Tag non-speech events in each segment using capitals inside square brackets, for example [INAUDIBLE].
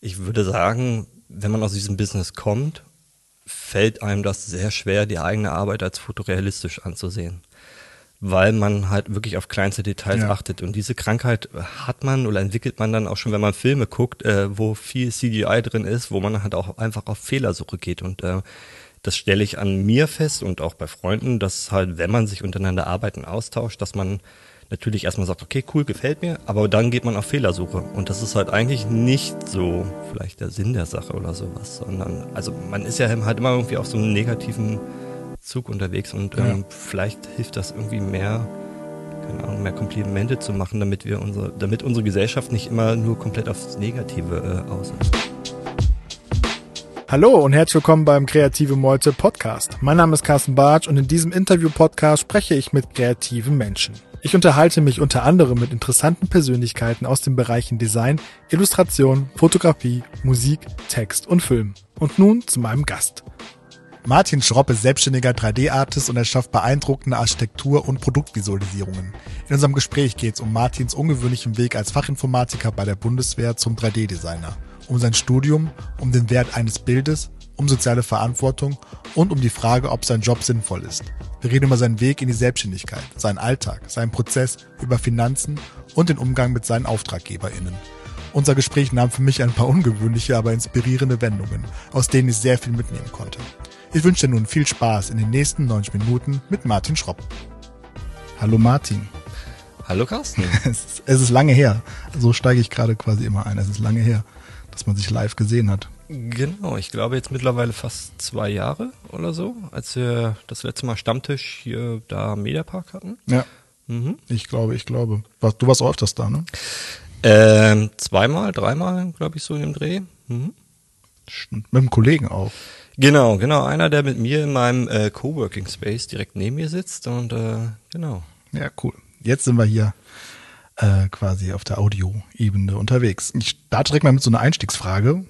Ich würde sagen, wenn man aus diesem Business kommt, fällt einem das sehr schwer, die eigene Arbeit als fotorealistisch anzusehen. Weil man halt wirklich auf kleinste Details ja. achtet. Und diese Krankheit hat man oder entwickelt man dann auch schon, wenn man Filme guckt, äh, wo viel CGI drin ist, wo man halt auch einfach auf Fehlersuche geht. Und äh, das stelle ich an mir fest und auch bei Freunden, dass halt, wenn man sich untereinander arbeiten austauscht, dass man natürlich erstmal sagt, okay, cool, gefällt mir, aber dann geht man auf Fehlersuche. Und das ist halt eigentlich nicht so vielleicht der Sinn der Sache oder sowas, sondern, also man ist ja halt immer irgendwie auf so einem negativen Zug unterwegs und ähm, ja. vielleicht hilft das irgendwie mehr, keine Ahnung, mehr Komplimente zu machen, damit wir unsere, damit unsere Gesellschaft nicht immer nur komplett aufs Negative äh, aus ist. Hallo und herzlich willkommen beim Kreative Meute Podcast. Mein Name ist Carsten Bartsch und in diesem Interview-Podcast spreche ich mit kreativen Menschen. Ich unterhalte mich unter anderem mit interessanten Persönlichkeiten aus den Bereichen Design, Illustration, Fotografie, Musik, Text und Film. Und nun zu meinem Gast. Martin Schropp ist selbstständiger 3D-Artist und erschafft beeindruckende Architektur- und Produktvisualisierungen. In unserem Gespräch geht es um Martins ungewöhnlichen Weg als Fachinformatiker bei der Bundeswehr zum 3D-Designer, um sein Studium, um den Wert eines Bildes, um soziale Verantwortung und um die Frage, ob sein Job sinnvoll ist. Wir reden über seinen Weg in die Selbstständigkeit, seinen Alltag, seinen Prozess, über Finanzen und den Umgang mit seinen AuftraggeberInnen. Unser Gespräch nahm für mich ein paar ungewöhnliche, aber inspirierende Wendungen, aus denen ich sehr viel mitnehmen konnte. Ich wünsche dir nun viel Spaß in den nächsten 90 Minuten mit Martin Schropp. Hallo Martin. Hallo Carsten. [LAUGHS] Es ist, es ist lange her. So steige ich gerade quasi immer ein. Es ist lange her, dass man sich live gesehen hat. Genau, ich glaube jetzt mittlerweile fast zwei Jahre oder so, als wir das letzte Mal Stammtisch hier da am Mediapark hatten. Ja. Mhm. Ich glaube, ich glaube. Du warst auch öfters da, ne? Ähm, zweimal, dreimal, glaube ich, so in dem Dreh. Mhm. Mit einem Kollegen auch. Genau, genau. Einer, der mit mir in meinem äh, Coworking Space direkt neben mir sitzt und äh, genau. Ja, cool. Jetzt sind wir hier äh, quasi auf der Audioebene unterwegs. Ich starte direkt mal mit so einer Einstiegsfrage.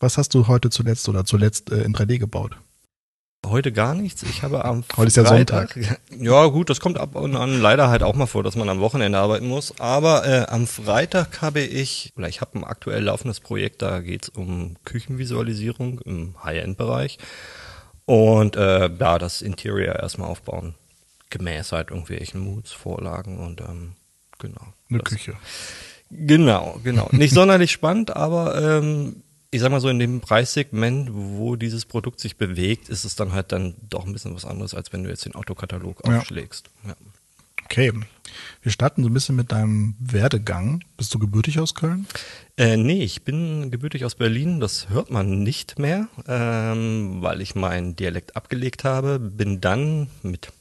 Was hast du heute zuletzt oder zuletzt äh, in 3D gebaut? Heute gar nichts. Ich habe am Heute ist ja Freitag, Sonntag. Ja, gut, das kommt ab und an leider halt auch mal vor, dass man am Wochenende arbeiten muss. Aber äh, am Freitag habe ich, oder ich habe ein aktuell laufendes Projekt, da geht es um Küchenvisualisierung im High-End-Bereich. Und äh, ja, das Interior erstmal aufbauen. Gemäß halt irgendwelchen Moods, Vorlagen und ähm, genau. Eine das, Küche. Genau, genau. Nicht sonderlich spannend, aber ähm, ich sag mal so, in dem Preissegment, wo dieses Produkt sich bewegt, ist es dann halt dann doch ein bisschen was anderes, als wenn du jetzt den Autokatalog ja. aufschlägst. Ja. Okay. Wir starten so ein bisschen mit deinem Werdegang. Bist du gebürtig aus Köln? Äh, nee, ich bin gebürtig aus Berlin. Das hört man nicht mehr, ähm, weil ich meinen Dialekt abgelegt habe. Bin dann mit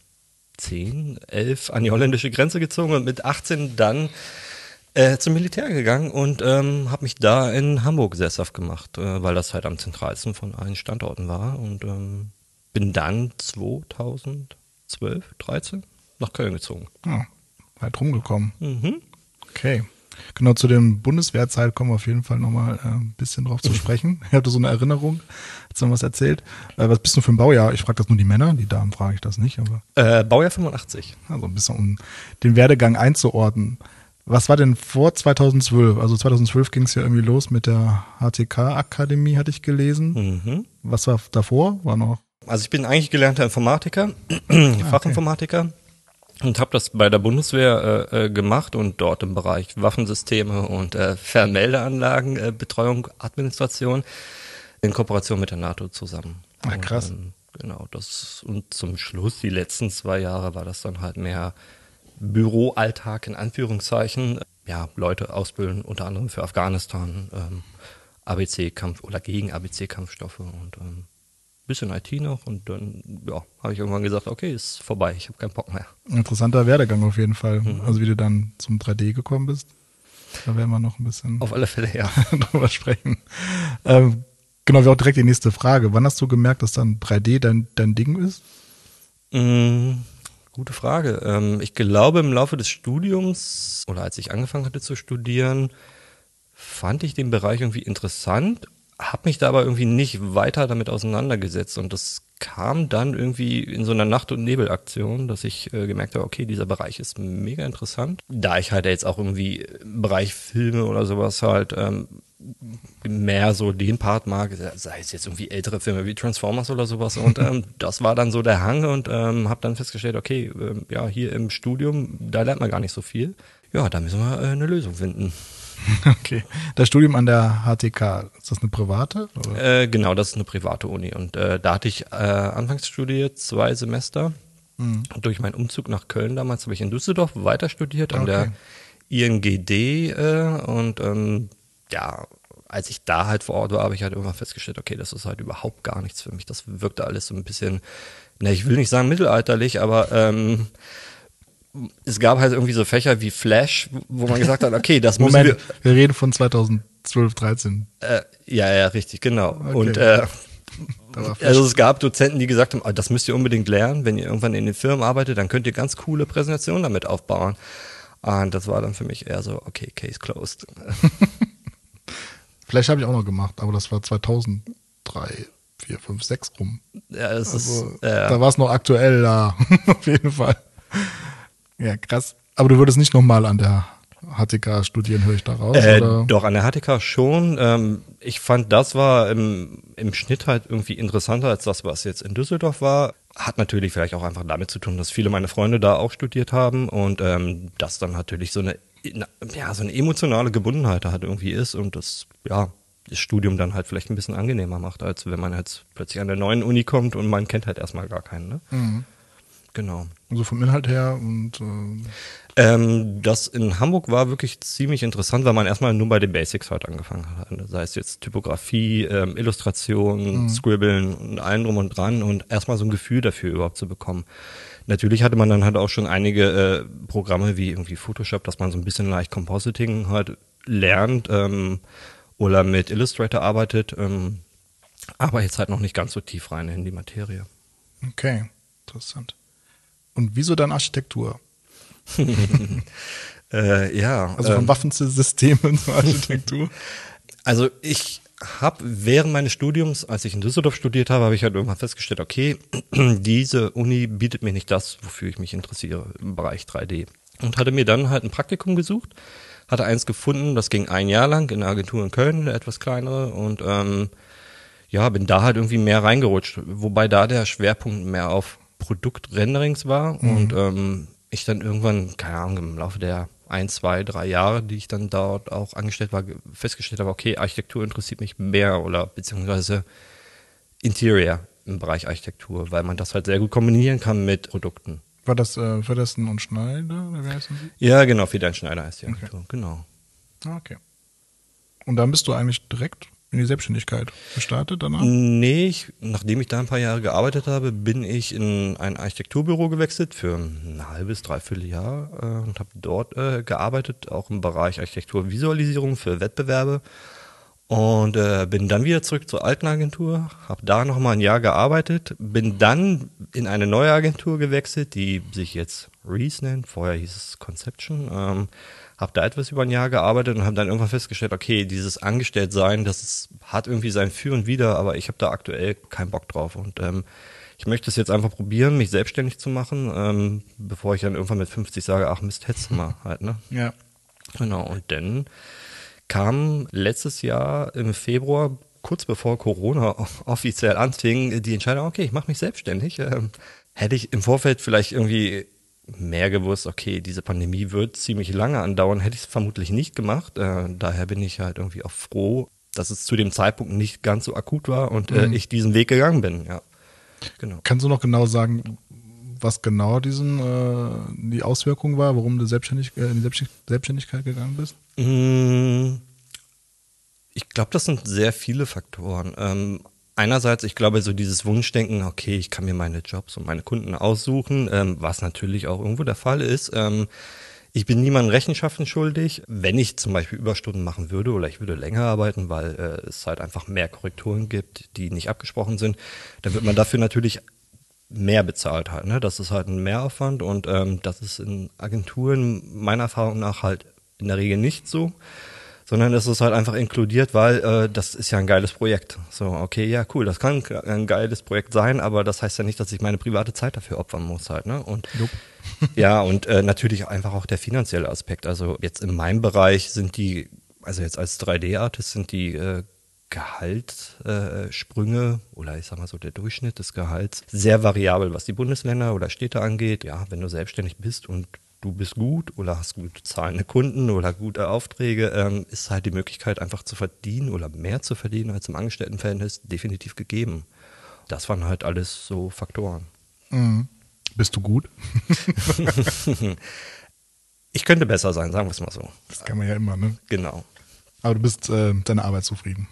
10, 11 an die holländische Grenze gezogen und mit 18 dann äh, zum Militär gegangen und ähm, habe mich da in Hamburg sesshaft gemacht, äh, weil das halt am zentralsten von allen Standorten war und ähm, bin dann 2012, 13 nach Köln gezogen. Ja, weit rumgekommen. Mhm. Okay. Genau, zu dem Bundeswehrzeit kommen wir auf jeden Fall nochmal äh, ein bisschen drauf zu [LAUGHS] sprechen. Ich hatte so eine Erinnerung, hast du was erzählt. Äh, was bist du für ein Baujahr? Ich frage das nur die Männer, die Damen frage ich das nicht. Aber äh, Baujahr 85. Also ein bisschen, um den Werdegang einzuordnen. Was war denn vor 2012? Also 2012 ging es ja irgendwie los mit der HTK-Akademie, hatte ich gelesen. Mhm. Was war davor? War noch? Also ich bin eigentlich gelernter Informatiker, ah, [CLEARS THROAT] Fachinformatiker okay. und habe das bei der Bundeswehr äh, äh, gemacht und dort im Bereich Waffensysteme und äh, Fernmeldeanlagen, äh, Betreuung, Administration in Kooperation mit der NATO zusammen. Ach, krass. Und, ähm, genau, das und zum Schluss, die letzten zwei Jahre, war das dann halt mehr Büroalltag in Anführungszeichen. Ja, Leute ausbilden, unter anderem für Afghanistan, ähm, ABC-Kampf oder gegen ABC-Kampfstoffe und ähm, bisschen IT noch und dann ja, habe ich irgendwann gesagt, okay, ist vorbei, ich habe keinen Bock mehr. Interessanter Werdegang auf jeden Fall. Mhm. Also wie du dann zum 3D gekommen bist. Da werden wir noch ein bisschen auf alle Fälle ja [LAUGHS] drüber sprechen. Ähm, genau, wäre auch direkt die nächste Frage. Wann hast du gemerkt, dass dann 3D dein, dein Ding ist? Mhm. Gute Frage. Ähm, ich glaube, im Laufe des Studiums oder als ich angefangen hatte zu studieren, fand ich den Bereich irgendwie interessant, habe mich da aber irgendwie nicht weiter damit auseinandergesetzt und das kam dann irgendwie in so einer Nacht- und Nebelaktion, dass ich äh, gemerkt habe, okay, dieser Bereich ist mega interessant. Da ich halt jetzt auch irgendwie im Bereich Filme oder sowas halt ähm, mehr so den Part mag, sei es jetzt irgendwie ältere Filme wie Transformers oder sowas. Und [LAUGHS] ähm, das war dann so der Hang und ähm, habe dann festgestellt, okay, ähm, ja, hier im Studium, da lernt man gar nicht so viel. Ja, da müssen wir äh, eine Lösung finden. [LAUGHS] Okay. Das Studium an der HTK, ist das eine private? Äh, genau, das ist eine private Uni. Und äh, da hatte ich äh, anfangs studiert, zwei Semester. Mhm. Durch meinen Umzug nach Köln damals habe ich in Düsseldorf weiter studiert an okay. der INGD äh, und ähm, ja, als ich da halt vor Ort war, habe ich halt irgendwann festgestellt, okay, das ist halt überhaupt gar nichts für mich. Das wirkte alles so ein bisschen, na, ich will nicht sagen mittelalterlich, aber ähm, es gab halt irgendwie so Fächer wie Flash, wo man gesagt hat, okay, das [LAUGHS] muss wir, wir reden von 2012, 13. Äh, ja, ja, richtig, genau. Okay. Und äh, [LAUGHS] also es gab Dozenten, die gesagt haben, oh, das müsst ihr unbedingt lernen, wenn ihr irgendwann in den Firmen arbeitet, dann könnt ihr ganz coole Präsentationen damit aufbauen. Und das war dann für mich eher so, okay, Case closed. [LAUGHS] Flash habe ich auch noch gemacht, aber das war 2003, 4, 5, 6 rum. Ja, das also, ist, äh, da war es noch aktuell da, [LAUGHS] auf jeden Fall. Ja, krass. Aber du würdest nicht nochmal an der HTK studieren, höre ich daraus? Äh, doch, an der HTK schon. Ähm, ich fand, das war im, im Schnitt halt irgendwie interessanter als das, was jetzt in Düsseldorf war. Hat natürlich vielleicht auch einfach damit zu tun, dass viele meiner Freunde da auch studiert haben und ähm, das dann natürlich so eine, ja, so eine emotionale Gebundenheit da halt irgendwie ist und das, ja, das Studium dann halt vielleicht ein bisschen angenehmer macht, als wenn man jetzt plötzlich an der neuen Uni kommt und man kennt halt erstmal gar keinen. Ne? Mhm. Genau. Also vom Inhalt her und äh ähm, das in Hamburg war wirklich ziemlich interessant, weil man erstmal nur bei den Basics halt angefangen hat. Sei es jetzt Typografie, ähm, Illustration, mhm. Scribbeln und allen drum und dran und erstmal so ein Gefühl dafür überhaupt zu bekommen. Natürlich hatte man dann halt auch schon einige äh, Programme wie irgendwie Photoshop, dass man so ein bisschen leicht Compositing halt lernt ähm, oder mit Illustrator arbeitet, ähm, aber jetzt halt noch nicht ganz so tief rein in die Materie. Okay, interessant. Und wieso dann Architektur? [LAUGHS] äh, ja. Also von ähm, Waffensystemen zur Architektur? [LAUGHS] Also ich habe während meines Studiums, als ich in Düsseldorf studiert habe, habe ich halt irgendwann festgestellt, okay, [CLEARS THROAT] diese Uni bietet mir nicht das, wofür ich mich interessiere im Bereich 3D. Und hatte mir dann halt ein Praktikum gesucht, hatte eins gefunden, das ging ein Jahr lang in einer Agentur in Köln, eine etwas kleinere und ähm, ja, bin da halt irgendwie mehr reingerutscht, wobei da der Schwerpunkt mehr auf Produktrenderings war mhm. und ähm, ich dann irgendwann, keine Ahnung, im Laufe der ein, zwei, drei Jahre, die ich dann dort auch angestellt war, festgestellt habe, okay, Architektur interessiert mich mehr oder beziehungsweise Interior im Bereich Architektur, weil man das halt sehr gut kombinieren kann mit Produkten. War das äh, Feddersen und Schneider? Oder wie heißen sie? Ja, genau, Federn Schneider heißt die Agentur, okay. genau. Ah, okay. Und dann bist du eigentlich direkt in die Selbstständigkeit gestartet danach? Nee, ich, nachdem ich da ein paar Jahre gearbeitet habe, bin ich in ein Architekturbüro gewechselt für ein halbes, dreiviertel Jahr äh, und habe dort äh, gearbeitet, auch im Bereich Architekturvisualisierung für Wettbewerbe. Und äh, bin dann wieder zurück zur alten Agentur, habe da nochmal ein Jahr gearbeitet, bin dann in eine neue Agentur gewechselt, die sich jetzt Reese nennt, vorher hieß es Conception. Ähm, habe da etwas über ein Jahr gearbeitet und habe dann irgendwann festgestellt, okay, dieses Angestelltsein, das ist, hat irgendwie sein Für und Wider, aber ich habe da aktuell keinen Bock drauf und ähm, ich möchte es jetzt einfach probieren, mich selbstständig zu machen, ähm, bevor ich dann irgendwann mit 50 sage, ach Mist, hättest du mal halt, ne? Ja. Genau, und dann kam letztes Jahr im Februar, kurz bevor Corona [LAUGHS] offiziell anfing, die Entscheidung, okay, ich mache mich selbstständig. Ähm, hätte ich im Vorfeld vielleicht irgendwie mehr gewusst, okay, diese Pandemie wird ziemlich lange andauern, hätte ich es vermutlich nicht gemacht. Äh, daher bin ich halt irgendwie auch froh, dass es zu dem Zeitpunkt nicht ganz so akut war und äh, mhm. ich diesen Weg gegangen bin, ja. Genau. Kannst du noch genau sagen, was genau diesen, äh, die Auswirkung war, warum du selbstständig, äh, in die Selbstständigkeit gegangen bist? Mm, ich glaube, das sind sehr viele Faktoren. Ähm, einerseits, ich glaube, so dieses Wunschdenken, okay, ich kann mir meine Jobs und meine Kunden aussuchen, ähm, was natürlich auch irgendwo der Fall ist. Ähm, ich bin niemandem Rechenschaften schuldig. Wenn ich zum Beispiel Überstunden machen würde oder ich würde länger arbeiten, weil äh, es halt einfach mehr Korrekturen gibt, die nicht abgesprochen sind, dann wird man dafür natürlich mehr bezahlt halt. Ne? Das ist halt ein Mehraufwand und ähm, das ist in Agenturen meiner Erfahrung nach halt in der Regel nicht so sondern es ist halt einfach inkludiert, weil äh, das ist ja ein geiles Projekt. So, okay, ja, cool, das kann ein geiles Projekt sein, aber das heißt ja nicht, dass ich meine private Zeit dafür opfern muss halt, ne? Und Jupp. [LAUGHS] ja, und äh, natürlich einfach auch der finanzielle Aspekt. Also jetzt in meinem Bereich sind die also jetzt als 3D-Artist sind die äh, Gehaltssprünge äh, oder ich sag mal so der Durchschnitt des Gehalts sehr variabel, was die Bundesländer oder Städte angeht. Ja, wenn du selbstständig bist und du bist gut oder hast gut zahlende Kunden oder gute Aufträge, ähm, ist halt die Möglichkeit einfach zu verdienen oder mehr zu verdienen als im Angestelltenverhältnis definitiv gegeben. Das waren halt alles so Faktoren. Mhm. Bist du gut? [LAUGHS] ich könnte besser sein, sagen wir es mal so. Das kann man ja immer, ne? Genau. Aber du bist äh, deiner Arbeit zufrieden.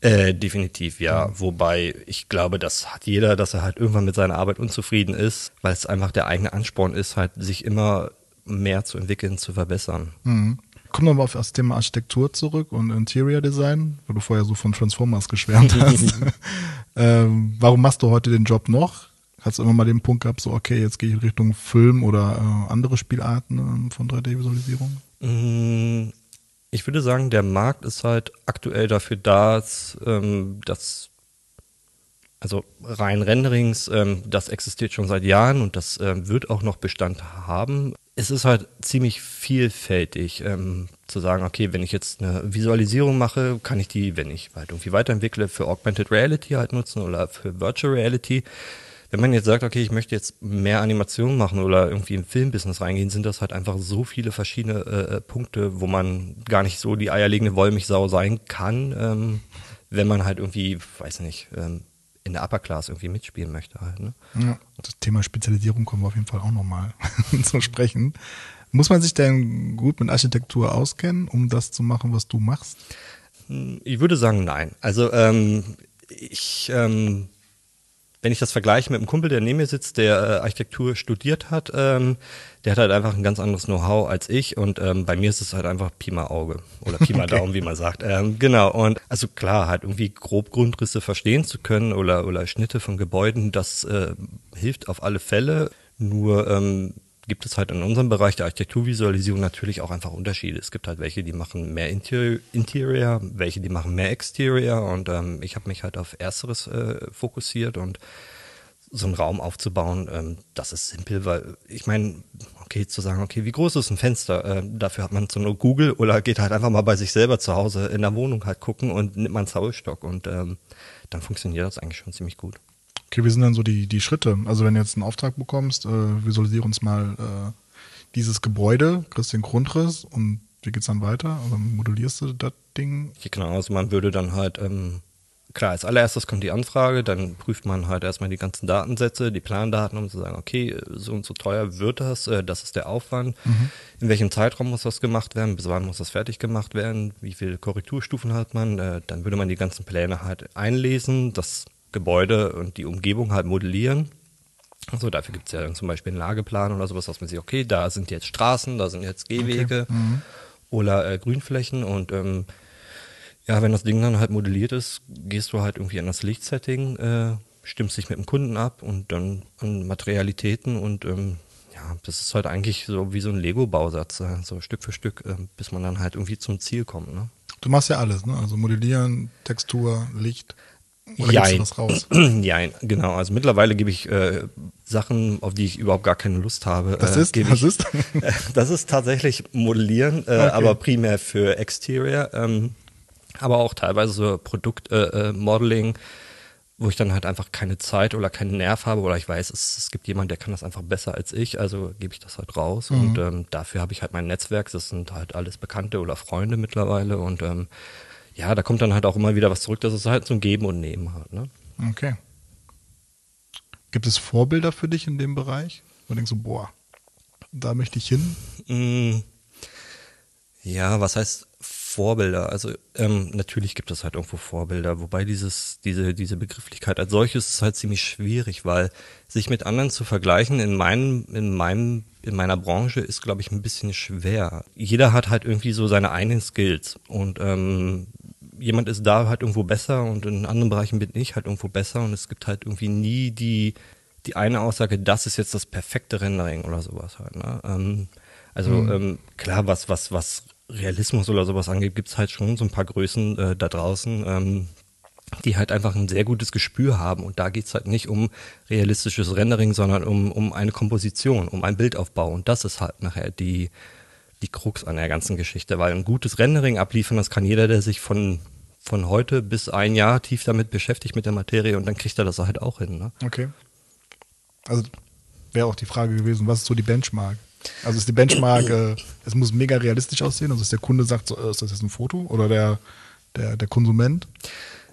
Äh, definitiv, ja. Wobei ich glaube, das hat jeder, dass er halt irgendwann mit seiner Arbeit unzufrieden ist, weil es einfach der eigene Ansporn ist, halt sich immer mehr zu entwickeln, zu verbessern. Mhm. Kommen wir mal auf das Thema Architektur zurück und Interior Design, weil du vorher so von Transformers geschwärmt [LAUGHS] hast. ähm, warum machst du heute den Job noch? Hast du immer mal den Punkt gehabt, so okay, jetzt gehe ich Richtung Film oder äh, andere Spielarten ähm, von 3D-Visualisierung? Mm, ich würde sagen, der Markt ist halt aktuell dafür da, dass, ähm, dass also rein Renderings, ähm, das existiert schon seit Jahren und das ähm, wird auch noch Bestand haben. Es ist halt ziemlich vielfältig ähm, zu sagen, okay, wenn ich jetzt eine Visualisierung mache, kann ich die, wenn ich halt irgendwie weiterentwickle, für Augmented Reality halt nutzen oder für Virtual Reality. Wenn man jetzt sagt, okay, ich möchte jetzt mehr Animationen machen oder irgendwie im Filmbusiness reingehen, sind das halt einfach so viele verschiedene äh, äh, Punkte, wo man gar nicht so die eierlegende Wollmilchsau sein kann, ähm, wenn man halt irgendwie, weiß nicht, ähm, in der Upper Class irgendwie mitspielen möchte halt. Ne? Ja, das Thema Spezialisierung kommen wir auf jeden Fall auch nochmal [LAUGHS] zu sprechen. Muss man sich denn gut mit Architektur auskennen, um das zu machen, was du machst? Hm, ich würde sagen, nein. Also ähm, ich ähm, wenn ich das vergleiche mit einem Kumpel, der neben mir sitzt, der äh, Architektur studiert hat, ähm, der hat halt einfach ein ganz anderes Know-how als ich und ähm, bei mir ist es halt einfach Pi mal Auge oder Pi [LAUGHS] mal okay. Daumen, wie man sagt. Ähm, genau und also klar, halt irgendwie grob Grundrisse verstehen zu können oder, oder Schnitte von Gebäuden, das äh, hilft auf alle Fälle. Nur ähm, gibt es halt in unserem Bereich der Architekturvisualisierung natürlich auch einfach Unterschiede. Es gibt halt welche, die machen mehr Interior, Interior welche, die machen mehr Exterior und ähm, ich habe mich halt auf Ersteres äh, fokussiert und so einen Raum aufzubauen, ähm, das ist simpel, weil ich meine, okay, zu sagen, okay, wie groß ist ein Fenster? Äh, dafür hat man so nur Google oder geht halt einfach mal bei sich selber zu Hause in der Wohnung halt gucken und nimmt man einen Zaulstock und ähm, dann funktioniert das eigentlich schon ziemlich gut. Okay, wie sind dann so die, die Schritte? Also wenn du jetzt einen Auftrag bekommst, äh, visualisiere uns mal äh, dieses Gebäude, kriegst den Grundriss und wie geht's dann weiter? Also modellierst du das Ding? Ja, genau, also man würde dann halt, ähm, klar, als allererstes kommt die Anfrage, dann prüft man halt erstmal die ganzen Datensätze, die Plandaten, um zu sagen, okay, so und so teuer wird das, äh, das ist der Aufwand, mhm. in welchem Zeitraum muss das gemacht werden, bis wann muss das fertig gemacht werden, wie viele Korrekturstufen hat man, äh, dann würde man die ganzen Pläne halt einlesen, das Gebäude und die Umgebung halt modellieren. Also dafür gibt es ja dann zum Beispiel einen Lageplan oder sowas, dass man sieht, okay, da sind jetzt Straßen, da sind jetzt Gehwege okay. mhm. oder äh, Grünflächen und ähm, ja, wenn das Ding dann halt modelliert ist, gehst du halt irgendwie an das Lichtsetting, äh, stimmst dich mit dem Kunden ab und dann an Materialitäten und ähm, ja, das ist halt eigentlich so wie so ein Lego-Bausatz, äh, so Stück für Stück, äh, bis man dann halt irgendwie zum Ziel kommt. Ne? Du machst ja alles, ne? Also modellieren, Textur, Licht. Oder Jein. was raus? [CLEARS THROAT] Jein, genau. Also mittlerweile gebe ich äh, Sachen, auf die ich überhaupt gar keine Lust habe. Das äh, ist? Was ich, ist? [LAUGHS] das ist tatsächlich Modellieren, äh, okay. aber primär für Exterior, ähm, aber auch teilweise so Produktmodeling, äh, äh wo ich dann halt einfach keine Zeit oder keinen Nerv habe oder ich weiß, es, es gibt jemanden, der kann das einfach besser als ich, also gebe ich das halt raus mhm. und ähm, dafür habe ich halt mein Netzwerk, das sind halt alles Bekannte oder Freunde mittlerweile und ähm, ja, da kommt dann halt auch immer wieder was zurück, dass es halt so ein Geben und Nehmen hat. Ne? Okay. Gibt es Vorbilder für dich in dem Bereich? Wo denkst so, boah, da möchte ich hin? Mm. Ja, was heißt Vorbilder? Also ähm, natürlich gibt es halt irgendwo Vorbilder, wobei dieses, diese, diese Begrifflichkeit als solches ist halt ziemlich schwierig, weil sich mit anderen zu vergleichen in meinem, in meinem, in meiner Branche ist, glaube ich, ein bisschen schwer. Jeder hat halt irgendwie so seine eigenen Skills und ähm, jemand ist da halt irgendwo besser und in anderen Bereichen bin ich halt irgendwo besser und es gibt halt irgendwie nie die, die eine Aussage, das ist jetzt das perfekte Rendering oder sowas halt. Ne? Ähm, also mhm. ähm, klar, was, was, was Realismus oder sowas angeht, gibt's halt schon so ein paar Größen äh, da draußen, ähm, die halt einfach ein sehr gutes Gespür haben. Und da geht's halt nicht um realistisches Rendering, sondern um, um eine Komposition, um einen Bildaufbau. Und das ist halt nachher die, die Krux an der ganzen Geschichte, weil ein gutes Rendering abliefern, das kann jeder, der sich von, von heute bis ein Jahr tief damit beschäftigt mit der Materie und dann kriegt er das halt auch hin. Ne? Okay. Also wäre auch die Frage gewesen, was ist so die Benchmark? Also ist die Benchmark, äh, es muss mega realistisch aussehen, also dass der Kunde sagt, so, äh, ist das jetzt ein Foto oder der, der, der Konsument?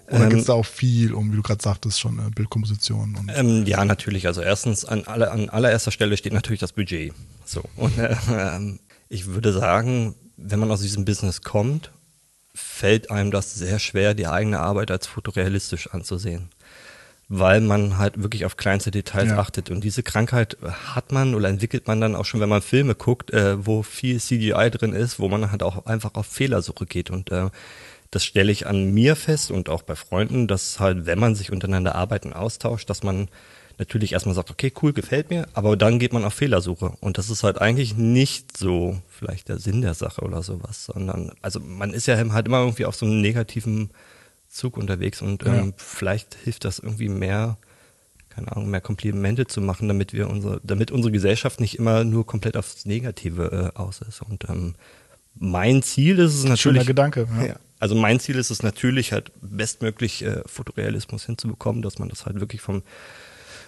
Oder ähm, geht es da auch viel um, wie du gerade sagtest, schon äh, Bildkomposition? Und ähm, ja, natürlich. Also erstens, an, alle, an allererster Stelle steht natürlich das Budget. So. Und äh, [LAUGHS] ähm, ich würde sagen, wenn man aus diesem Business kommt, fällt einem das sehr schwer, die eigene Arbeit als fotorealistisch anzusehen. Weil man halt wirklich auf kleinste Details ja. achtet. Und diese Krankheit hat man oder entwickelt man dann auch schon, wenn man Filme guckt, äh, wo viel CGI drin ist, wo man halt auch einfach auf Fehlersuche geht. Und äh, das stelle ich an mir fest und auch bei Freunden, dass halt, wenn man sich untereinander arbeiten austauscht, dass man natürlich erstmal sagt, okay, cool, gefällt mir, aber dann geht man auf Fehlersuche. Und das ist halt eigentlich nicht so vielleicht der Sinn der Sache oder sowas, sondern, also man ist ja halt immer irgendwie auf so einem negativen Zug unterwegs und ja. ähm, vielleicht hilft das irgendwie mehr, keine Ahnung, mehr Komplimente zu machen, damit wir unsere, damit unsere Gesellschaft nicht immer nur komplett aufs Negative äh, aus ist. Und ähm, mein Ziel ist es natürlich. Schöner Gedanke. Ja. ja. Also mein Ziel ist es natürlich halt bestmöglich äh, Fotorealismus hinzubekommen, dass man das halt wirklich vom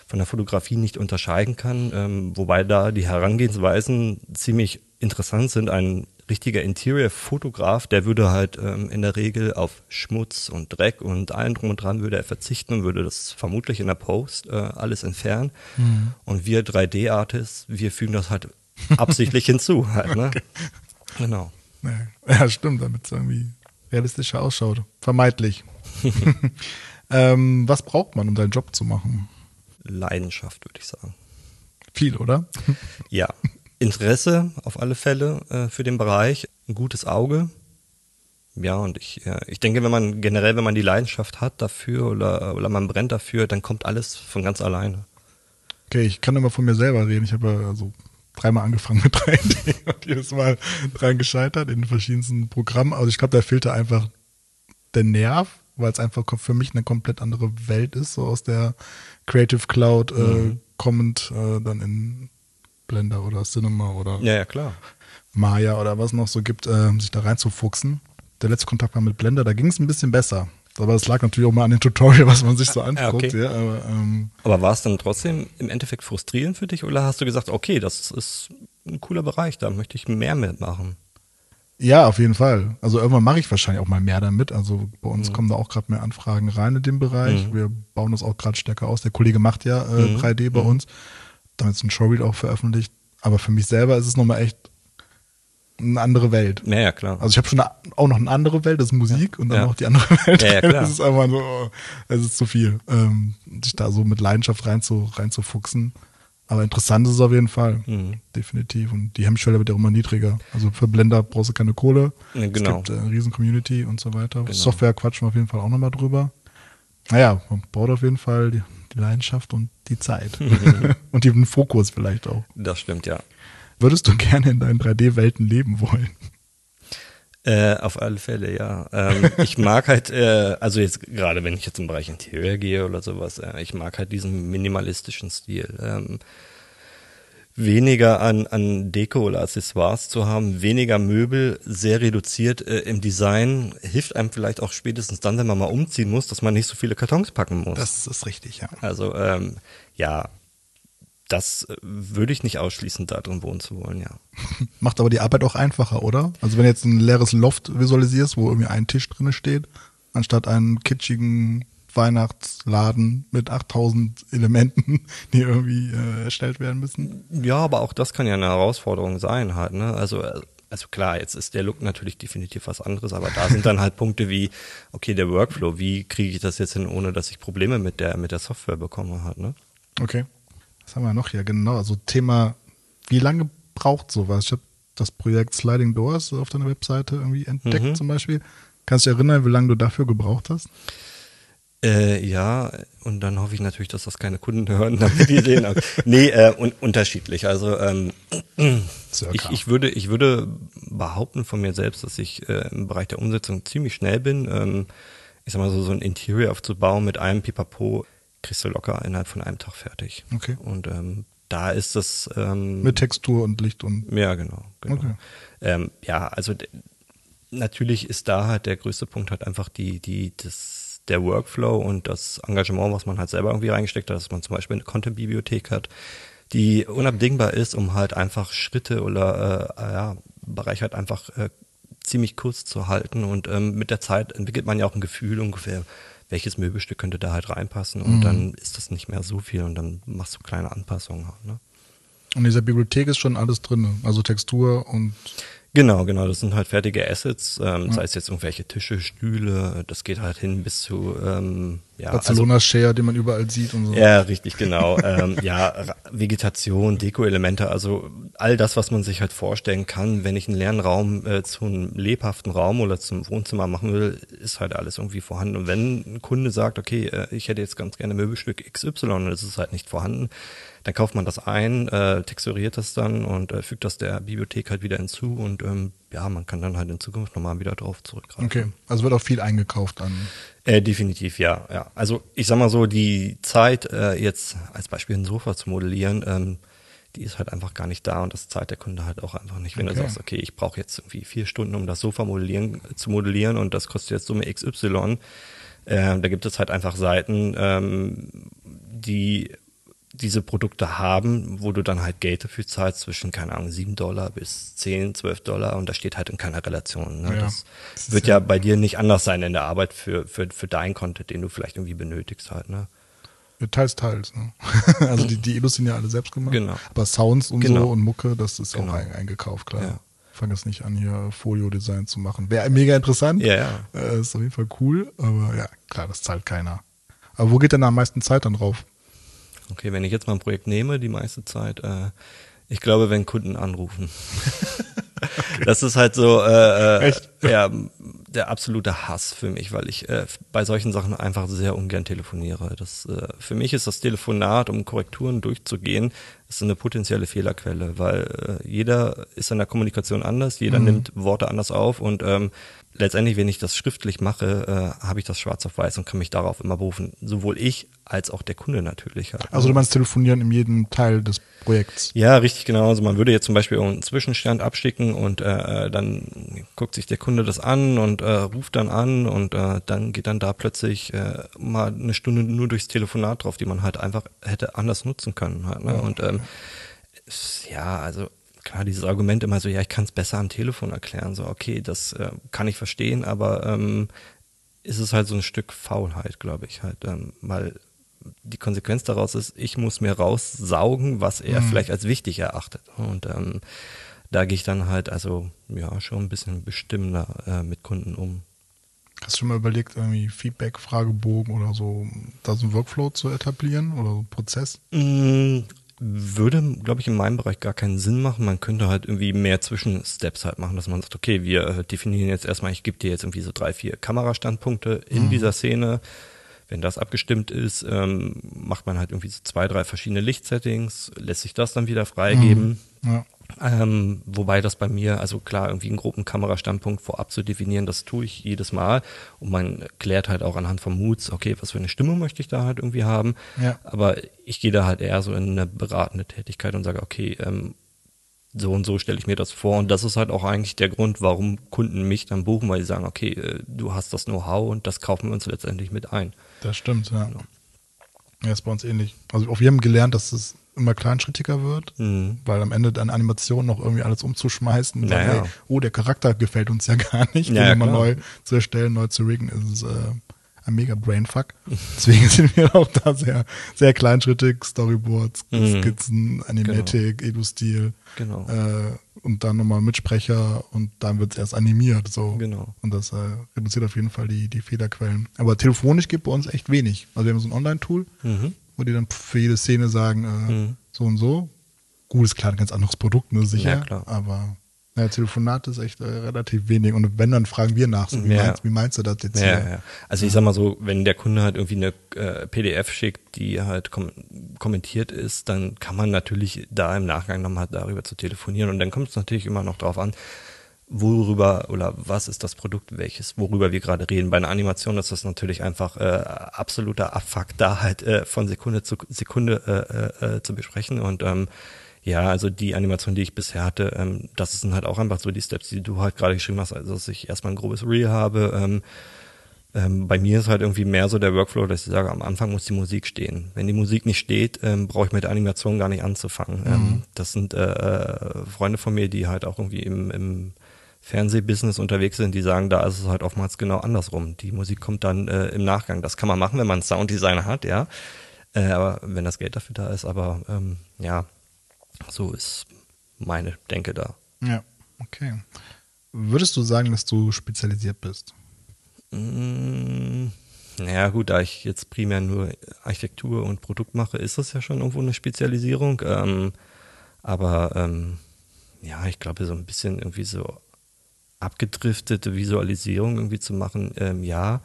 von der Fotografie nicht unterscheiden kann, ähm, wobei da die Herangehensweisen ziemlich interessant sind. Ein richtiger Interior-Fotograf, der würde halt ähm, in der Regel auf Schmutz und Dreck und allen drum und dran würde er verzichten und würde das vermutlich in der Post äh, alles entfernen. Mhm. Und wir 3D-Artists, wir fügen das halt absichtlich [LAUGHS] hinzu halt, ne? Okay. Genau. Ja, stimmt, damit es irgendwie realistischer ausschaut. Vermeidlich. [LAUGHS] [LAUGHS] ähm, was braucht man, um seinen Job zu machen? Leidenschaft, würde ich sagen. Viel, oder? Ja. Interesse auf alle Fälle äh, für den Bereich, ein gutes Auge. Ja, und ich, ja, ich denke, wenn man generell, wenn man die Leidenschaft hat dafür oder, oder man brennt dafür, dann kommt alles von ganz alleine. Okay, ich kann immer von mir selber reden. Ich habe ja so dreimal angefangen mit [LAUGHS] 3D und jedes Mal dran gescheitert in verschiedensten Programmen. Also ich glaube, da fehlte einfach der Nerv, weil es einfach für mich eine komplett andere Welt ist, so aus der Creative Cloud äh, mhm. kommend äh, dann in Blender oder Cinema oder ja, ja, klar. Maya oder was noch so gibt, äh, sich da reinzufuchsen. Der letzte Kontakt war mit Blender, da ging es ein bisschen besser. Aber es lag natürlich auch mal an dem Tutorial, was man sich so anguckt. Okay. Ja, aber ähm, aber war es dann trotzdem im Endeffekt frustrierend für dich oder hast du gesagt, okay, das ist ein cooler Bereich, da möchte ich mehr mitmachen? Ja, auf jeden Fall. Also irgendwann mache ich wahrscheinlich auch mal mehr damit. Also bei uns mhm. kommen da auch gerade mehr Anfragen rein in dem Bereich. Mhm. Wir bauen das auch gerade stärker aus. Der Kollege macht ja äh, mhm. 3D bei mhm. uns. Damit ist ein Showreel auch veröffentlicht. Aber für mich selber ist es nochmal echt eine andere Welt. Ja, ja, klar. Also ich habe schon eine, auch noch eine andere Welt, das ist Musik ja. und dann ja. noch die andere [LAUGHS] Welt. Ja, ja, klar. Das ist einfach so, oh, es ist zu viel, ähm, sich da so mit Leidenschaft rein zu, reinzufuchsen. Aber interessant ist es auf jeden Fall. Mhm. Definitiv. Und die Hemmschwelle wird ja immer niedriger. Also für Blender brauchst du keine Kohle. Ja, genau. Es gibt äh, eine riesen Community und so weiter. Genau. Software quatschen wir auf jeden Fall auch nochmal drüber. Naja, man braucht auf jeden Fall die, die Leidenschaft und die Zeit. [LAUGHS] Und den Fokus vielleicht auch. Das stimmt, ja. Würdest du gerne in deinen 3D-Welten leben wollen? Äh, auf alle Fälle, ja. Ähm, [LAUGHS] ich mag halt, äh, also jetzt gerade wenn ich jetzt im Bereich Interior gehe oder sowas, äh, ich mag halt diesen minimalistischen Stil. Ähm, weniger an, an Deko oder Accessoires zu haben, weniger Möbel, sehr reduziert äh, im Design, hilft einem vielleicht auch spätestens dann, wenn man mal umziehen muss, dass man nicht so viele Kartons packen muss. Das ist richtig, ja. Also ähm, ja, das äh, würde ich nicht ausschließen, da drin wohnen zu wollen, ja. [LAUGHS] Macht aber die Arbeit auch einfacher, oder? Also wenn du jetzt ein leeres Loft visualisierst, wo irgendwie ein Tisch drinne steht, anstatt einen kitschigen Weihnachtsladen mit 8000 Elementen, [LAUGHS] die irgendwie äh, erstellt werden müssen. Ja, aber auch das kann ja eine Herausforderung sein halt, ne? Also äh, also klar, jetzt ist der Look natürlich definitiv was anderes, aber da sind dann halt [LAUGHS] Punkte wie, okay, der Workflow, wie kriege ich das jetzt hin, ohne dass ich Probleme mit der, mit der Software bekomme halt, ne? Okay. Was haben wir noch hier? Genau, also Thema, wie lange braucht sowas? Ich habe das Projekt Sliding Doors auf deiner Webseite irgendwie entdeckt mhm. zum Beispiel. Kannst du dich erinnern, wie lange du dafür gebraucht hast? Äh, ja, und dann hoffe ich natürlich, dass das keine Kunden [LAUGHS] hören, damit die sehen. nee, äh, un unterschiedlich. Also ähm, ich, ich, würde, ich würde behaupten von mir selbst, dass ich äh, im Bereich der Umsetzung ziemlich schnell bin. Ähm, ich sag mal so, so ein Interior aufzubauen mit einem Pipapo kriegst du locker innerhalb von einem Tag fertig. Okay. Und ähm, da ist das ähm, mit Textur und Licht und ja genau, genau. Okay. Ähm, ja also natürlich ist da halt der größte Punkt halt einfach die die das der Workflow und das Engagement, was man halt selber irgendwie reingesteckt hat, dass man zum Beispiel eine Content-Bibliothek hat, die unabdingbar ist, um halt einfach Schritte oder äh, ja, Bereich halt einfach äh, ziemlich kurz zu halten und ähm, mit der Zeit entwickelt man ja auch ein Gefühl ungefähr, welches Möbelstück könnte da halt reinpassen und Mhm. dann ist das nicht mehr so viel und dann machst du kleine Anpassungen halt, ne? Und in dieser Bibliothek ist schon alles drin, also Textur und Genau, genau. Das sind halt fertige Assets, ähm, sei es jetzt irgendwelche Tische, Stühle, das geht halt hin bis zu ähm, ja, also, Barcelona Share, den man überall sieht und so. ja, richtig, genau. [LAUGHS] ähm, ja, Vegetation, Deko-Elemente, also all das, was man sich halt vorstellen kann, wenn ich einen leeren Raum äh, zu einem lebhaften Raum oder zum Wohnzimmer machen will, ist halt alles irgendwie vorhanden. Und wenn ein Kunde sagt, okay, äh, ich hätte jetzt ganz gerne Möbelstück XY und es ist halt nicht vorhanden, dann kauft man das ein, äh, texturiert das dann und äh, fügt das der Bibliothek halt wieder hinzu und ähm, ja, man kann dann halt in Zukunft nochmal wieder drauf zurückgreifen. Okay, also wird auch viel eingekauft an. Äh, definitiv, ja, ja. Also ich sag mal so, die Zeit, äh, jetzt als Beispiel ein Sofa zu modellieren, ähm, die ist halt einfach gar nicht da und das zahlt der Kunde halt auch einfach nicht. Wenn Okay. du sagst, okay, ich brauche jetzt irgendwie vier Stunden, um das Sofa modellieren, zu modellieren und das kostet jetzt Summe XY, äh, da gibt es halt einfach Seiten, ähm, die diese Produkte haben, wo du dann halt Geld dafür zahlst zwischen, keine Ahnung, 7 Dollar bis 10, 12 Dollar und das steht halt in keiner Relation. Ne? Ja. Das, Das wird ja- ja bei dir nicht anders sein in der Arbeit für, für, für dein Content, den du vielleicht irgendwie benötigst halt. Ne? Teils, teils. Ne? [LAUGHS] also die, die Illus sind ja alle selbst gemacht. Genau. Aber Sounds und Genau. so und Mucke, das ist Genau. auch ein, eingekauft, klar. Ja. Fang jetzt nicht an, hier Folio-Design zu machen. Wäre mega interessant. Ja, ja. Äh, ist auf jeden Fall cool, aber ja, klar, das zahlt keiner. Aber wo geht denn am meisten Zeit dann drauf? Okay, wenn ich jetzt mal ein Projekt nehme, die meiste Zeit, äh, ich glaube, wenn Kunden anrufen. [LAUGHS] Das ist halt so äh, äh, Echt? ja, der absolute Hass für mich, weil ich äh, bei solchen Sachen einfach sehr ungern telefoniere. Das, äh, für mich ist das Telefonat, um Korrekturen durchzugehen, ist eine potenzielle Fehlerquelle, weil äh, jeder ist in der Kommunikation anders, jeder nimmt Worte anders auf und ähm, letztendlich, wenn ich das schriftlich mache, äh, habe ich das schwarz auf weiß und kann mich darauf immer berufen. Sowohl ich als auch der Kunde natürlich. Halt. Also du meinst telefonieren in jedem Teil des Projekts. Ja, richtig genau. Also man würde jetzt zum Beispiel einen Zwischenstand abschicken und äh, dann guckt sich der Kunde das an und äh, ruft dann an und äh, dann geht dann da plötzlich äh, mal eine Stunde nur durchs Telefonat drauf, die man halt einfach hätte anders nutzen können. Halt, ne? Und ähm, ja, also klar, dieses Argument immer so, ja, ich kann es besser am Telefon erklären. So, okay, das äh, kann ich verstehen, aber ähm, ist es halt so ein Stück Faulheit, glaube ich halt, ähm, weil die Konsequenz daraus ist, ich muss mir raussaugen, was er vielleicht als wichtig erachtet. Und ähm, da gehe ich dann halt also ja schon ein bisschen bestimmender äh, mit Kunden um. Hast du schon mal überlegt, irgendwie Feedback, Fragebogen oder so, da so einen Workflow zu etablieren oder so einen Prozess? Mm, Würde, glaube ich, in meinem Bereich gar keinen Sinn machen. Man könnte halt irgendwie mehr Zwischensteps halt machen, dass man sagt, okay, wir äh, definieren jetzt erstmal, ich gebe dir jetzt irgendwie so drei, vier Kamerastandpunkte in dieser Szene. Wenn das abgestimmt ist, ähm, macht man halt irgendwie so zwei, drei verschiedene Lichtsettings, lässt sich das dann wieder freigeben. Ja. Ähm, wobei das bei mir, also klar, irgendwie einen groben Kamerastandpunkt vorab zu definieren, das tue ich jedes Mal. Und man klärt halt auch anhand von Moods, okay, was für eine Stimmung möchte ich da halt irgendwie haben. Ja. Aber ich gehe da halt eher so in eine beratende Tätigkeit und sage, okay, ähm, so und so stelle ich mir das vor. Und das ist halt auch eigentlich der Grund, warum Kunden mich dann buchen, weil sie sagen, okay, äh, du hast das Know-how und das kaufen wir uns letztendlich mit ein. Das stimmt, ja. Ja, ist bei uns ähnlich. Also auch wir haben gelernt, dass es immer kleinschrittiger wird, Mhm. weil am Ende dann Animationen noch irgendwie alles umzuschmeißen und Naja. sagen, hey, oh, der Charakter gefällt uns ja [LAUGHS] gar nicht, Ja, den mal neu zu erstellen, neu zu riggen, ist äh, ein mega Brainfuck. [LAUGHS] Deswegen sind wir auch da sehr, sehr kleinschrittig, Storyboards, Mhm. Skizzen, Animatic, Edu-Stil, Genau. äh, und dann nochmal Mitsprecher und dann wird es erst animiert. So. Genau. Und das äh, reduziert auf jeden Fall die, die Fehlerquellen. Aber telefonisch gibt bei uns echt wenig. Also wir haben so ein Online-Tool, Mhm. Wo die dann für jede Szene sagen, äh, Mhm. so und so. Gut, ist klar, ein ganz anderes Produkt, ne, sicher. Ja, klar. Aber ja, Telefonat ist echt äh, relativ wenig. Und wenn, dann fragen wir nach, so, wie, Ja. meinst, wie meinst du das jetzt Ja, hier? ja. Also ich sag mal so, wenn der Kunde halt irgendwie eine äh, PDF schickt, die halt kom kommentiert ist, dann kann man natürlich da im Nachgang nochmal darüber zu telefonieren und dann kommt es natürlich immer noch drauf an, worüber oder was ist das Produkt, welches, worüber wir gerade reden. Bei einer Animation ist das natürlich einfach äh, absoluter Abfuck, da halt äh, von Sekunde zu Sekunde äh, äh, äh, zu besprechen. Und ähm, ja, also die Animation, die ich bisher hatte, ähm, das sind halt auch einfach so die Steps, die du halt gerade geschrieben hast, also dass ich erstmal ein grobes Reel habe. Ähm, ähm, bei mir ist halt irgendwie mehr so der Workflow, dass ich sage, am Anfang muss die Musik stehen. Wenn die Musik nicht steht, ähm, brauche ich mit der Animation gar nicht anzufangen. Ähm, mhm. Ähm, das sind äh, äh, Freunde von mir, die halt auch irgendwie im, im Fernsehbusiness unterwegs sind, die sagen, da ist es halt oftmals genau andersrum. Die Musik kommt dann äh, im Nachgang. Das kann man machen, wenn man einen Sounddesigner hat, ja. Äh, aber wenn das Geld dafür da ist, aber ähm, ja, so ist meine Denke da. Ja, okay. Würdest du sagen, dass du spezialisiert bist? Mm, naja, gut, da ich jetzt primär nur Architektur und Produkt mache, ist das ja schon irgendwo eine Spezialisierung. Ähm, aber ähm, ja, ich glaube, so ein bisschen irgendwie so abgedriftete Visualisierung irgendwie zu machen, ähm, ja.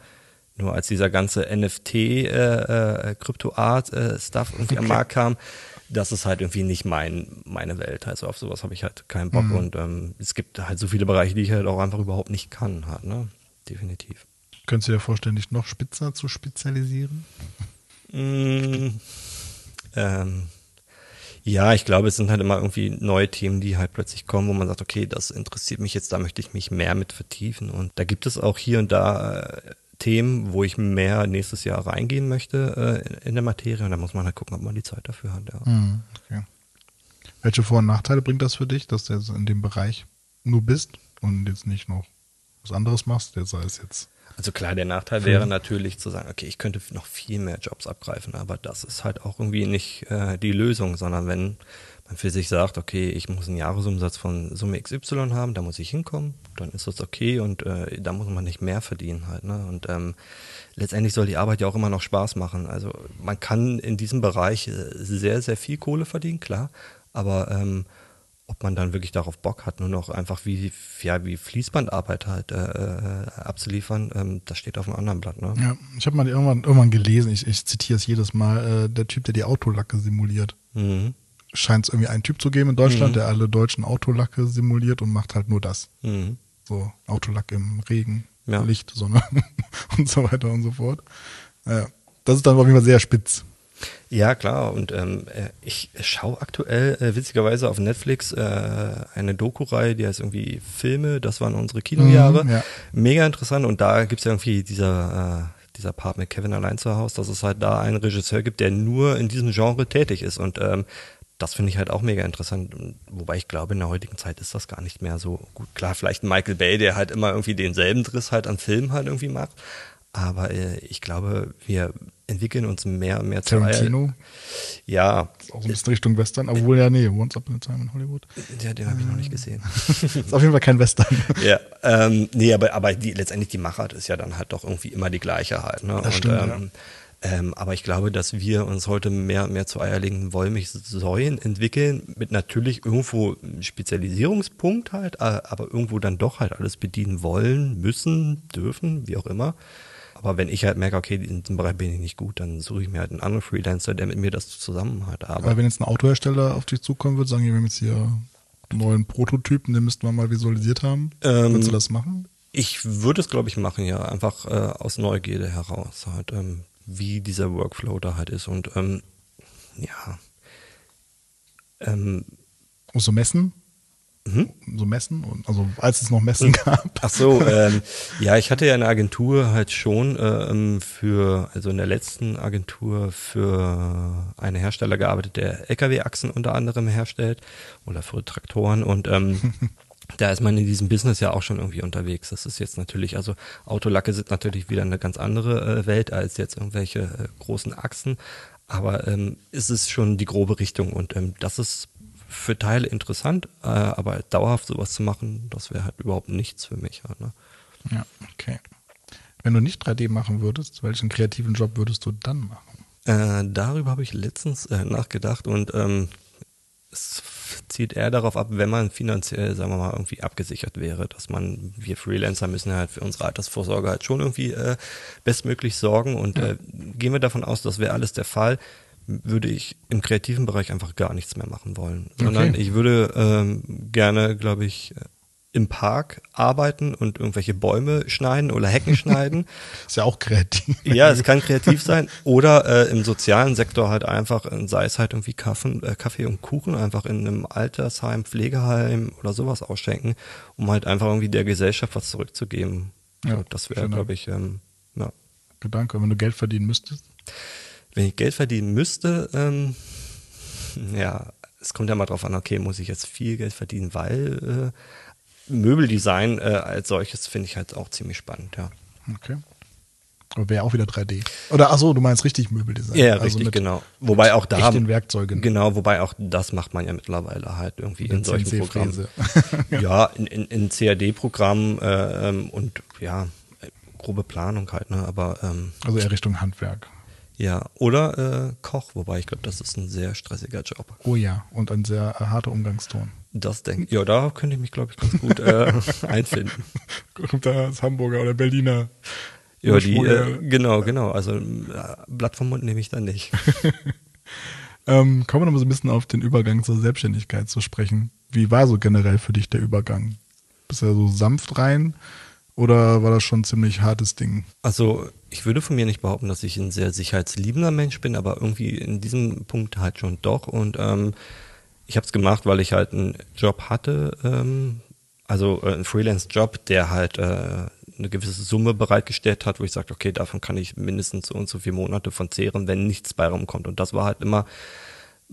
Nur als dieser ganze NFT-Krypto-Art-Stuff äh, äh, irgendwie okay. am Markt kam, das ist halt irgendwie nicht mein, meine Welt. Also auf sowas habe ich halt keinen Bock. Mhm. Und ähm, es gibt halt so viele Bereiche, die ich halt auch einfach überhaupt nicht kann, halt, ne? Definitiv. Könntest du dir vorstellen, dich noch spitzer zu spezialisieren? Mm, ähm, ja, ich glaube, es sind halt immer irgendwie neue Themen, die halt plötzlich kommen, wo man sagt, okay, das interessiert mich jetzt, da möchte ich mich mehr mit vertiefen. Und da gibt es auch hier und da äh, Themen, wo ich mehr nächstes Jahr reingehen möchte äh, in der Materie. Und da muss man halt gucken, ob man die Zeit dafür hat. Ja. Mhm, okay. Welche Vor- und Nachteile bringt das für dich, dass du jetzt in dem Bereich nur bist und jetzt nicht noch was anderes machst, der sei es jetzt also klar, der Nachteil wäre natürlich zu sagen, okay, ich könnte noch viel mehr Jobs abgreifen, aber das ist halt auch irgendwie nicht äh, die Lösung, sondern wenn man für sich sagt, okay, ich muss einen Jahresumsatz von Summe XY haben, da muss ich hinkommen, dann ist das okay und äh, da muss man nicht mehr verdienen halt. Ne? Und ähm, letztendlich soll die Arbeit ja auch immer noch Spaß machen. Also man kann in diesem Bereich äh, sehr, sehr viel Kohle verdienen, klar, aber ähm, ob man dann wirklich darauf Bock hat, nur noch einfach wie, ja, wie Fließbandarbeit halt äh, äh, abzuliefern, ähm, das steht auf einem anderen Blatt. Ne? Ja, ich habe mal irgendwann, irgendwann gelesen, ich, ich zitiere es jedes Mal, äh, der Typ, der die Autolacke simuliert. Mhm. Scheint es irgendwie einen Typ zu geben in Deutschland, mhm. der alle deutschen Autolacke simuliert und macht halt nur das. Mhm. So Autolack im Regen, ja. Licht, Sonne [LAUGHS] und so weiter und so fort. Ja, das ist dann auf jeden Fall sehr spitz. Ja, klar. Und ähm, äh, ich schaue aktuell äh, witzigerweise auf Netflix äh, eine Doku-Reihe, die heißt irgendwie Filme, das waren unsere Kinojahre. Mhm, ja. Mega interessant. Und da gibt's ja irgendwie dieser, äh, dieser Part mit Kevin allein zu Hause, dass es halt da einen Regisseur gibt, der nur in diesem Genre tätig ist. Und ähm, das finde ich halt auch mega interessant. Wobei ich glaube, in der heutigen Zeit ist das gar nicht mehr so gut. Klar, vielleicht Michael Bay, der halt immer irgendwie denselben Driss halt an Filmen halt irgendwie macht. Aber äh, ich glaube, wir entwickeln uns mehr und mehr zu Tarantino? Ja. Auch ein bisschen Richtung Western, obwohl ja, nee, Once Upon a Time in Hollywood. Ja, den habe ich noch nicht gesehen. [LAUGHS] ist auf jeden Fall kein Western. ja, ähm, nee, aber, aber die, letztendlich die Machart ist ja dann halt doch irgendwie immer die gleiche halt. Ne? Das und, stimmt, ähm, ja. ähm, aber ich glaube, dass wir uns heute mehr und mehr zu eierlegenden Wollmilchsäuen entwickeln, mit natürlich irgendwo Spezialisierungspunkt halt, äh, aber irgendwo dann doch halt alles bedienen wollen, müssen, dürfen, wie auch immer. Aber wenn ich halt merke, okay, in diesem Bereich bin ich nicht gut, dann suche ich mir halt einen anderen Freelancer, der mit mir das zusammen halt arbeitet. Aber wenn jetzt ein Autohersteller auf dich zukommen würde, sagen, wir haben jetzt hier einen neuen Prototypen, den müssten wir mal visualisiert haben. Ähm, Würdest du das machen? Ich würde es, glaube ich, machen, ja. Einfach äh, aus Neugierde heraus, halt, ähm, wie dieser Workflow da halt ist. Und ähm, ja. Ähm, Musst du messen? Mhm. So Messen, also als es noch Messen gab. Ach so, ähm, ja, ich hatte ja eine Agentur halt schon ähm, für, also in der letzten Agentur für einen Hersteller gearbeitet, der LKW-Achsen unter anderem herstellt oder für Traktoren und ähm, [LAUGHS] da ist man in diesem Business ja auch schon irgendwie unterwegs. Das ist jetzt natürlich, also Autolacke sind natürlich wieder eine ganz andere äh, Welt als jetzt irgendwelche äh, großen Achsen. Aber ähm, ist es schon die grobe Richtung und ähm, das ist für Teile interessant, äh, aber dauerhaft sowas zu machen, das wäre halt überhaupt nichts für mich. Halt, ne? Ja, okay. Wenn du nicht 3D machen würdest, welchen kreativen Job würdest du dann machen? Äh, darüber habe ich letztens äh, nachgedacht und ähm, es zielt eher darauf ab, wenn man finanziell, sagen wir mal, irgendwie abgesichert wäre, dass man, wir Freelancer müssen halt für unsere Altersvorsorge halt schon irgendwie äh, bestmöglich sorgen und ja. äh, gehen wir davon aus, das wäre alles der Fall, würde ich im kreativen Bereich einfach gar nichts mehr machen wollen, sondern okay. ich würde ähm, gerne, glaube ich, im Park arbeiten und irgendwelche Bäume schneiden oder Hecken [LAUGHS] schneiden. Ist ja auch kreativ. Ja, es kann kreativ sein. Oder äh, im sozialen Sektor halt einfach, äh, sei es halt irgendwie Kaffee, äh, Kaffee und Kuchen, einfach in einem Altersheim, Pflegeheim oder sowas ausschenken, um halt einfach irgendwie der Gesellschaft was zurückzugeben. Ja, so, das wäre, glaube ich, ähm, ja. Gedanke, wenn du Geld verdienen müsstest? Wenn ich Geld verdienen müsste, ähm, ja, es kommt ja mal drauf an, okay, muss ich jetzt viel Geld verdienen, weil äh, Möbeldesign äh, als solches finde ich halt auch ziemlich spannend, ja. Okay. Aber wäre auch wieder 3D. Oder ach so, du meinst richtig Möbeldesign. Ja, also richtig, mit, genau. Wobei auch da den Werkzeugen. Genau, wobei auch das macht man ja mittlerweile halt irgendwie in, in solchen Programmen. ja, in, in, in CAD-Programmen äh, ähm, und ja, grobe Planung halt, ne? Aber ähm, also eher Richtung Handwerk. Ja, oder äh, Koch, wobei ich glaube, das ist ein sehr stressiger Job. Oh ja, und ein sehr äh, harter Umgangston. Das denke ich. Ja, da könnte ich mich, glaube ich, ganz gut äh, [LAUGHS] einfinden. Kommt da das Hamburger oder Berliner? Ja, die, äh, genau, genau. Also äh, Blatt vom Mund nehme ich dann nicht. [LAUGHS] ähm, kommen wir noch mal so ein bisschen auf den Übergang zur Selbstständigkeit zu sprechen. Wie war so generell für dich der Übergang? Bist du ja so sanft rein oder war das schon ein ziemlich hartes Ding? Also ich würde von mir nicht behaupten, dass ich ein sehr sicherheitsliebender Mensch bin, aber irgendwie in diesem Punkt halt schon doch. Und ähm, ich habe es gemacht, weil ich halt einen Job hatte, ähm, also äh, einen Freelance-Job, der halt äh, eine gewisse Summe bereitgestellt hat, wo ich sagte, okay, davon kann ich mindestens so und so viele Monate von zehren, wenn nichts bei rumkommt. Und das war halt immer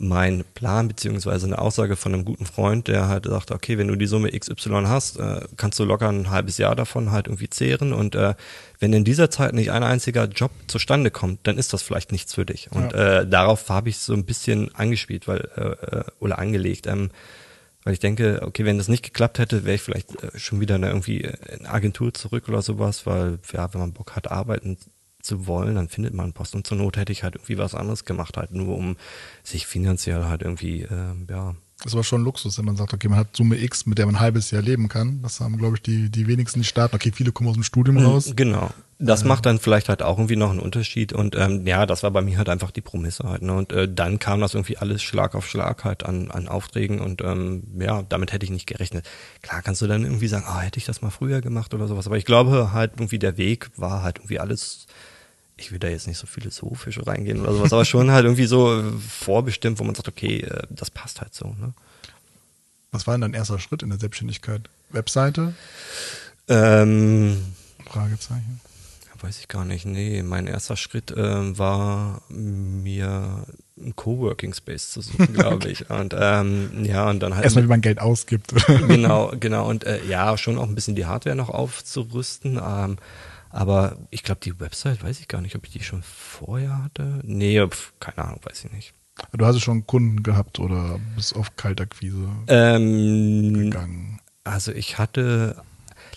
mein Plan beziehungsweise eine Aussage von einem guten Freund, der halt sagte, okay, wenn du die Summe XY hast, äh, kannst du locker ein halbes Jahr davon halt irgendwie zehren und äh, wenn in dieser Zeit nicht ein einziger Job zustande kommt, dann ist das vielleicht nichts für dich. Und ja. äh, darauf habe ich so ein bisschen angespielt, weil äh, äh, oder angelegt, ähm, weil ich denke, okay, wenn das nicht geklappt hätte, wäre ich vielleicht äh, schon wieder eine, irgendwie in Agentur zurück oder sowas, weil ja, wenn man Bock hat, arbeiten zu wollen, dann findet man Post. Und zur Not hätte ich halt irgendwie was anderes gemacht, halt nur um sich finanziell halt irgendwie, äh, ja. Das war schon Luxus, wenn man sagt, okay, man hat Summe X, mit der man ein halbes Jahr leben kann. Das haben, glaube ich, die, die wenigsten, die starten. Okay, viele kommen aus dem Studium raus. Genau. Das macht dann vielleicht halt auch irgendwie noch einen Unterschied. Und ähm, ja, das war bei mir halt einfach die Promisse halt. Ne? Und äh, dann kam das irgendwie alles Schlag auf Schlag halt an, an Aufträgen. Und ähm, ja, damit hätte ich nicht gerechnet. Klar kannst du dann irgendwie sagen, ah, hätte ich das mal früher gemacht oder sowas. Aber ich glaube halt irgendwie der Weg war halt irgendwie alles ich will da jetzt nicht so philosophisch reingehen oder sowas, aber schon halt irgendwie so vorbestimmt, wo man sagt, okay, äh, das passt halt so. Ne? Was war denn dein erster Schritt in der Selbstständigkeit? Webseite? Ähm, Fragezeichen. Weiß ich gar nicht. Nee, mein erster Schritt äh, war mir einen Coworking Space zu suchen, [LAUGHS] glaube okay. ich. Und ähm, ja, und dann halt. Erstmal, wie man Geld ausgibt. genau, genau. Und äh, ja, schon auch ein bisschen die Hardware noch aufzurüsten. Ähm, aber ich glaube, die Website, weiß ich gar nicht, ob ich die schon vorher hatte. Nee, pf, keine Ahnung, weiß ich nicht. Du hast schon Kunden gehabt oder bist auf Kaltakquise ähm, gegangen? Also ich hatte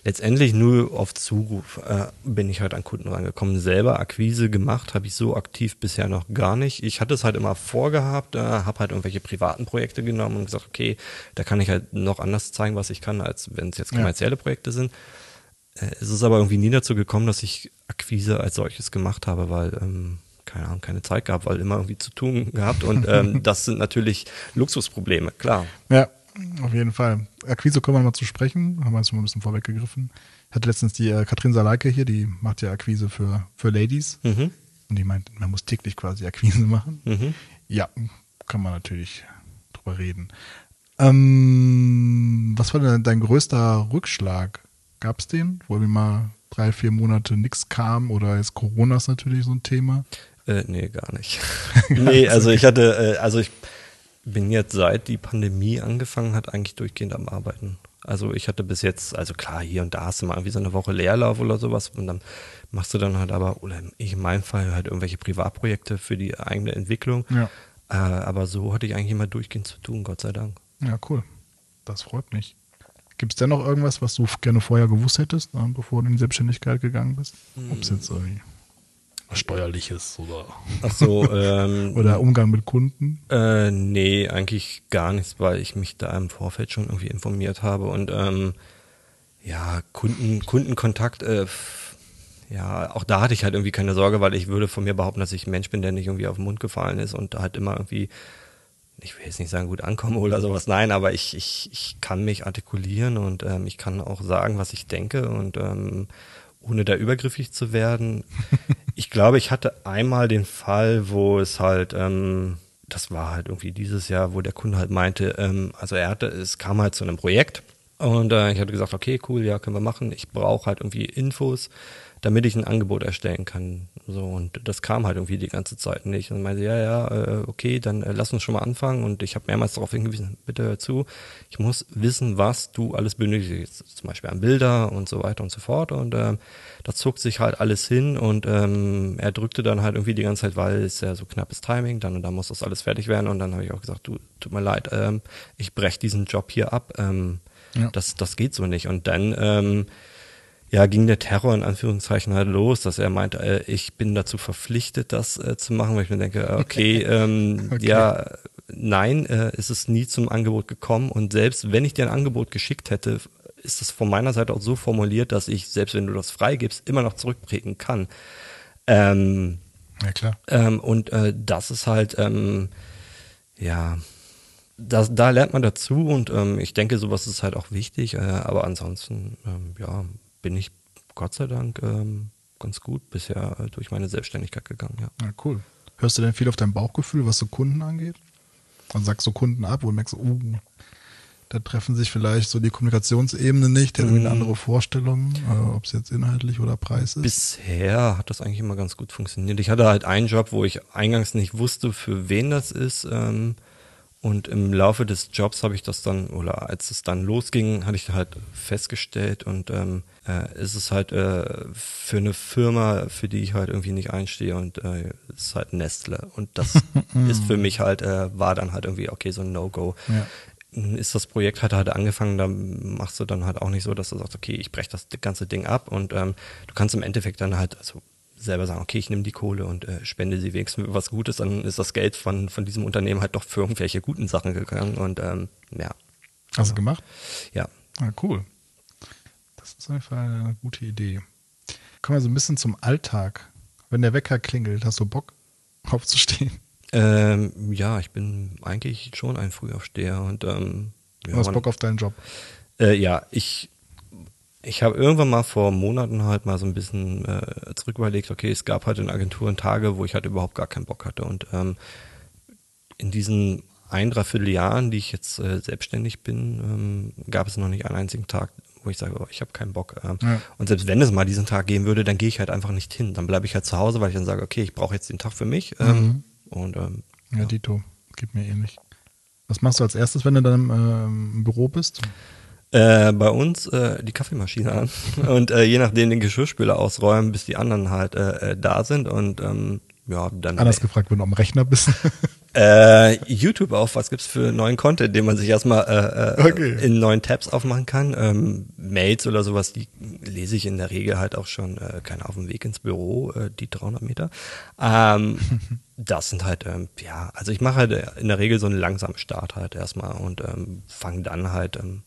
letztendlich nur auf Zuruf äh, bin ich halt an Kunden rangekommen. Selber Akquise gemacht habe ich so aktiv bisher noch gar nicht. Ich hatte es halt immer vorgehabt, äh, habe halt irgendwelche privaten Projekte genommen und gesagt, okay, da kann ich halt noch anders zeigen, was ich kann, als wenn es jetzt kommerzielle ja. Projekte sind. Äh, es ist aber irgendwie nie dazu gekommen, dass ich Akquise als solches gemacht habe, weil, ähm, keine Ahnung, keine Zeit gehabt, weil immer irgendwie zu tun gehabt. Und ähm, [LAUGHS] das sind natürlich Luxusprobleme, klar. Ja, auf jeden Fall. Akquise kommen wir mal zu sprechen, haben wir jetzt mal ein bisschen vorweggegriffen. Ich hatte letztens die äh, Katrin Saleike hier, die macht ja Akquise für, für Ladies. Mhm. Und die meint, man muss täglich quasi Akquise machen. Mhm. Ja, kann man natürlich drüber reden. Ähm, was war denn dein größter Rückschlag Gab es den, wo irgendwie mal drei, vier Monate nichts kam oder ist Corona ist natürlich so ein Thema? Äh, nee, gar nicht. [LAUGHS] [LAUGHS] nee, also ich hatte, äh, also ich bin jetzt seit die Pandemie angefangen hat, eigentlich durchgehend am Arbeiten. Also ich hatte bis jetzt, also klar, hier und da hast du mal irgendwie so eine Woche Leerlauf oder sowas und dann machst du dann halt aber, oder ich in meinem Fall halt irgendwelche Privatprojekte für die eigene Entwicklung. Ja. Äh, aber so hatte ich eigentlich immer durchgehend zu tun, Gott sei Dank. Ja, cool. Das freut mich. Gibt es denn noch irgendwas, was du gerne vorher gewusst hättest, ne, bevor du in die Selbstständigkeit gegangen bist? Ob es jetzt irgendwie was Steuerliches oder, Ach so, [LAUGHS] ähm, oder Umgang mit Kunden? Äh, nee, eigentlich gar nichts, weil ich mich da im Vorfeld schon irgendwie informiert habe und ähm, ja, Kunden, Kundenkontakt, äh, ja, auch da hatte ich halt irgendwie keine Sorge, weil ich würde von mir behaupten, dass ich ein Mensch bin, der nicht irgendwie auf den Mund gefallen ist und halt immer irgendwie ich will jetzt nicht sagen, gut ankomme oder sowas, nein, aber ich, ich, ich kann mich artikulieren und ähm, ich kann auch sagen, was ich denke und ähm, ohne da übergriffig zu werden. [LAUGHS] ich glaube, ich hatte einmal den Fall, wo es halt, ähm, das war halt irgendwie dieses Jahr, wo der Kunde halt meinte, ähm, also er hatte, es kam halt zu einem Projekt und äh, ich hatte gesagt, okay, cool, ja, können wir machen. Ich brauche halt irgendwie Infos damit ich ein Angebot erstellen kann. So, und das kam halt irgendwie die ganze Zeit nicht. Und meinte, ja, ja, äh, okay, dann äh, lass uns schon mal anfangen. Und ich habe mehrmals darauf hingewiesen, bitte hör zu, ich muss wissen, was du alles benötigst. Zum Beispiel an Bilder und so weiter und so fort. Und ähm, da zog sich halt alles hin und ähm, er drückte dann halt irgendwie die ganze Zeit, weil es ja so knappes Timing, dann und dann muss das alles fertig werden. Und dann habe ich auch gesagt, du, tut mir leid, ähm, ich breche diesen Job hier ab. Ähm, ja. das, das geht so nicht. Und dann ähm, ja, ging der Terror in Anführungszeichen halt los, dass er meinte, äh, ich bin dazu verpflichtet, das äh, zu machen, weil ich mir denke, äh, okay, [LAUGHS] ähm, okay. ja, nein, äh, ist es nie zum Angebot gekommen und selbst wenn ich dir ein Angebot geschickt hätte, ist es von meiner Seite auch so formuliert, dass ich, selbst wenn du das freigibst, immer noch zurückprägen kann. Ähm, ja, klar. Ähm, und äh, das ist halt, ähm, ja, das, da lernt man dazu und ähm, ich denke, sowas ist halt auch wichtig, äh, aber ansonsten, ähm, ja, bin ich Gott sei Dank ähm, ganz gut bisher äh, durch meine Selbstständigkeit gegangen. Ja. ja. cool. Hörst du denn viel auf dein Bauchgefühl, was so Kunden angeht? Und sagst du Kunden ab und merkst, uh, da treffen sich vielleicht so die Kommunikationsebene nicht, der hat irgendwie eine mhm. andere Vorstellung, äh, ob es jetzt inhaltlich oder Preis ist. Bisher hat das eigentlich immer ganz gut funktioniert. Ich hatte halt einen Job, wo ich eingangs nicht wusste, für wen das ist. Ähm, und im Laufe des Jobs habe ich das dann, oder als es dann losging, hatte ich halt festgestellt und ähm, äh, ist es halt äh, für eine Firma, für die ich halt irgendwie nicht einstehe und äh, ist halt Nestle. Und das [LAUGHS] ist für mich halt, äh, war dann halt irgendwie, okay, so ein No-Go. Ja. Ist das Projekt halt halt angefangen, da machst du dann halt auch nicht so, dass du sagst, okay, ich breche das ganze Ding ab und ähm, du kannst im Endeffekt dann halt, also selber sagen, okay, ich nehme die Kohle und äh, spende sie wenigstens für was Gutes, dann ist das Geld von, von diesem Unternehmen halt doch für irgendwelche guten Sachen gegangen und ähm, ja. Hast du gemacht? Ja. Ah, cool. Das ist auf jeden Fall eine gute Idee. Kommen wir so ein bisschen zum Alltag. Wenn der Wecker klingelt, hast du Bock [LAUGHS] aufzustehen? Ähm, ja, ich bin eigentlich schon ein Frühaufsteher und ähm, ja, hast Bock auf deinen Job? Äh, ja, ich ich habe irgendwann mal vor Monaten halt mal so ein bisschen äh, zurück überlegt, okay, es gab halt in Agenturen Tage, wo ich halt überhaupt gar keinen Bock hatte. Und ähm, in diesen ein, dreiviertel Jahren, die ich jetzt äh, selbstständig bin, ähm, gab es noch nicht einen einzigen Tag, wo ich sage, oh, ich habe keinen Bock. Ähm, ja. Und selbst wenn es mal diesen Tag gehen würde, dann gehe ich halt einfach nicht hin. Dann bleibe ich halt zu Hause, weil ich dann sage, okay, ich brauche jetzt den Tag für mich. Ähm, mhm. Und ähm, ja, ja, Dito, geht mir ähnlich. Was machst du als erstes, wenn du dann äh, im Büro bist? Äh, bei uns äh, die Kaffeemaschine an [LAUGHS] und äh, je nachdem den Geschirrspüler ausräumen, bis die anderen halt äh, äh da sind und ähm, ja, dann. Anders äh, gefragt, wenn du am Rechner bist. [LAUGHS] äh, YouTube auf, was gibt's für neuen Content, den man sich erstmal äh, äh, okay. in neuen Tabs aufmachen kann. Ähm, Mails oder sowas, die lese ich in der Regel halt auch schon, äh, keine auf dem Weg ins Büro, äh, die 300 Meter. Ähm, [LAUGHS] das sind halt, ähm, ja, also ich mache halt in der Regel so einen langsamen Start halt erstmal und ähm, fange dann halt ähm,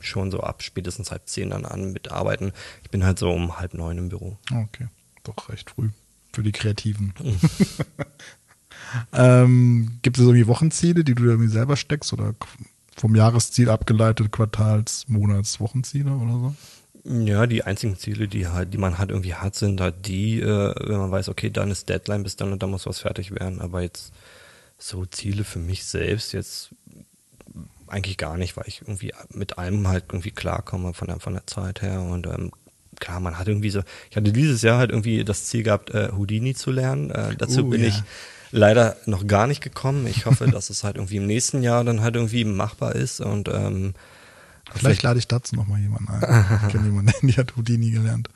schon so ab spätestens halb zehn dann an mit Arbeiten. Ich bin halt so um halb neun im Büro. Okay, doch recht früh für die Kreativen. [LAUGHS] Mhm. [LAUGHS] ähm, gibt es irgendwie Wochenziele, die du irgendwie selber steckst oder vom Jahresziel abgeleitet, Quartals-, Monats-, Wochenziele oder so? Ja, die einzigen Ziele, die halt, die man halt irgendwie hat, sind halt die, äh, wenn man weiß, okay, dann ist Deadline bis dann und dann muss was fertig werden. Aber jetzt so Ziele für mich selbst jetzt eigentlich gar nicht, weil ich irgendwie mit allem halt irgendwie klarkomme von der, von der Zeit her und ähm, klar, man hat irgendwie so, ich hatte dieses Jahr halt irgendwie das Ziel gehabt, äh, Houdini zu lernen. Äh, dazu uh, bin ja. ich leider noch gar nicht gekommen. Ich hoffe, [LAUGHS] dass es halt irgendwie im nächsten Jahr dann halt irgendwie machbar ist und ähm, vielleicht, vielleicht lade ich dazu nochmal jemanden ein. [LAUGHS] ich kenne jemanden, der hat Houdini gelernt.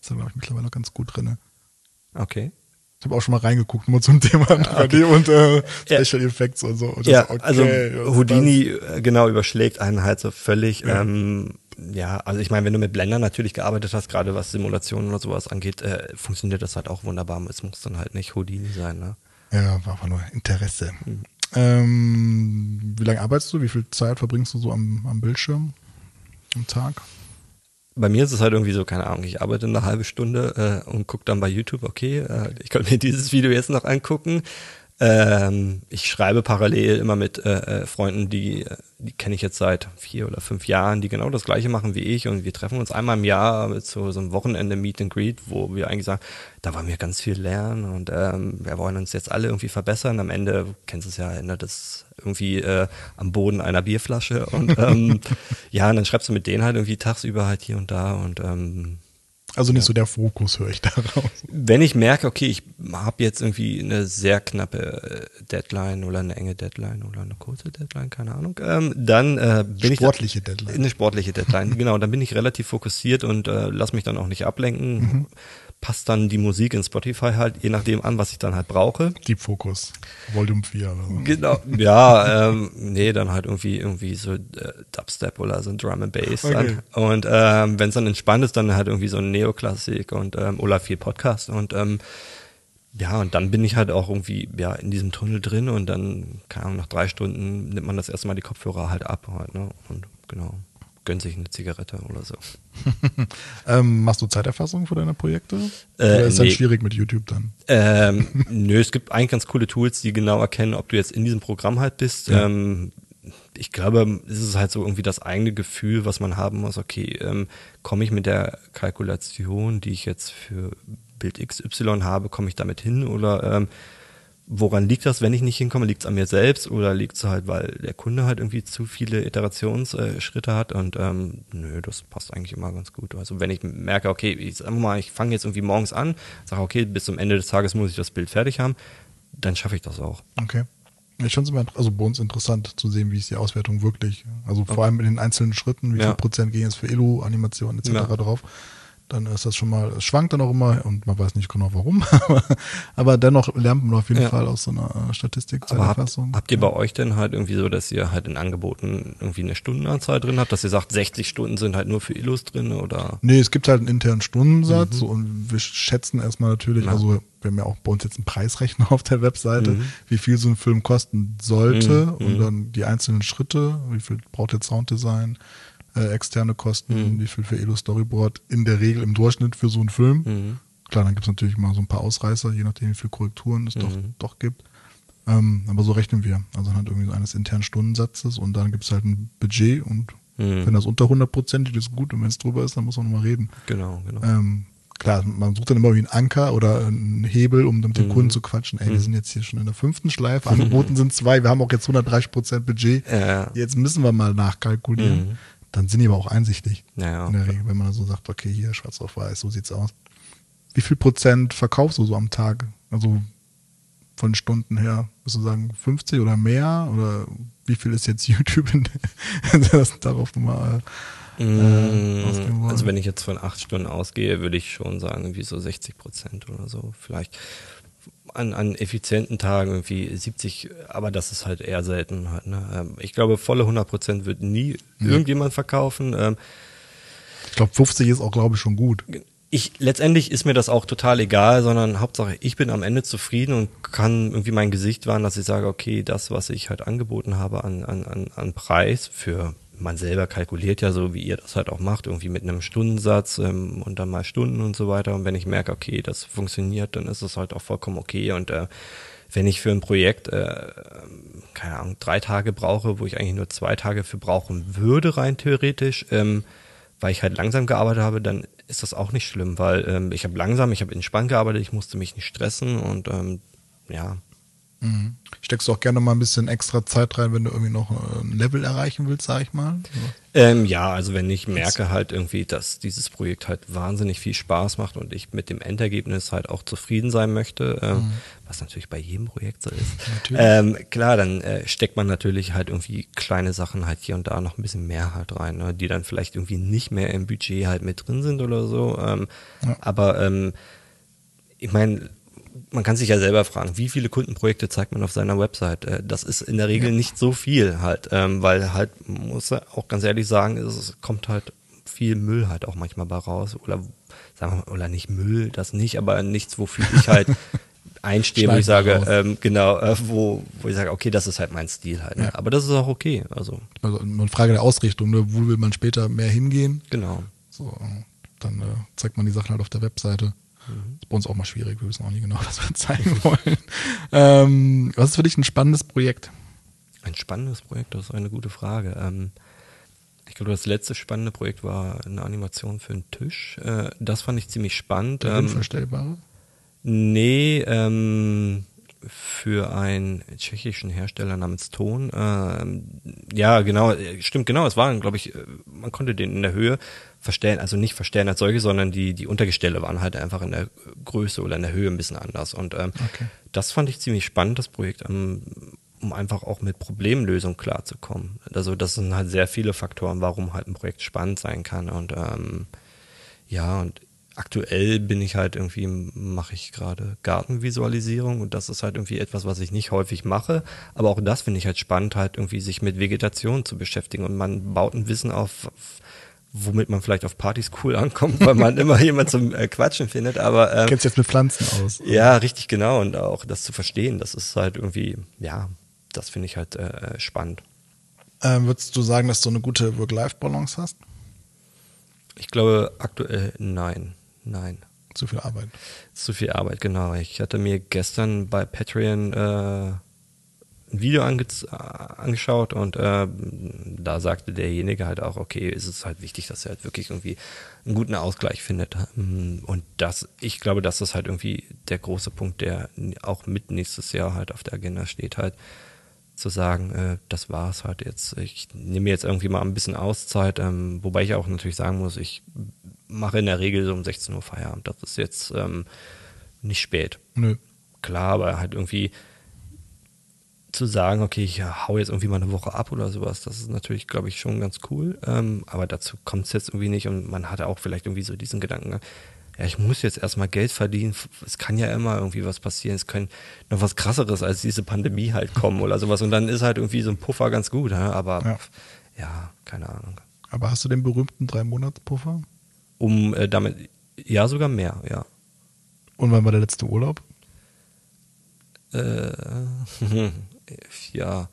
Das ist glaube ich mittlerweile ganz gut drin. Okay. Ich habe auch schon mal reingeguckt, nur zum [LAUGHS] Thema 3D okay. und äh, [LAUGHS] Special ja. Effects und so. Und ja, okay, also Houdini äh, genau überschlägt einen halt so völlig. Ja. Ähm, ja, also ich meine, wenn du mit Blender natürlich gearbeitet hast, gerade was Simulationen oder sowas angeht, äh, funktioniert das halt auch wunderbar. Es muss dann halt nicht Houdini sein, ne? Ja, war einfach nur Interesse. Mhm. Ähm, wie lange arbeitest du? Wie viel Zeit verbringst du so am, am Bildschirm am Tag? Bei mir ist es halt irgendwie so, keine Ahnung, ich arbeite eine halbe Stunde äh, und gucke dann bei YouTube, okay, äh, ich könnte mir [LAUGHS] dieses Video jetzt noch angucken. Ähm, ich schreibe parallel immer mit äh, äh Freunden, die, die kenne ich jetzt seit vier oder fünf Jahren, die genau das gleiche machen wie ich und wir treffen uns einmal im Jahr zu so einem Wochenende Meet and Greet, wo wir eigentlich sagen, da wollen wir ganz viel lernen und ähm, wir wollen uns jetzt alle irgendwie verbessern. Am Ende, kennst du es ja, ändert es irgendwie äh, am Boden einer Bierflasche und ähm, [LAUGHS] ja, und dann schreibst du mit denen halt irgendwie tagsüber halt hier und da und ähm, also nicht ja. so der Fokus, höre ich daraus. Wenn ich merke, okay, ich habe jetzt irgendwie eine sehr knappe äh, Deadline oder eine enge Deadline oder eine kurze Deadline, keine Ahnung, ähm, dann äh, bin sportliche ich da, Deadline. eine sportliche Deadline, [LAUGHS] genau. Dann bin ich relativ fokussiert und äh, lass mich dann auch nicht ablenken. Mhm passt dann die Musik in Spotify halt je nachdem an, was ich dann halt brauche. Deep Focus, Volume 4 oder so. Genau, [LAUGHS] ja, ähm, nee, dann halt irgendwie irgendwie so äh, Dubstep oder so ein Drum and Bass. Okay. Und ähm, wenn es dann entspannt ist, dann halt irgendwie so ein Neoklassik und ähm, Olaf 4 Podcast und ähm, ja, und dann bin ich halt auch irgendwie ja in diesem Tunnel drin und dann, keine Ahnung, nach drei Stunden nimmt man das erstmal die Kopfhörer halt ab halt, ne? Und genau gönnt sich eine Zigarette oder so. [LAUGHS] ähm, machst du Zeiterfassung für deine Projekte? Äh, oder ist nee. dann schwierig mit YouTube dann? Ähm, [LAUGHS] nö, es gibt eigentlich ganz coole Tools, die genau erkennen, ob du jetzt in diesem Programm halt bist. Ja. Ähm, ich glaube, es ist halt so irgendwie das eigene Gefühl, was man haben muss. Okay, ähm, komme ich mit der Kalkulation, die ich jetzt für Bild XY habe, komme ich damit hin oder ähm, woran liegt das, wenn ich nicht hinkomme? Liegt es an mir selbst oder liegt es halt, weil der Kunde halt irgendwie zu viele Iterationsschritte hat? Und ähm, nö, das passt eigentlich immer ganz gut. Also wenn ich merke, okay, ich sag mal, ich fange jetzt irgendwie morgens an, sage, okay, bis zum Ende des Tages muss ich das Bild fertig haben, dann schaffe ich das auch. Okay. Ich finde es immer, also bei uns interessant zu sehen, wie ist die Auswertung wirklich. Also vor allem in den einzelnen Schritten, wie ja. viel Prozent gehen jetzt für Elo-Animationen etc. Ja. drauf dann ist das schon mal, es schwankt dann auch immer und man weiß nicht genau warum, [LAUGHS] aber dennoch lernt man auf jeden ja. Fall aus so einer Statistik. Aber habt, habt ihr bei euch denn halt irgendwie so, dass ihr halt in Angeboten irgendwie eine Stundenanzahl drin habt, dass ihr sagt, 60 Stunden sind halt nur für Illus drin oder? Nee, es gibt halt einen internen Stundensatz mhm. und wir schätzen erstmal natürlich, ja. also wir haben ja auch bei uns jetzt einen Preisrechner [LAUGHS] auf der Webseite, mhm. wie viel so ein Film kosten sollte mhm. und dann die einzelnen Schritte, wie viel braucht der Sounddesign, äh, externe Kosten, mhm. wie viel für Elo Storyboard in der Regel im Durchschnitt für so einen Film. Mhm. Klar, dann gibt es natürlich mal so ein paar Ausreißer, je nachdem, wie viele Korrekturen es mhm. doch, doch gibt. Ähm, aber so rechnen wir. Also halt irgendwie so eines internen Stundensatzes und dann gibt es halt ein Budget und mhm. wenn das unter 100 Prozent ist, gut und wenn es drüber ist, dann muss man nochmal reden. Genau, genau. Ähm, klar, man sucht dann immer wie einen Anker oder einen Hebel, um mit dem mhm. Kunden zu quatschen. Ey, wir mhm. sind jetzt hier schon in der fünften Schleife, angeboten [LAUGHS] sind zwei, wir haben auch jetzt 130 Prozent Budget. Ja. Jetzt müssen wir mal nachkalkulieren. Mhm dann sind die aber auch einsichtig. Ja, in der Regel, wenn man so sagt, okay, hier schwarz auf weiß, so sieht's aus. Wie viel Prozent verkaufst du so am Tag? Also von Stunden her, würdest du sagen 50 oder mehr? Oder wie viel ist jetzt [LAUGHS] YouTube in das darauf mal äh, mm, Also wenn ich jetzt von acht Stunden ausgehe, würde ich schon sagen, wie so 60 Prozent oder so. Vielleicht an, an effizienten Tagen irgendwie 70, aber das ist halt eher selten. Halt, ne? Ähm, ich glaube, volle 100 Prozent wird nie mhm. irgendjemand verkaufen. Ähm, ich glaube, 50 ist auch, glaube ich, schon gut. Ich, letztendlich ist mir das auch total egal, sondern Hauptsache, ich bin am Ende zufrieden und kann irgendwie mein Gesicht wahren, dass ich sage, okay, das, was ich halt angeboten habe an, an, an Preis für man selber kalkuliert ja so, wie ihr das halt auch macht, irgendwie mit einem Stundensatz ähm, und dann mal Stunden und so weiter. Und wenn ich merke, okay, das funktioniert, dann ist es halt auch vollkommen okay. Und äh, wenn ich für ein Projekt, äh, keine Ahnung, drei Tage brauche, wo ich eigentlich nur zwei Tage für brauchen würde, rein theoretisch, ähm, weil ich halt langsam gearbeitet habe, dann ist das auch nicht schlimm, weil ähm, ich habe langsam, ich habe entspannt gearbeitet, ich musste mich nicht stressen und ähm, ja, Mhm. Steckst du auch gerne mal ein bisschen extra Zeit rein, wenn du irgendwie noch äh, ein Level erreichen willst, sag ich mal? Ähm, ja, also wenn ich merke halt irgendwie, dass dieses Projekt halt wahnsinnig viel Spaß macht und ich mit dem Endergebnis halt auch zufrieden sein möchte, ähm, mhm. was natürlich bei jedem Projekt so ist. Ähm, klar, dann äh, steckt man natürlich halt irgendwie kleine Sachen halt hier und da noch ein bisschen mehr halt rein, ne, die dann vielleicht irgendwie nicht mehr im Budget halt mit drin sind oder so. Ähm, ja. Aber ähm, ich meine, man kann sich ja selber fragen, wie viele Kundenprojekte zeigt man auf seiner Website? Äh, das ist in der Regel ja. nicht so viel halt, ähm, weil halt, muss auch ganz ehrlich sagen, es kommt halt viel Müll halt auch manchmal bei raus oder sagen wir oder nicht Müll, das nicht, aber nichts, wofür ich halt [LAUGHS] einstehe, wo ich sage, ähm, genau, äh, wo, wo ich sage, okay, das ist halt mein Stil halt. Ne? Ja. Aber das ist auch okay. Also. also eine Frage der Ausrichtung, ne? wo will man später mehr hingehen? Genau. So, dann äh, zeigt man die Sachen halt auf der Webseite. Mhm. ist bei uns auch mal schwierig, wir wissen auch nicht genau, [LAUGHS] was wir zeigen wollen. ähm, was ist für dich ein spannendes Projekt? Ein spannendes Projekt, das ist eine gute Frage. Ähm, ich glaube, das letzte spannende Projekt war eine Animation für einen Tisch. Äh, das fand ich ziemlich spannend. Der ähm? Nee, ähm, für einen tschechischen Hersteller namens Ton. Ähm, ja, genau, stimmt genau. Es war, glaube ich, man konnte den in der Höhe verstellen, also nicht verstellen als solche, sondern die die Untergestelle waren halt einfach in der Größe oder in der Höhe ein bisschen anders. Und ähm, okay. das fand ich ziemlich spannend, das Projekt. Ähm, um einfach auch mit Problemlösung klarzukommen. Also das sind halt sehr viele Faktoren, warum halt ein Projekt spannend sein kann. Und ähm, ja, und aktuell bin ich halt irgendwie, mache ich gerade Gartenvisualisierung und das ist halt irgendwie etwas, was ich nicht häufig mache. Aber auch das finde ich halt spannend, halt irgendwie sich mit Vegetation zu beschäftigen und man baut ein Wissen auf, womit man vielleicht auf Partys cool ankommt, weil man [LAUGHS] immer jemand zum äh, Quatschen findet. Aber ähm, kennst jetzt mit Pflanzen aus. Oder? Ja, richtig genau und auch das zu verstehen, das ist halt irgendwie ja das finde ich halt äh, spannend. Ähm, würdest du sagen, dass du eine gute Work-Life-Balance hast? Ich glaube aktuell nein. Nein. Zu viel Arbeit. Zu viel Arbeit, genau. Ich hatte mir gestern bei Patreon äh, ein Video ange angeschaut und äh, da sagte derjenige halt auch, okay, ist es halt wichtig, dass er halt wirklich irgendwie einen guten Ausgleich findet. Und das, ich glaube, das ist halt irgendwie der große Punkt, der auch mit nächstes Jahr halt auf der Agenda steht, halt zu sagen, äh, das war's halt jetzt. Ich nehme jetzt irgendwie mal ein bisschen Auszeit, ähm, wobei ich auch natürlich sagen muss, ich mache in der Regel so um 16 Uhr Feierabend. Das ist jetzt ähm, nicht spät. Nö. Klar, aber halt irgendwie zu sagen, okay, ich hau jetzt irgendwie mal eine Woche ab oder sowas, das ist natürlich, glaube ich, schon ganz cool. Ähm, aber dazu kommt es jetzt irgendwie nicht und man hatte auch vielleicht irgendwie so diesen Gedanken, ja, ich muss jetzt erstmal Geld verdienen. Es kann ja immer irgendwie was passieren. Es können noch was krasseres als diese Pandemie halt kommen oder sowas. Und dann ist halt irgendwie so ein Puffer ganz gut. Ja? Aber ja. ja, keine Ahnung. Aber hast du den berühmten Drei-Monats-Puffer? Um äh, damit, ja, sogar mehr, ja. Und wann war der letzte Urlaub? Äh, [LAUGHS] ja,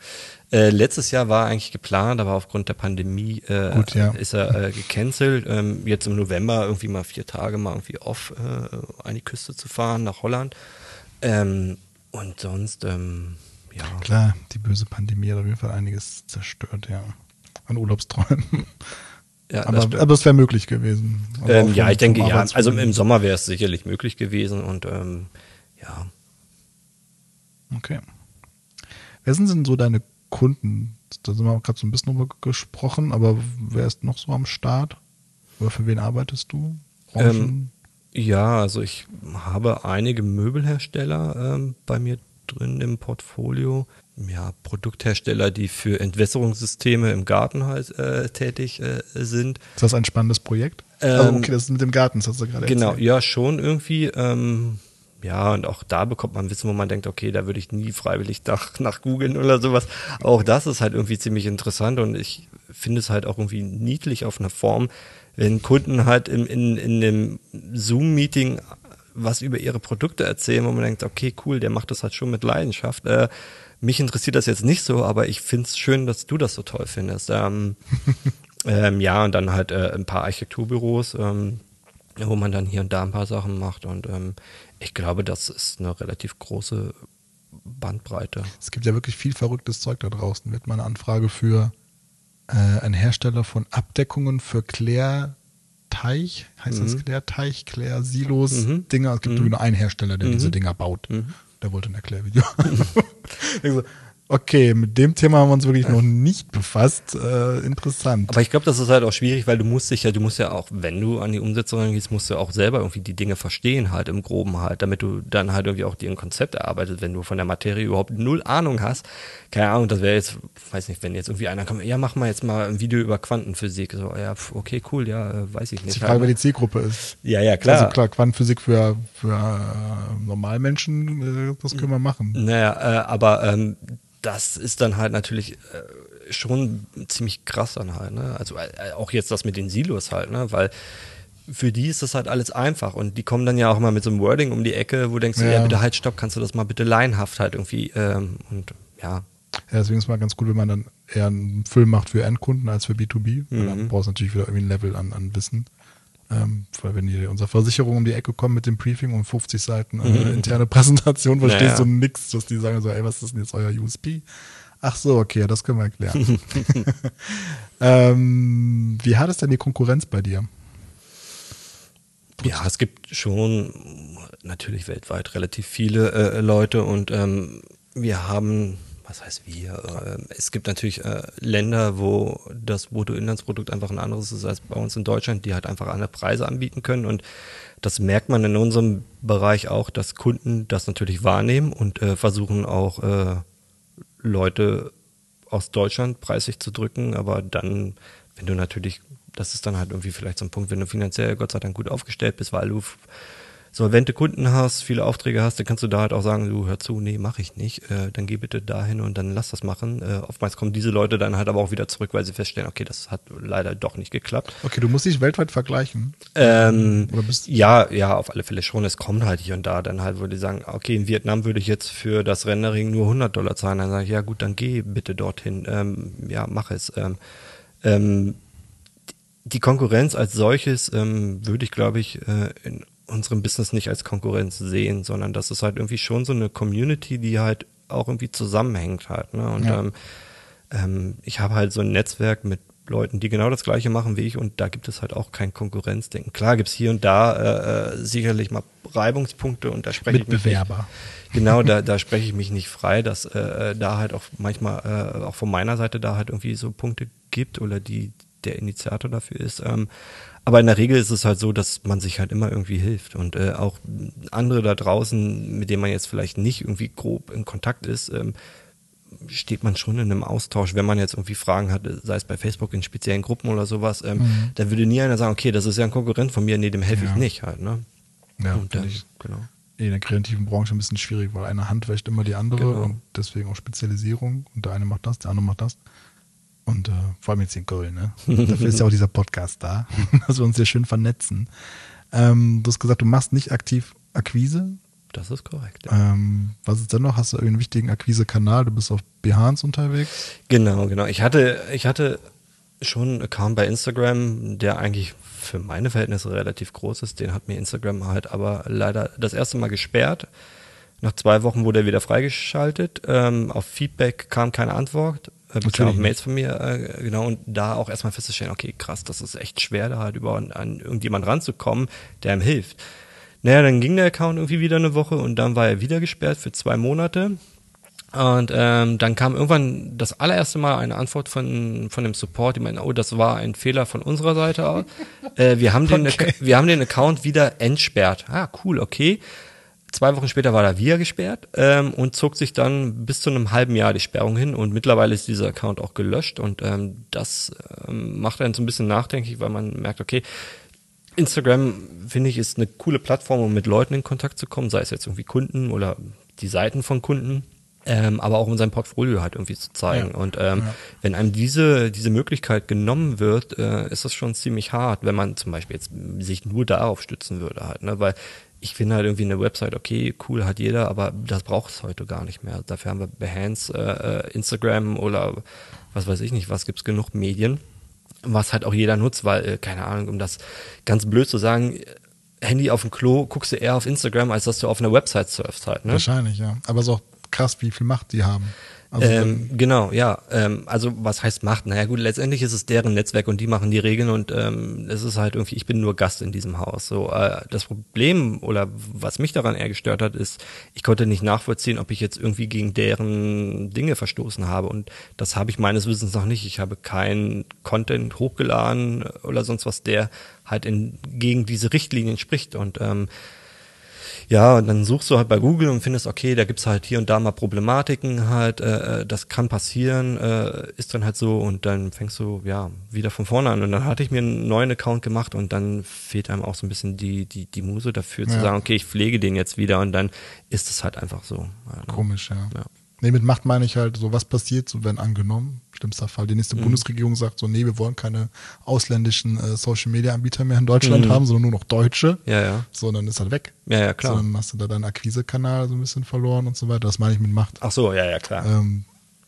äh, letztes Jahr war eigentlich geplant, aber aufgrund der Pandemie äh, Gut, ja. ist er äh, gecancelt. Ähm, jetzt im November irgendwie mal vier Tage mal irgendwie off äh, an die Küste zu fahren nach Holland. Ähm, und sonst, ähm, ja. Klar, die böse Pandemie hat auf jeden Fall einiges zerstört, ja. An Urlaubsträumen. Ja, aber, das aber es wäre möglich gewesen. Ähm, ja, ich denke, ja. Also im Sommer wäre es sicherlich möglich gewesen und ähm, ja. Okay. Wer sind denn so deine Kunden? Da sind wir gerade so ein bisschen drüber gesprochen, aber wer ist noch so am Start? Oder für wen arbeitest du? Ähm, ja, also ich habe einige Möbelhersteller ähm, bei mir drin im Portfolio. Ja, Produkthersteller, die für Entwässerungssysteme im Garten halt äh, tätig äh, sind. Ist das ein spannendes Projekt? Ähm, also okay, das ist mit dem Garten, das hast du gerade Genau, erzählt. ja, schon irgendwie. Ähm, ja, und auch da bekommt man Wissen, wo man denkt, okay, da würde ich nie freiwillig nach, [LAUGHS] nach googeln oder sowas. Auch das ist halt irgendwie ziemlich interessant und ich finde es halt auch irgendwie niedlich auf einer Form, wenn Kunden halt in, in, in dem Zoom-Meeting was über ihre Produkte erzählen, wo man denkt, okay, cool, der macht das halt schon mit Leidenschaft. Äh, mich interessiert das jetzt nicht so, aber ich finde es schön, dass du das so toll findest. Ähm, [LAUGHS] ähm, ja, und dann halt äh, ein paar Architekturbüros, ähm, wo man dann hier und da ein paar Sachen macht. Und ähm, ich glaube, das ist eine relativ große Bandbreite. Es gibt ja wirklich viel verrücktes Zeug da draußen. Wird mal eine Anfrage für äh, einen Hersteller von Abdeckungen für Klärteich, heißt mhm. das Klärteich, Klärsilos, mhm. Dinger. Es gibt mhm. nur einen Hersteller, der diese mhm. Dinger baut. Mhm. Der wollte ein Erklärvideo. [LAUGHS] [LAUGHS] Okay, mit dem Thema haben wir uns wirklich noch nicht befasst. Äh, interessant. Aber ich glaube, das ist halt auch schwierig, weil du musst dich ja, du musst ja auch, wenn du an die Umsetzung gehst, musst du auch selber irgendwie die Dinge verstehen, halt im Groben halt, damit du dann halt irgendwie auch dir ein Konzept erarbeitet, wenn du von der Materie überhaupt null Ahnung hast. Keine Ahnung, das wäre jetzt, weiß nicht, wenn jetzt irgendwie einer kommt, ja, mach mal jetzt mal ein Video über Quantenphysik. So, ja, okay, cool, ja, äh, weiß ich nicht. Die Frage, wer die Zielgruppe ist. Ja, ja, klar. Also klar, Quantenphysik für, für äh, Normalmenschen, äh, das können wir machen. Naja, äh, aber ähm, das ist dann halt natürlich äh, schon ziemlich krass dann halt, ne? Also äh, auch jetzt das mit den Silos halt, ne? Weil für die ist das halt alles einfach und die kommen dann ja auch mal mit so einem Wording um die Ecke, wo du denkst, ja, ja bitte halt stopp, kannst du das mal bitte laienhaft halt irgendwie ähm, und ja. Ja, deswegen ist es mal ganz gut, wenn man dann eher einen Film macht für Endkunden als für B2B. Mhm. Dann brauchst du natürlich wieder irgendwie ein Level an, an Wissen. Ähm, weil wenn die unsere Versicherung um die Ecke kommen mit dem Briefing und 50 Seiten äh, mhm. interne Präsentation, verstehst naja. du nix, dass die sagen so, ey, was ist denn jetzt euer USP? Ach so, okay, das können wir erklären. [LAUGHS] ähm, wie hart ist denn die Konkurrenz bei dir? Ja, es gibt schon natürlich weltweit relativ viele äh, Leute und ähm, wir haben, was heißt wir? Äh, es gibt natürlich äh, Länder, wo das Bruttoinlandsprodukt einfach ein anderes ist als bei uns in Deutschland, die halt einfach andere Preise anbieten können und das merkt man in unserem Bereich auch, dass Kunden das natürlich wahrnehmen und äh, versuchen auch Leute aus Deutschland preislich zu drücken, aber dann, wenn du natürlich das ist dann halt irgendwie vielleicht so ein Punkt, wenn du finanziell Gott sei Dank gut aufgestellt bist, weil du solvente Kunden hast, viele Aufträge hast, dann kannst du da halt auch sagen, du hör zu, nee, mache ich nicht, äh, dann geh bitte dahin und dann lass das machen. Äh, oftmals kommen diese Leute dann halt aber auch wieder zurück, weil sie feststellen, okay, das hat leider doch nicht geklappt. Okay, du musst dich weltweit vergleichen. Ähm, ja, ja, auf alle Fälle schon. Es kommt halt hier und da dann halt, würde ich sagen, okay, in Vietnam würde ich jetzt für das Rendering nur 100 Dollar zahlen. Dann sage ich, ja gut, dann geh bitte dorthin. Ähm, ja, mach es. Ähm, ähm, die Konkurrenz als solches ähm, würde ich, glaube ich, äh, in unserem Business nicht als Konkurrenz sehen, sondern das ist halt irgendwie schon so eine Community, die halt auch irgendwie zusammenhängt halt. Ne? Und ja. ähm, ähm, ich habe halt so ein Netzwerk mit Leuten, die genau das gleiche machen wie ich und da gibt es halt auch kein Konkurrenzdenken. Klar gibt's hier und da äh, äh sicherlich mal Reibungspunkte und da spreche ich mich Bewerber. Nicht, genau, da, da spreche ich mich nicht frei, dass äh, äh, da halt auch manchmal äh, auch von meiner Seite da halt irgendwie so Punkte gibt oder die der Initiator dafür ist. Ähm, aber in der Regel ist es halt so, dass man sich halt immer irgendwie hilft und äh, auch andere da draußen, mit denen man jetzt vielleicht nicht irgendwie grob in Kontakt ist, ähm, steht man schon in einem Austausch, wenn man jetzt irgendwie Fragen hat, sei es bei Facebook in speziellen Gruppen oder sowas, ähm, mhm. da würde nie einer sagen, okay, das ist ja ein Konkurrent von mir, nee, dem helfe ja. ich nicht halt, ne? Ja, und dann, ich, genau. In der kreativen Branche ein bisschen schwierig, weil eine Hand wäscht immer die andere genau. und deswegen auch Spezialisierung und der eine macht das, der andere macht das. Und äh, vor allem jetzt in Köln, ne? Dafür ist ja auch dieser Podcast da, [LAUGHS] dass wir uns sehr schön vernetzen. Ähm, du hast gesagt, du machst nicht aktiv Akquise. Das ist korrekt. Ja. Ähm, was ist denn noch? Hast du irgendeinen wichtigen Akquise-Kanal? Du bist auf Behance unterwegs? Genau, genau. Ich hatte, ich hatte schon einen Account bei Instagram, der eigentlich für meine Verhältnisse relativ groß ist. Den hat mir Instagram halt aber leider das erste Mal gesperrt. Nach zwei Wochen wurde er wieder freigeschaltet. Ähm, auf Feedback kam keine Antwort äh, bekam auch Mails von mir, äh, genau, und da auch erstmal festzustellen, okay, krass, das ist echt schwer, da halt über an, an irgendjemand ranzukommen, der ihm hilft. Naja, dann ging der Account irgendwie wieder eine Woche und dann war er wieder gesperrt für zwei Monate. Und ähm, dann kam irgendwann das allererste Mal eine Antwort von, von dem Support, die meinen, oh, das war ein Fehler von unserer Seite aus. [LAUGHS] äh, wir, haben den, okay. wir haben den Account wieder entsperrt. Ah, cool, okay. Zwei Wochen später war er wieder gesperrt ähm, und zog sich dann bis zu einem halben Jahr die Sperrung hin und mittlerweile ist dieser Account auch gelöscht und ähm, das ähm, macht einen so ein bisschen nachdenklich, weil man merkt, okay, Instagram finde ich ist eine coole Plattform, um mit Leuten in Kontakt zu kommen, sei es jetzt irgendwie Kunden oder die Seiten von Kunden. Ähm, aber auch um sein Portfolio halt irgendwie zu zeigen. Ja. Und ähm, ja. wenn einem diese, diese Möglichkeit genommen wird, äh, ist das schon ziemlich hart, wenn man zum Beispiel jetzt sich nur darauf stützen würde halt, ne? Weil ich finde halt irgendwie eine Website, okay, cool, hat jeder, aber das braucht es heute gar nicht mehr. Dafür haben wir Behance, äh, äh, Instagram oder was weiß ich nicht, was gibt's genug Medien, was halt auch jeder nutzt, weil, äh, keine Ahnung, um das ganz blöd zu sagen, Handy auf dem Klo, guckst du eher auf Instagram, als dass du auf einer Website surfst halt. Ne? Wahrscheinlich, ja. Aber es ist auch krass, wie viel Macht die haben. Also ähm, genau, ja. Ähm, also was heißt Macht? Naja gut, letztendlich ist es deren Netzwerk und die machen die Regeln und ähm, es ist halt irgendwie, ich bin nur Gast in diesem Haus. So äh, das Problem oder was mich daran eher gestört hat, ist, ich konnte nicht nachvollziehen, ob ich jetzt irgendwie gegen deren Dinge verstoßen habe und das habe ich meines Wissens noch nicht. Ich habe keinen Content hochgeladen oder sonst was, der halt in, gegen diese Richtlinien spricht und ähm, ja, und dann suchst du halt bei Google und findest, okay, da gibt's halt hier und da mal Problematiken halt, äh, äh, das kann passieren, äh, ist dann halt so und dann fängst du ja wieder von vorne an. Und dann hatte ich mir einen neuen Account gemacht und dann fehlt einem auch so ein bisschen die, die, die Muse dafür ja. zu sagen, okay, ich pflege den jetzt wieder und dann ist es halt einfach so. Komisch, ja. ja. Nee, mit Macht meine ich halt so, was passiert, so wenn angenommen, schlimmster Fall, die nächste mhm. Bundesregierung sagt so, nee, wir wollen keine ausländischen äh, Social-Media-Anbieter mehr in Deutschland mhm. haben, sondern nur noch deutsche. Ja, ja. So, dann ist halt weg. Ja, ja, klar. So, dann hast du da deinen Akquisekanal so ein bisschen verloren und so weiter. Das meine ich mit Macht. Ach so, ja, ja, klar. Ähm,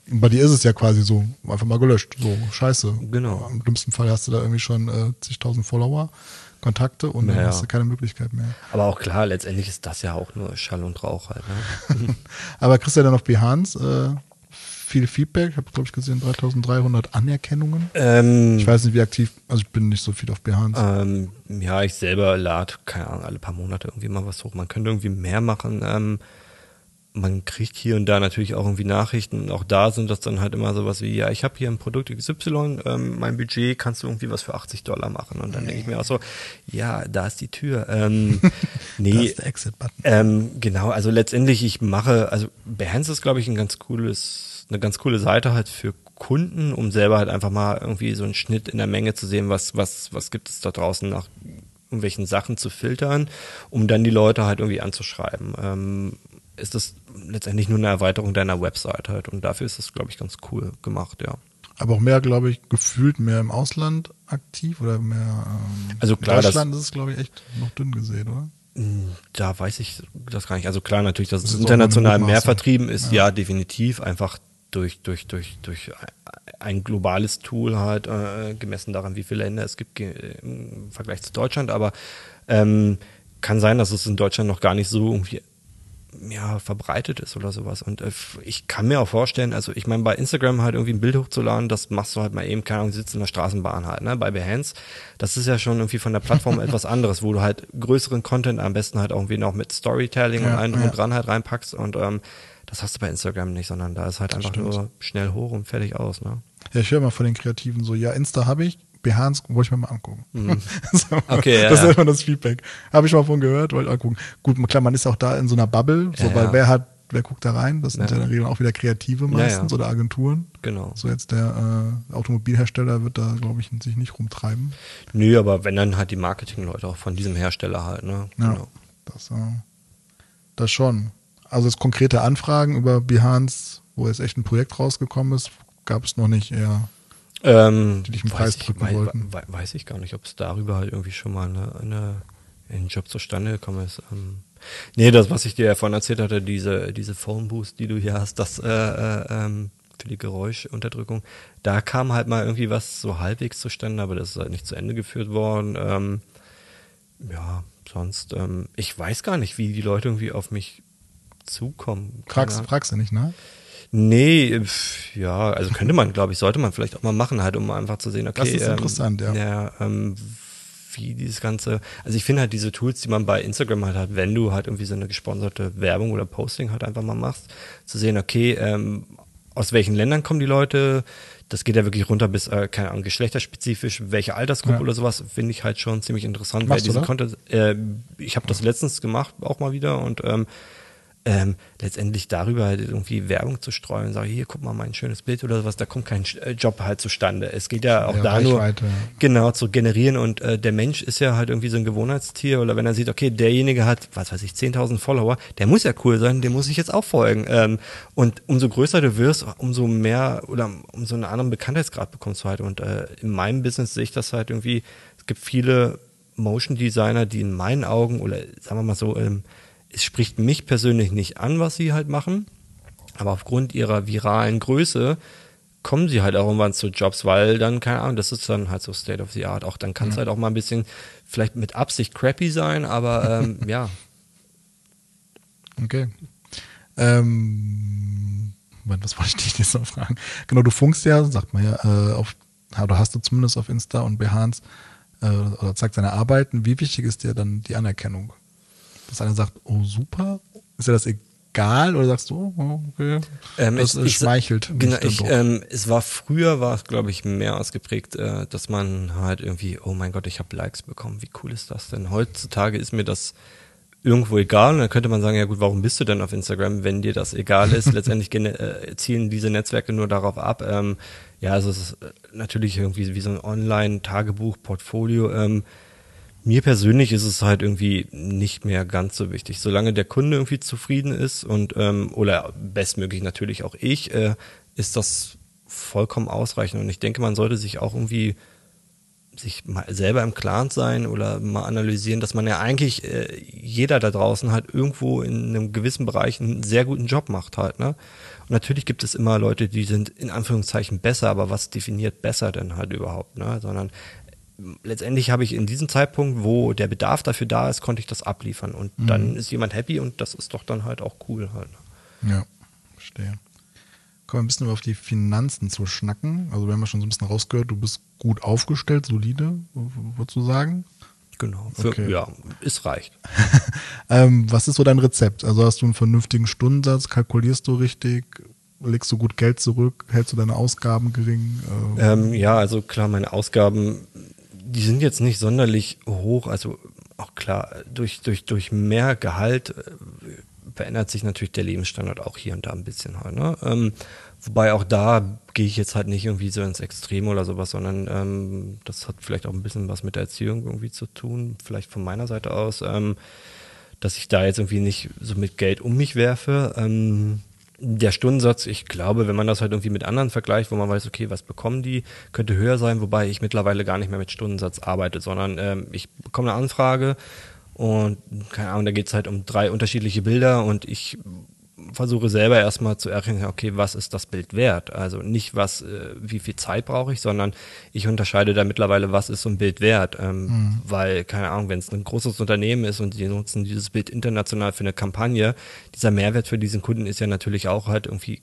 bei dir ist es ja quasi so, einfach mal gelöscht. So, scheiße. Genau. Im dümmsten Fall hast du da irgendwie schon äh, zigtausend Follower Kontakte und Ja, dann hast du keine Möglichkeit mehr. Aber auch klar, letztendlich ist das ja auch nur Schall und Rauch halt. Ne? [LAUGHS] Aber kriegst du ja dann auf Behance äh, viel Feedback? Ich habe, glaube ich, gesehen, 3300 Anerkennungen. ähm, Ich weiß nicht, wie aktiv, also ich bin nicht so viel auf Behance. Ähm, ja, ich selber lade, keine Ahnung, alle paar Monate irgendwie mal was hoch. Man könnte irgendwie mehr machen. Ähm, man kriegt hier und da natürlich auch irgendwie Nachrichten. Auch da sind das dann halt immer sowas wie, ja, ich habe hier ein Produkt XY, ähm, mein Budget kannst du irgendwie was für 80 Dollar machen. Und dann denke ich mir auch so, ja, da ist die Tür. Ähm, [LAUGHS] da nee, ist der Exit-Button. ähm, genau, also letztendlich, ich mache, also Behance ist, glaube ich, ein ganz cooles, eine ganz coole Seite halt für Kunden, um selber halt einfach mal irgendwie so einen Schnitt in der Menge zu sehen, was, was, was gibt es da draußen nach irgendwelchen Sachen zu filtern, um dann die Leute halt irgendwie anzuschreiben. Ähm, ist das letztendlich nur eine Erweiterung deiner Website halt und dafür ist das, glaube ich, ganz cool gemacht, ja. Aber auch mehr, glaube ich, gefühlt mehr im Ausland aktiv oder mehr ähm, Also klar, in das- Deutschland ist es, glaube ich, echt noch dünn gesehen, oder? Da weiß ich das gar nicht. Also klar, natürlich, dass Das es international mehr vertrieben ist, ja. definitiv. Einfach durch, durch, durch, durch ein globales Tool halt, äh, gemessen daran, wie viele Länder es gibt im Vergleich zu Deutschland. Aber ähm, kann sein, dass es in Deutschland noch gar nicht so irgendwie ja, verbreitet ist oder sowas. Und äh, ich kann mir auch vorstellen, also ich meine, bei Instagram halt irgendwie ein Bild hochzuladen, das machst du halt mal eben, keine Ahnung, sitzt in der Straßenbahn halt, ne? Bei Behance, das ist ja schon irgendwie von der Plattform [LAUGHS] etwas anderes, wo du halt größeren Content am besten halt irgendwie noch mit Storytelling und Ja, allem drum ja. und dran halt reinpackst und ähm, das hast du bei Instagram nicht, sondern da ist halt einfach stimmt. nur schnell hoch und fertig aus, ne? Ja, ich höre mal von den Kreativen so, ja, Insta habe ich, Behance wollte ich mir mal angucken. [LAUGHS] So, Mhm. Okay, ja, das ist ja. immer das Feedback. Habe ich mal von gehört, wollte angucken. Gut, klar, man ist auch da in so einer Bubble, so, Ja, weil ja. wer hat, wer guckt da rein? Das sind ja, in der Regel auch wieder Kreative meistens oder Agenturen. Genau. So jetzt der äh, Automobilhersteller wird da, glaube ich, sich nicht rumtreiben. Nö, aber wenn dann halt die Marketingleute auch von diesem Hersteller halt, ne? Ja, das, äh, das schon. Also jetzt konkrete Anfragen über Behance, wo jetzt echt ein Projekt rausgekommen ist, gab es noch nicht eher. Ähm, Die dich im weiß Preis ich- drücken wei- wollten. wei- Weiß ich gar nicht, ob es darüber halt irgendwie schon mal eine, eine, ein Job zustande gekommen ist. Ähm, nee, das, was ich dir ja vorhin erzählt hatte, diese, diese Phone Boost, die du hier hast, das äh, äh, ähm, für die Geräuschunterdrückung, da kam halt mal irgendwie was so halbwegs zustande, aber das ist halt nicht zu Ende geführt worden. Ähm, ja, sonst, ähm, ich weiß gar nicht, wie die Leute irgendwie auf mich zukommen. Fragst, fragst du nicht, ne? Nee, pf, ja, also könnte man, glaube ich, sollte man vielleicht auch mal machen, halt, um einfach zu sehen, okay. Das ist interessant, ja. ja ähm, wie dieses ganze, also ich finde halt diese Tools, die man bei Instagram halt hat, wenn du halt irgendwie so eine gesponserte Werbung oder Posting halt einfach mal machst, zu sehen, okay, ähm, aus welchen Ländern kommen die Leute, das geht ja wirklich runter bis, äh, keine Ahnung, geschlechterspezifisch, welche Altersgruppe Ja. oder sowas, finde ich halt schon ziemlich interessant. Machst du diese das? Content, äh, ich habe das letztens gemacht, auch mal wieder und ähm, ähm, letztendlich darüber halt irgendwie Werbung zu streuen und sagen, hier, guck mal, mein schönes Bild oder sowas, da kommt kein äh, Job halt zustande. Es geht ja auch Ja, da nur, genau, zu generieren und äh, der Mensch ist ja halt irgendwie so ein Gewohnheitstier oder wenn er sieht, okay, derjenige hat, was weiß ich, 10.000 Follower, der muss ja cool sein, dem muss ich jetzt auch folgen. Ähm, und umso größer du wirst, umso mehr oder umso einen anderen Bekanntheitsgrad bekommst du halt und äh, in meinem Business sehe ich das halt irgendwie, es gibt viele Motion Designer, die in meinen Augen oder sagen wir mal so, ähm, es spricht mich persönlich nicht an, was sie halt machen, aber aufgrund ihrer viralen Größe kommen sie halt auch irgendwann zu Jobs, weil dann, keine Ahnung, das ist dann halt so State of the Art. Auch dann kann es halt auch mal ein bisschen vielleicht mit Absicht crappy sein, aber ähm, [LAUGHS] ja. Okay. Ähm, was wollte ich dich jetzt noch fragen? Genau, du funkst ja, sagt man ja, äh, auf, oder hast du zumindest auf Insta und Behance äh, oder zeigt seine Arbeiten. Wie wichtig ist dir dann die Anerkennung? Dass einer sagt, oh super, ist dir das egal oder sagst du, oh, okay, Ähm, das ich- ich- schmeichelt Genau, ich, ähm, es war früher, war es glaube ich mehr ausgeprägt, äh, dass man halt irgendwie, oh mein Gott, ich habe Likes bekommen, wie cool ist das denn? Heutzutage ist mir das irgendwo egal und dann könnte man sagen, ja gut, warum bist du denn auf Instagram, wenn dir das egal ist? [LAUGHS] Letztendlich äh, zielen diese Netzwerke nur darauf ab. Ähm, ja, also es ist äh, natürlich irgendwie wie so ein Online-Tagebuch, Portfolio. Ähm, mir persönlich ist es halt irgendwie nicht mehr ganz so wichtig. Solange der Kunde irgendwie zufrieden ist und ähm, oder bestmöglich natürlich auch ich, äh, ist das vollkommen ausreichend. Und ich denke, man sollte sich auch irgendwie sich mal selber im Klaren sein oder mal analysieren, dass man ja eigentlich äh, jeder da draußen halt irgendwo in einem gewissen Bereich einen sehr guten Job macht halt, ne? Und natürlich gibt es immer Leute, die sind in Anführungszeichen besser, aber was definiert besser denn halt überhaupt, ne? Sondern letztendlich habe ich in diesem Zeitpunkt, wo der Bedarf dafür da ist, konnte ich das abliefern. Und mhm. dann ist jemand happy und das ist doch dann halt auch cool halt. Ja, verstehe. Kommen wir ein bisschen auf die Finanzen zu schnacken. Also wir haben ja schon so ein bisschen rausgehört, du bist gut aufgestellt, solide, würdest du sagen? Genau. Für, okay. Ja, es reicht. [LAUGHS] ähm, was ist so dein Rezept? Also hast du einen vernünftigen Stundensatz, kalkulierst du richtig, legst du gut Geld zurück, hältst du deine Ausgaben gering? Äh, ähm, ja, also klar, meine Ausgaben, die sind jetzt nicht sonderlich hoch. Also auch klar, durch, durch, durch mehr Gehalt äh, verändert sich natürlich der Lebensstandard auch hier und da ein bisschen halt. Ne? Ähm, wobei auch da gehe ich jetzt halt nicht irgendwie so ins Extrem oder sowas, sondern ähm, das hat vielleicht auch ein bisschen was mit der Erziehung irgendwie zu tun, vielleicht von meiner Seite aus, ähm, dass ich da jetzt irgendwie nicht so mit Geld um mich werfe. Der Stundensatz, ich glaube, wenn man das halt irgendwie mit anderen vergleicht, wo man weiß, okay, was bekommen die, könnte höher sein, wobei ich mittlerweile gar nicht mehr mit Stundensatz arbeite, sondern ähm, ich bekomme eine Anfrage und keine Ahnung, da geht es halt um drei unterschiedliche Bilder und ich versuche selber erstmal zu erkennen, okay, was ist das Bild wert? Also nicht was, äh, wie viel Zeit brauche ich, sondern ich unterscheide da mittlerweile, was ist so ein Bild wert? Ähm, mhm. Weil, keine Ahnung, wenn es ein großes Unternehmen ist und die nutzen dieses Bild international für eine Kampagne, dieser Mehrwert für diesen Kunden ist ja natürlich auch halt irgendwie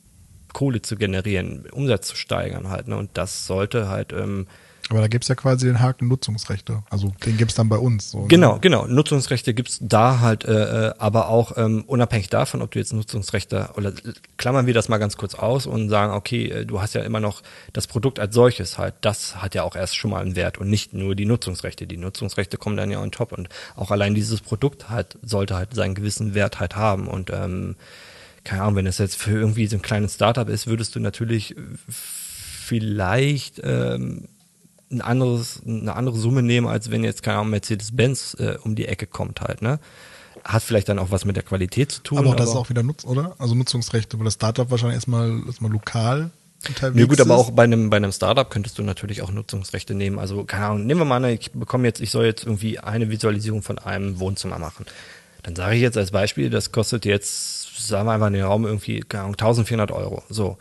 Kohle zu generieren, Umsatz zu steigern halt. Ne? Und das sollte halt ähm, aber da gibt es ja quasi den Haken Nutzungsrechte. Also den gibt es dann bei uns. So, ne? genau, ne? genau. Nutzungsrechte gibt es da halt, äh, äh, aber auch ähm, unabhängig davon, ob du jetzt Nutzungsrechte oder klammern wir das mal ganz kurz aus und sagen, okay, äh, du hast ja immer noch das Produkt als solches halt. Das hat ja auch erst schon mal einen Wert und nicht nur die Nutzungsrechte. Die Nutzungsrechte kommen dann ja on top und auch allein dieses Produkt halt sollte halt seinen gewissen Wert halt haben und ähm, keine Ahnung, wenn es jetzt für irgendwie so ein kleines Startup ist, würdest du natürlich vielleicht ähm, ein anderes, eine andere Summe nehmen, als wenn jetzt, keine Ahnung, Mercedes-Benz äh, um die Ecke kommt halt, ne? Hat vielleicht dann auch was mit der Qualität zu tun. Aber auch das ist auch wieder Nutz, oder? Also Nutzungsrechte, weil das Startup wahrscheinlich erstmal, erstmal lokal unterwegs Ja gut, aber auch bei einem, bei einem Startup könntest du natürlich auch Nutzungsrechte nehmen. Also, keine Ahnung, nehmen wir mal an, ich bekomme jetzt, ich soll jetzt irgendwie eine Visualisierung von einem Wohnzimmer machen. Dann sage ich jetzt als Beispiel, das kostet jetzt, sagen wir einfach in den Raum irgendwie, keine Ahnung, 1400 Euro. So.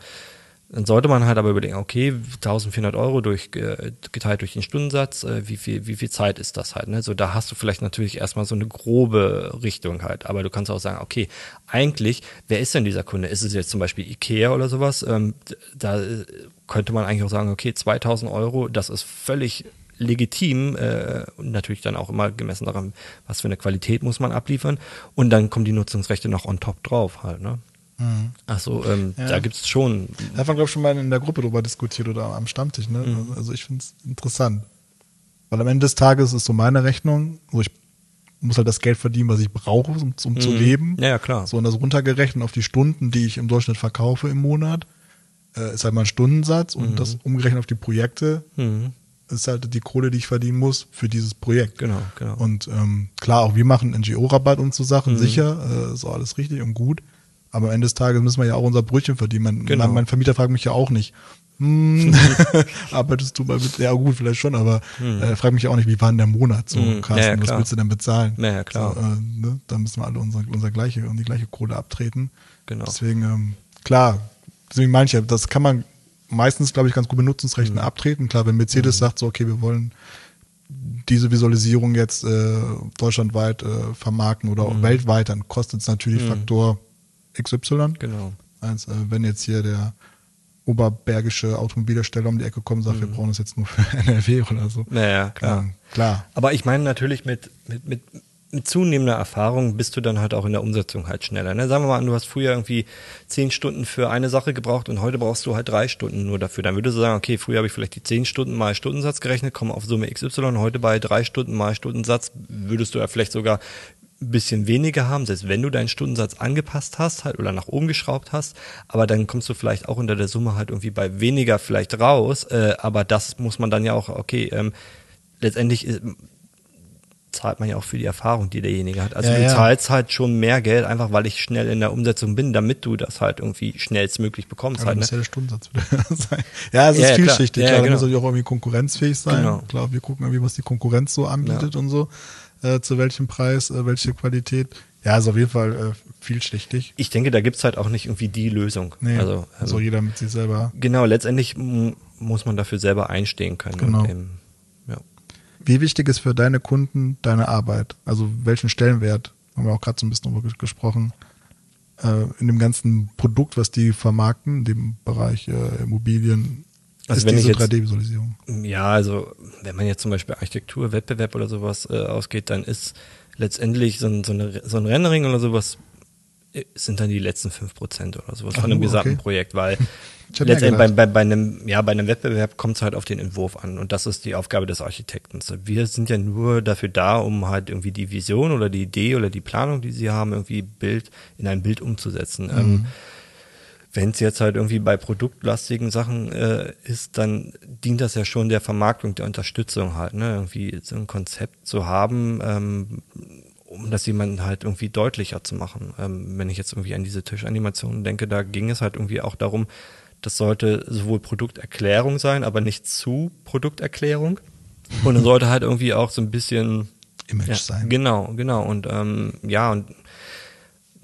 Dann sollte man halt aber überlegen, okay, 1400 Euro durch, äh, geteilt durch den Stundensatz, äh, wie viel, wie viel Zeit ist das halt, ne? So, da hast du vielleicht natürlich erstmal so eine grobe Richtung halt. Aber du kannst auch sagen, okay, eigentlich, wer ist denn dieser Kunde? Ist es jetzt zum Beispiel Ikea oder sowas? Ähm, da äh, könnte man eigentlich auch sagen, okay, 2000 Euro, das ist völlig legitim äh, und natürlich dann auch immer gemessen daran, was für eine Qualität muss man abliefern. Und dann kommen die Nutzungsrechte noch on top drauf halt, ne? Mhm. Achso, ähm, ja. da gibt es schon. Da haben wir, glaube ich, schon mal in der Gruppe drüber diskutiert oder am Stammtisch. Ne? Mhm. Also ich finde es interessant. Weil am Ende des Tages ist so meine Rechnung, wo ich muss halt das Geld verdienen, was ich brauche, um, um mhm. zu leben. Ja, ja, klar. So, und das runtergerechnet auf die Stunden, die ich im Durchschnitt verkaufe im Monat, äh, ist halt mein Stundensatz und mhm. das umgerechnet auf die Projekte mhm. ist halt die Kohle, die ich verdienen muss für dieses Projekt. Genau, genau. Und ähm, klar, auch wir machen NGO-Rabatt und so Sachen, mhm. sicher, äh, ist auch alles richtig und gut. Aber am Ende des Tages müssen wir ja auch unser Brötchen verdienen. Mein, genau. mein, mein Vermieter fragt mich ja auch nicht, hm, [LAUGHS] arbeitest du mal mit, ja gut, vielleicht schon, aber hm. äh, fragt mich auch nicht, wie war denn der Monat so, hm. Carsten, ja, ja, was willst du denn bezahlen? Ja, ja klar. So, äh, ne? Da müssen wir alle unser, unser gleiche und die gleiche Kohle abtreten. Genau. Deswegen, ähm, klar, deswegen meine ich ja, das kann man meistens, glaube ich, ganz gut mit Nutzungsrechten hm. abtreten. Klar, wenn Mercedes hm. sagt so, okay, wir wollen diese Visualisierung jetzt äh, deutschlandweit äh, vermarkten oder mhm. weltweit, dann kostet es natürlich mhm. Faktor XY. Genau. Als äh, wenn jetzt hier der oberbergische Automobilhersteller um die Ecke kommt und sagt, mhm. wir brauchen das jetzt nur für [LAUGHS] NRW oder so. Naja, klar. Ja, klar. Aber ich meine natürlich mit, mit, mit, mit zunehmender Erfahrung bist du dann halt auch in der Umsetzung halt schneller. Ne? Sagen wir mal, du hast früher irgendwie zehn Stunden für eine Sache gebraucht und heute brauchst du halt drei Stunden nur dafür. Dann würdest du sagen, okay, früher habe ich vielleicht die zehn Stunden mal Stundensatz gerechnet, komme auf Summe XY, heute bei drei Stunden mal Stundensatz würdest du ja vielleicht sogar bisschen weniger haben, selbst wenn du deinen Stundensatz angepasst hast halt oder nach oben geschraubt hast, aber dann kommst du vielleicht auch unter der Summe halt irgendwie bei weniger vielleicht raus, äh, aber das muss man dann ja auch, okay, ähm, letztendlich äh, zahlt man ja auch für die Erfahrung, die derjenige hat. Also ja, du ja. zahlst halt schon mehr Geld, einfach weil ich schnell in der Umsetzung bin, damit du das halt irgendwie schnellstmöglich bekommst. Aber halt, muss ne? ja der Stundensatz wieder [LAUGHS] sein. Ja, es ist ja, vielschichtig. Klar, klar genau. muss natürlich auch irgendwie konkurrenzfähig sein. Genau. Klar, wir gucken irgendwie, was die Konkurrenz so anbietet und so äh, zu welchem Preis, äh, welche Qualität. Ja, ist auf jeden Fall äh, vielschichtig. Ich denke, da gibt's halt auch nicht irgendwie die Lösung. Nee, also, also so jeder mit sich selber. Genau, letztendlich muss man dafür selber einstehen können. Genau. Eben, ja. Wie wichtig ist für deine Kunden deine Arbeit? Also welchen Stellenwert, haben wir auch gerade so ein bisschen darüber gesprochen, äh, in dem ganzen Produkt, was die vermarkten, in dem Bereich äh, Immobilien, Also ist wenn ich diese jetzt- 3D-Visualisierung. Ja, also wenn man jetzt zum Beispiel Architektur, Wettbewerb oder sowas äh, ausgeht, dann ist letztendlich so ein, so, eine, so ein Rendering oder sowas äh, sind dann die letzten 5% oder sowas Ach von dem nur, gesamten okay. Projekt, weil Ich mehr letztendlich bei, bei, bei, einem, ja, bei einem Wettbewerb kommt es halt auf den Entwurf an und das ist die Aufgabe des Architekten. Wir sind ja nur dafür da, um halt irgendwie die Vision oder die Idee oder die Planung, die sie haben, irgendwie Bild in ein Bild umzusetzen. Ähm, wenn es jetzt halt irgendwie bei produktlastigen Sachen äh, ist, dann dient das ja schon der Vermarktung, der Unterstützung halt, ne? Irgendwie so ein Konzept zu haben, ähm, um das jemandem halt irgendwie deutlicher zu machen. Ähm, wenn ich jetzt irgendwie an diese Tischanimationen denke, da ging es halt irgendwie auch darum, das sollte sowohl Produkterklärung sein, aber nicht zu Produkterklärung. Und es sollte halt irgendwie auch so ein bisschen Image ja, sein. Genau, genau. Und ähm, ja, und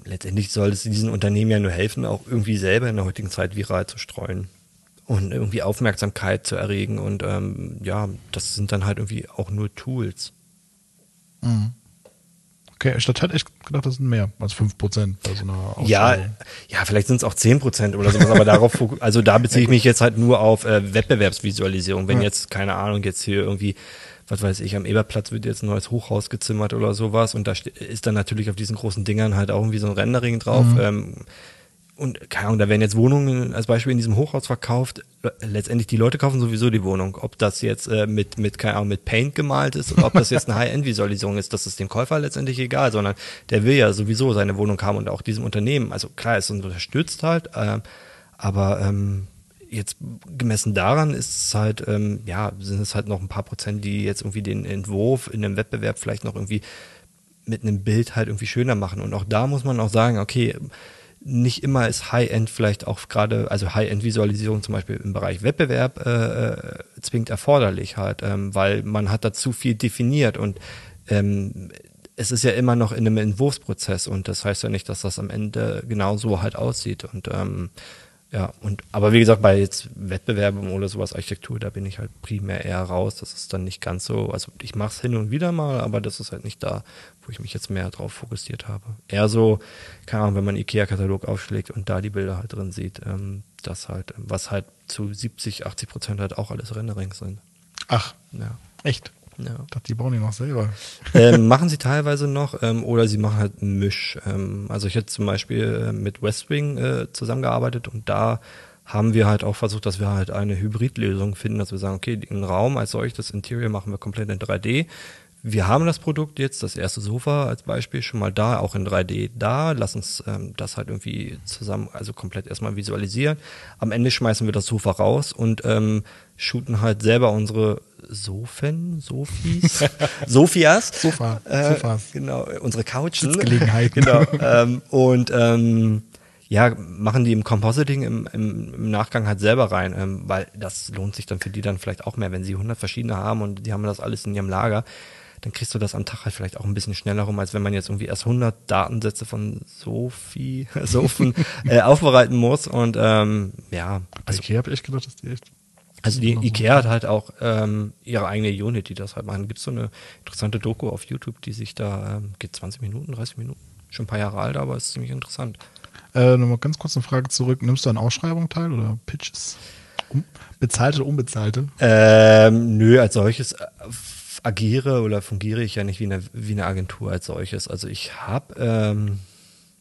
letztendlich soll es diesen Unternehmen ja nur helfen, auch irgendwie selber in der heutigen Zeit viral zu streuen und irgendwie Aufmerksamkeit zu erregen. Und ähm, ja, das sind dann halt irgendwie auch nur Tools. Mhm. Okay, ich hätte echt gedacht, das sind mehr als 5% bei so einer Ja, ja, vielleicht sind es auch 10 Prozent oder sowas, aber darauf, also da beziehe ich mich jetzt halt nur auf äh, Wettbewerbsvisualisierung. Wenn Ja. jetzt, keine Ahnung, jetzt hier irgendwie, was weiß ich, am Eberplatz wird jetzt ein neues Hochhaus gezimmert oder sowas und da ist dann natürlich auf diesen großen Dingern halt auch irgendwie so ein Rendering drauf. Mhm. Ähm, und keine Ahnung, da werden jetzt Wohnungen als Beispiel in diesem Hochhaus verkauft. Le- Letztendlich die Leute kaufen sowieso die Wohnung. Ob das jetzt äh, mit, mit, keine Ahnung, mit Paint gemalt ist oder ob das jetzt eine High-End-Visualisierung ist, das ist dem Käufer letztendlich egal, sondern der will ja sowieso seine Wohnung haben und auch diesem Unternehmen. Also klar, es unterstützt halt, ähm, aber ähm, jetzt gemessen daran ist es halt, ähm, ja, sind es halt noch ein paar Prozent, die jetzt irgendwie den Entwurf in einem Wettbewerb vielleicht noch irgendwie mit einem Bild halt irgendwie schöner machen. Und auch da muss man auch sagen, okay, nicht immer ist High-End vielleicht auch gerade, also High-End-Visualisierung zum Beispiel im Bereich Wettbewerb äh, äh, zwingend erforderlich halt, ähm, weil man hat da zu viel definiert und ähm, es ist ja immer noch in einem Entwurfsprozess und das heißt ja nicht, dass das am Ende genauso halt aussieht und ähm, ja, und aber wie gesagt, bei jetzt Wettbewerben oder sowas Architektur, da bin ich halt primär eher raus. Das ist dann nicht ganz so, also ich mache es hin und wieder mal, aber das ist halt nicht da, wo ich mich jetzt mehr drauf fokussiert habe. Eher so, keine Ahnung, wenn man IKEA-Katalog aufschlägt und da die Bilder halt drin sieht, ähm, das halt, was halt zu 70, 80 Prozent halt auch alles Renderings sind. Ach, Ja. echt? Ja. Ich dachte, die bauen die noch selber. ähm, machen sie teilweise noch ähm, oder sie machen halt einen Misch. Ähm, also ich hätte zum Beispiel äh, mit Westwing äh, zusammengearbeitet und da haben wir halt auch versucht, dass wir halt eine Hybridlösung finden, dass wir sagen, okay, den Raum als solches, das Interior machen wir komplett in 3D. Wir haben das Produkt jetzt, das erste Sofa als Beispiel, schon mal da, auch in 3D da. Lass uns ähm, das halt irgendwie zusammen, also komplett erstmal visualisieren. Am Ende schmeißen wir das Sofa raus und ähm, shooten halt selber unsere Sofen, Sofis, [LAUGHS] Sofias. Sofa, Äh, Sofas. Genau, unsere Couchen. Sitzgelegenheiten. [LAUGHS] genau. Ähm, und ähm, ja, machen die im Compositing im, im, im Nachgang halt selber rein, ähm, weil das lohnt sich dann für die dann vielleicht auch mehr, wenn sie 100 verschiedene haben und die haben das alles in ihrem Lager, dann kriegst du das am Tag halt vielleicht auch ein bisschen schneller rum, als wenn man jetzt irgendwie erst 100 Datensätze von Sophie, [LAUGHS] Sofen äh, aufbereiten muss und ähm, ja, Bei Ikea habe ich echt gedacht, dass die echt. also die. Ikea hat halt auch ähm, ihre eigene Unit, die das halt machen. Gibt so eine interessante Doku auf YouTube, die sich da, ähm, geht 20 Minuten, 30 Minuten, schon ein paar Jahre alt, aber ist ziemlich interessant. Äh, Nochmal ganz kurz eine Frage zurück. Nimmst du an Ausschreibungen teil oder Pitches? Um, bezahlte oder unbezahlte? Ähm, nö, als solches äh, agiere oder fungiere ich ja nicht wie eine, wie eine Agentur als solches. Also ich habe ähm,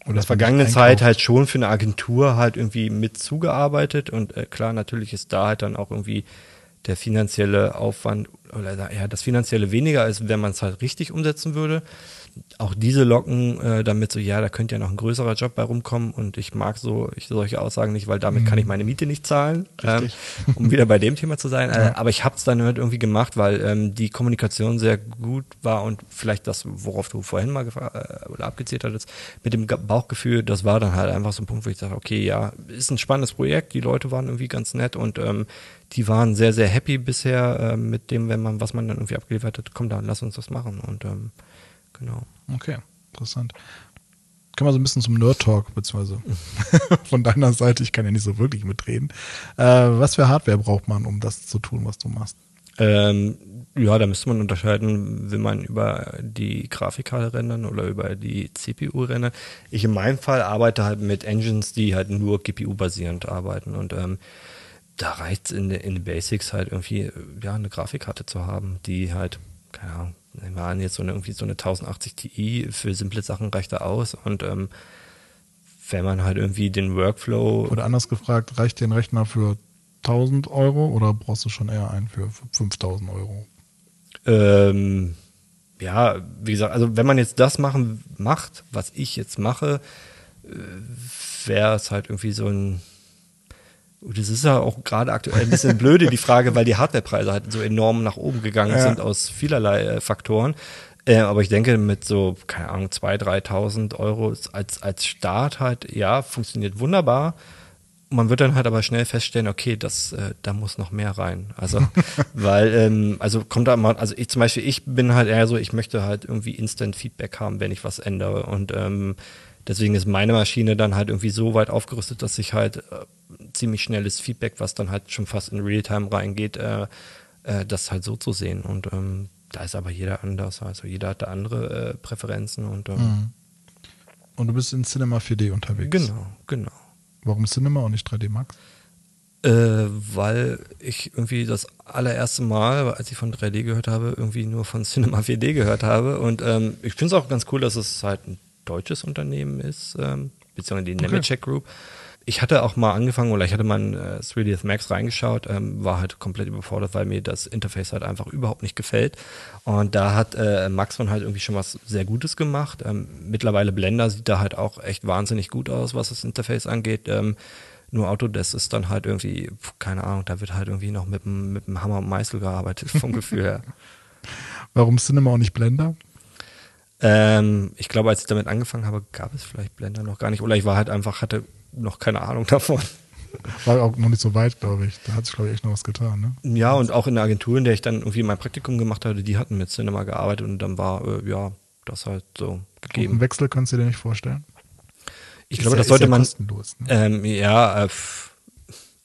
in der vergangenen Zeit halt schon für eine Agentur halt irgendwie mit zugearbeitet und äh, klar, natürlich ist da halt dann auch irgendwie der finanzielle Aufwand oder ja, das finanzielle weniger, als wenn man es halt richtig umsetzen würde. Auch diese locken äh, damit so, ja, da könnte ja noch ein größerer Job bei rumkommen und ich mag so ich, solche Aussagen nicht, weil damit kann ich meine Miete nicht zahlen, ähm, [LAUGHS] um wieder bei dem Thema zu sein. Äh, Ja. aber ich habe es dann halt irgendwie gemacht, weil ähm, die Kommunikation sehr gut war und vielleicht das, worauf du vorhin mal äh, oder abgezählt hattest, mit dem Ge- Bauchgefühl, das war dann halt einfach so ein Punkt, wo ich dachte, okay, ja, ist ein spannendes Projekt, die Leute waren irgendwie ganz nett und ähm, die waren sehr, sehr happy bisher äh, mit dem, wenn man, was man dann irgendwie abgeliefert hat, komm dann, lass uns das machen und ähm, genau. Okay, interessant. Können wir so ein bisschen zum Nerd-Talk, beziehungsweise [LAUGHS] von deiner Seite, ich kann ja nicht so wirklich mitreden. Äh, was für Hardware braucht man, um das zu tun, was du machst? Ähm, ja, da müsste man unterscheiden, will man über die Grafikkarte rendern oder über die CPU rendern. Ich in meinem Fall arbeite halt mit Engines, die halt nur GPU-basierend arbeiten und ähm, da reicht es in, in den Basics halt irgendwie, ja, eine Grafikkarte zu haben, die halt, keine Ahnung, nehmen wir an, jetzt so eine, irgendwie so eine 1080 Ti für simple Sachen reicht da aus und ähm, wenn man halt irgendwie den Workflow. Oder anders gefragt, reicht dir ein Rechner für 1000 Euro oder brauchst du schon eher einen für 5000 Euro? Ähm, ja, wie gesagt, also wenn man jetzt das machen macht, was ich jetzt mache, äh, wäre es halt irgendwie so ein das ist ja auch gerade aktuell ein bisschen blöde, die Frage, weil die Hardwarepreise halt so enorm nach oben gegangen ja. sind aus vielerlei äh, Faktoren. Äh, aber ich denke, mit so, keine Ahnung, 2.000, 3.000 Euro als, als Start halt, ja, funktioniert wunderbar. Man wird dann halt aber schnell feststellen, okay, das, äh, da muss noch mehr rein. Also, [LAUGHS] weil, ähm, also kommt da mal, also ich zum Beispiel, ich bin halt eher so, ich möchte halt irgendwie Instant Feedback haben, wenn ich was ändere. Und ähm, deswegen ist meine Maschine dann halt irgendwie so weit aufgerüstet, dass ich halt äh, ziemlich schnelles Feedback, was dann halt schon fast in Realtime reingeht, äh, äh, das halt so zu sehen. Und ähm, da ist aber jeder anders. Also jeder hat da andere äh, Präferenzen und ähm, mhm. Und du bist in Cinema 4D unterwegs. Genau, genau. Warum Cinema und nicht 3D Max? Äh, weil ich irgendwie das allererste Mal, als ich von 3D gehört habe, irgendwie nur von Cinema 4D gehört habe. Und ähm, ich finde es auch ganz cool, dass es halt ein deutsches Unternehmen ist, ähm, beziehungsweise die okay. Nemetschek Group ich hatte auch mal angefangen oder ich hatte mal in äh, 3ds Max reingeschaut, ähm, war halt komplett überfordert, weil mir das Interface halt einfach überhaupt nicht gefällt. Und da hat äh, Maxon halt irgendwie schon was sehr Gutes gemacht. Ähm, mittlerweile Blender sieht da halt auch echt wahnsinnig gut aus, was das Interface angeht. Ähm, nur Autodesk ist dann halt irgendwie, keine Ahnung, da wird halt irgendwie noch mit dem, mit dem Hammer und Meißel gearbeitet, vom Gefühl her. [LAUGHS] Warum Cinema auch nicht Blender? Ähm, ich glaube, als ich damit angefangen habe, gab es vielleicht Blender noch gar nicht. Oder ich war halt einfach, hatte noch keine Ahnung [LAUGHS] davon. War auch noch nicht so weit, glaube ich. Da hat sich, glaube ich, echt noch was getan, ne? Ja, und auch in der Agentur, in der ich dann irgendwie mein Praktikum gemacht hatte, die hatten mit Cinema gearbeitet und dann war, äh, ja, das halt so gegeben. Und einen Wechsel kannst du dir nicht vorstellen? Ich ist glaube, ja, das sollte ja man. Kostenlos, ne? ähm, ja, äh,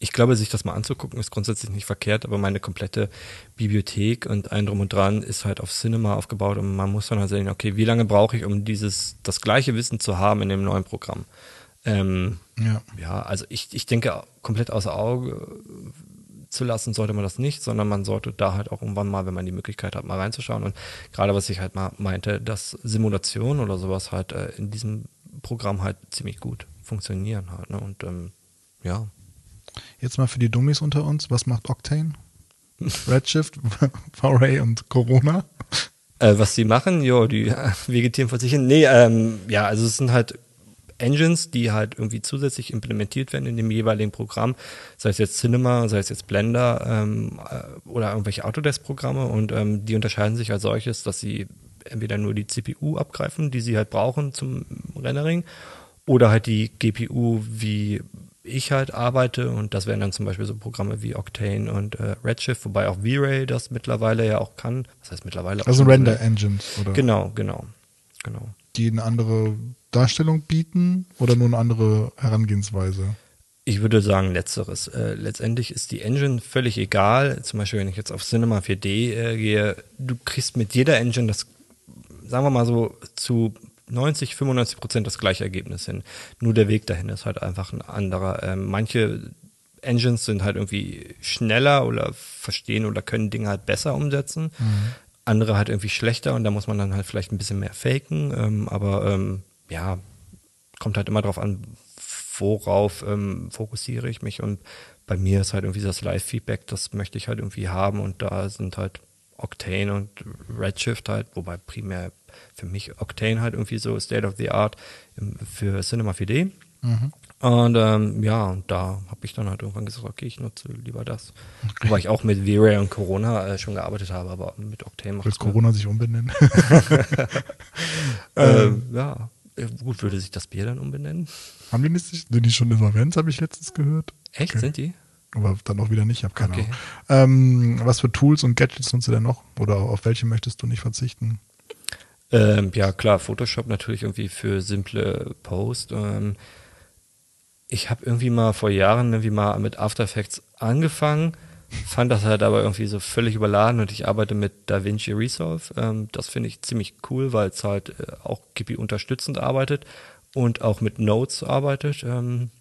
ich glaube, sich das mal anzugucken, ist grundsätzlich nicht verkehrt, aber meine komplette Bibliothek und ein Drum und Dran ist halt auf Cinema aufgebaut und man muss dann halt sehen, okay, wie lange brauche ich, um dieses, das gleiche Wissen zu haben in dem neuen Programm? Ähm, ja. ja, also ich, ich denke, komplett außer Auge zu lassen sollte man das nicht, sondern man sollte da halt auch irgendwann mal, wenn man die Möglichkeit hat, mal reinzuschauen. Und gerade was ich halt mal meinte, dass Simulation oder sowas halt äh, in diesem Programm halt ziemlich gut funktionieren halt. Ne? Und ähm, ja. Jetzt mal für die Dummies unter uns, was macht Octane? Redshift, [LAUGHS] V-Ray und Corona? Äh, was die machen, ja, die vegetieren vor sich hin. Nee, ähm, ja, also es sind halt Engines, die halt irgendwie zusätzlich implementiert werden in dem jeweiligen Programm, sei es jetzt Cinema, sei es jetzt Blender ähm, äh, oder irgendwelche Autodesk-Programme und ähm, die unterscheiden sich als solches, dass sie entweder nur die CPU abgreifen, die sie halt brauchen zum Rendering, oder halt die GPU, wie ich halt arbeite und das wären dann zum Beispiel so Programme wie Octane und äh, Redshift, wobei auch V-Ray das mittlerweile ja auch kann. Das heißt mittlerweile auch. Also Render Engines, oder? Genau, genau, genau. Die eine andere Darstellung bieten oder nur eine andere Herangehensweise? Ich würde sagen, letzteres. Äh, letztendlich ist die Engine völlig egal. Zum Beispiel, wenn ich jetzt auf Cinema 4D äh, gehe, du kriegst mit jeder Engine das, sagen wir mal so, zu 90, 95 Prozent das gleiche Ergebnis hin. Nur der Weg dahin ist halt einfach ein anderer. Ähm, manche Engines sind halt irgendwie schneller oder verstehen oder können Dinge halt besser umsetzen. Mhm. Andere halt irgendwie schlechter und da muss man dann halt vielleicht ein bisschen mehr faken. Ähm, aber ähm, ja, kommt halt immer drauf an, worauf ähm, fokussiere ich mich. Und bei mir ist halt irgendwie das Live-Feedback, das möchte ich halt irgendwie haben. Und da sind halt Octane und Redshift halt, wobei primär für mich Octane halt irgendwie so State of the Art für Cinema 4D. Mhm. Und ähm, ja, und da habe ich dann halt irgendwann gesagt, okay, ich nutze lieber das. Okay. Wobei ich auch mit V-Ray und Corona äh, schon gearbeitet habe, aber mit Octane macht Willst Corona sich umbenennen? [LAUGHS] [LAUGHS] ähm, ja, äh, gut, würde sich das Bier dann umbenennen? Haben die nicht, sind die schon Insolvenz, habe ich letztens gehört. Echt, okay. sind die? Aber dann auch wieder nicht, ich habe keine okay. Ahnung. Ähm, was für Tools und Gadgets nutzt du denn noch? Oder auf welche möchtest du nicht verzichten? Ähm, ja, klar, Photoshop natürlich irgendwie für simple Post. Ähm, ich habe irgendwie mal vor Jahren irgendwie mal mit After Effects angefangen, fand das halt aber irgendwie so völlig überladen und ich arbeite mit DaVinci Resolve. Ähm, das finde ich ziemlich cool, weil es halt äh, auch GPI unterstützend arbeitet und auch mit Nodes arbeitet. Ähm,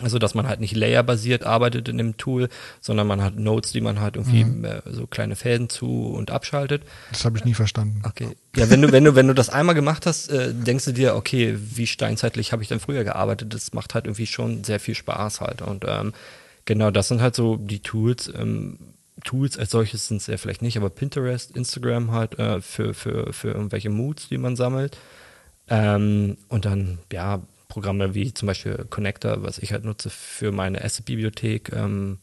also, dass man halt nicht layerbasiert arbeitet in dem Tool, sondern man hat Nodes, die man halt irgendwie mhm. Äh, so kleine Fäden zu und abschaltet. Das habe ich nie verstanden. Okay. Ja, wenn du, wenn du, wenn du das einmal gemacht hast, äh, denkst du dir, okay, wie steinzeitlich habe ich denn früher gearbeitet? Das macht halt irgendwie schon sehr viel Spaß halt. Und ähm, genau, das sind halt so die Tools. Ähm, Tools als solches sind es ja vielleicht nicht, aber Pinterest, Instagram halt äh, für, für, für irgendwelche Moods, die man sammelt. Ähm, und dann, ja, Programme wie zum Beispiel Connector, was ich halt nutze für meine Asset-Bibliothek. Ähm,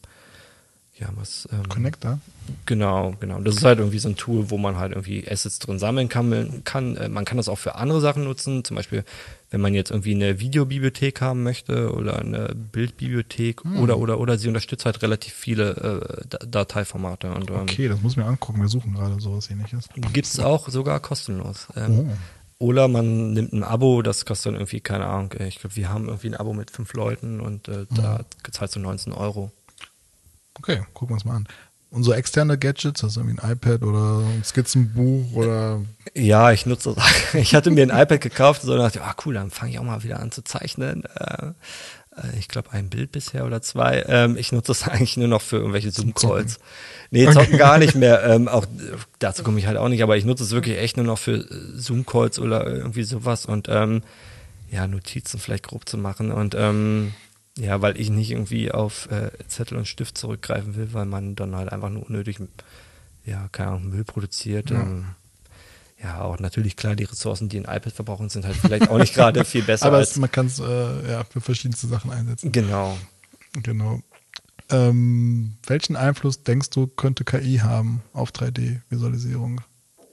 ja, was. Ähm, Connector? Genau, genau. Das ist halt irgendwie so ein Tool, wo man halt irgendwie Assets drin sammeln kann. kann. Äh, man kann das auch für andere Sachen nutzen, zum Beispiel, wenn man jetzt irgendwie eine Videobibliothek haben möchte oder eine Bildbibliothek hm. oder, oder, oder. Sie unterstützt halt relativ viele äh, Dateiformate. Und, ähm, okay, das muss ich mir angucken. Wir suchen gerade sowas ähnliches. Gibt es auch sogar kostenlos. Ähm, oh. Oder man nimmt ein Abo, das kostet dann irgendwie, keine Ahnung, äh, ich glaube, wir haben irgendwie ein Abo mit fünf Leuten und äh, da mhm. zahlst du 19 Euro. Okay, gucken wir uns mal an. Und so externe Gadgets, hast du irgendwie ein iPad oder ein Skizzenbuch oder? Ja, ich nutze das. [LAUGHS] Ich hatte mir ein iPad gekauft und so dachte, ah cool, dann fange ich auch mal wieder an zu zeichnen. Äh, ich glaube, ein Bild bisher oder zwei. Ähm, ich nutze das [LAUGHS] eigentlich nur noch für irgendwelche Zoom-Calls. Nee, zocken okay. gar nicht mehr. [LAUGHS] Ähm, auch dazu komme ich halt auch nicht, aber ich nutze es wirklich echt nur noch für äh, Zoom-Calls oder irgendwie sowas und ähm, ja, Notizen vielleicht grob zu machen. Und ähm, ja, weil ich nicht irgendwie auf äh, Zettel und Stift zurückgreifen will, weil man dann halt einfach nur unnötig, ja, keine Ahnung, Müll produziert. Ja. Ja, auch natürlich klar, die Ressourcen, die ein iPad verbrauchen, sind halt vielleicht auch nicht gerade [LAUGHS] viel besser. Aber es, man kann es äh, ja für verschiedenste Sachen einsetzen. Genau. Genau. Ähm, welchen Einfluss denkst du, könnte KI haben auf 3D-Visualisierung?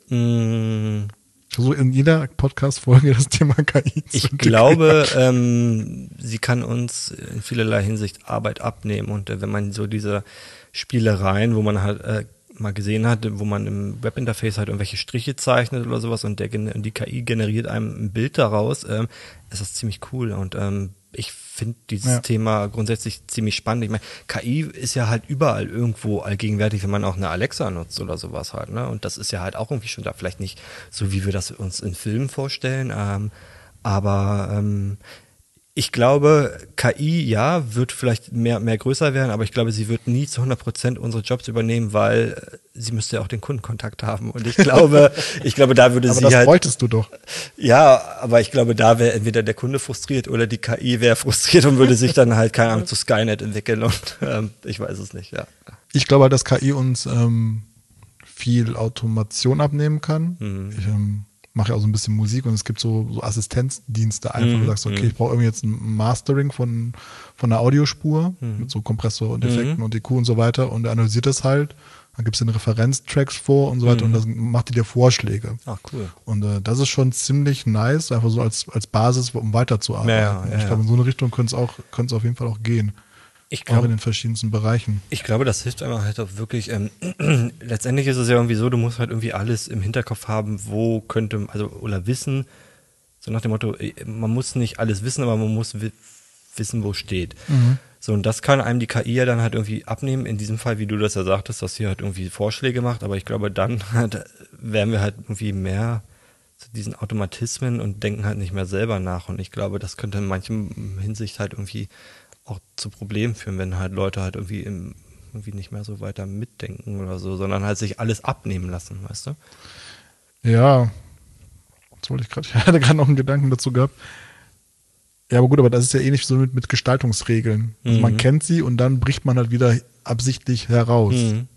Mm. So in jeder Podcast-Folge das Thema KI. Ich glaube, ähm, sie kann uns in vielerlei Hinsicht Arbeit abnehmen und äh, wenn man so diese Spielereien, wo man halt äh, mal gesehen hat, wo man im Webinterface halt irgendwelche Striche zeichnet oder sowas und der, die KI generiert einem ein Bild daraus, ähm, ist das ziemlich cool und ähm, ich finde dieses ja. Thema grundsätzlich ziemlich spannend. Ich meine, KI ist ja halt überall irgendwo allgegenwärtig, wenn man auch eine Alexa nutzt oder sowas halt, ne? Und das ist ja halt auch irgendwie schon da. Vielleicht nicht so, wie wir das uns in Filmen vorstellen, ähm, aber ähm, ich glaube, KI, ja, wird vielleicht mehr, mehr größer werden, aber ich glaube, sie wird nie zu 100 Prozent unsere Jobs übernehmen, weil äh, sie müsste ja auch den Kundenkontakt haben. Und ich glaube, [LAUGHS] ich glaube, da würde aber sie das halt. Das wolltest du doch. Ja, aber ich glaube, da wäre entweder der Kunde frustriert oder die KI wäre frustriert und würde sich dann halt, keine Ahnung, zu Skynet entwickeln und ähm, ich weiß es nicht, ja. Ich glaube, dass KI uns ähm, viel Automation abnehmen kann. Mhm. Ich, ähm, mache ja auch so ein bisschen Musik und es gibt so, so Assistenzdienste einfach, mhm. du sagst, okay, mhm. ich brauche irgendwie jetzt ein Mastering von, von einer Audiospur mhm. mit so Kompressor und Effekten mhm. und EQ und so weiter und er analysiert das halt. Dann gibt es den Referenztracks vor und so weiter und mhm. dann macht die dir Vorschläge. Ach, cool. Und äh, das ist schon ziemlich nice, einfach so als, als Basis, um weiterzuarbeiten. Ja, ja, ich glaube, in so eine Richtung könnte es auch, könnte es auf jeden Fall auch gehen. Ich glaube, auch in den verschiedensten Bereichen. Ich glaube, das hilft einfach halt auch wirklich. Ähm, [CLEARS THROAT] letztendlich ist es ja irgendwie so, du musst halt irgendwie alles im Hinterkopf haben, wo könnte, also oder wissen, so nach dem Motto, äh, man muss nicht alles wissen, aber man muss wissen, wo steht. Mhm. So, und das kann einem die KI ja dann halt irgendwie abnehmen. In diesem Fall, wie du das ja sagtest, dass sie halt irgendwie Vorschläge macht, aber ich glaube, dann [LAUGHS] halt, werden wir halt irgendwie mehr zu diesen Automatismen und denken halt nicht mehr selber nach. Und ich glaube, das könnte in manchem Hinsicht halt irgendwie auch zu Problemen führen, wenn halt Leute halt irgendwie im, irgendwie nicht mehr so weiter mitdenken oder so, sondern halt sich alles abnehmen lassen, weißt du? Ja, das wollte ich gerade, [LAUGHS] ich hatte gerade noch einen Gedanken dazu gehabt. Ja, aber gut, aber das ist ja ähnlich so mit, mit Gestaltungsregeln. Also mhm. man kennt sie und dann bricht man halt wieder absichtlich heraus. Mhm.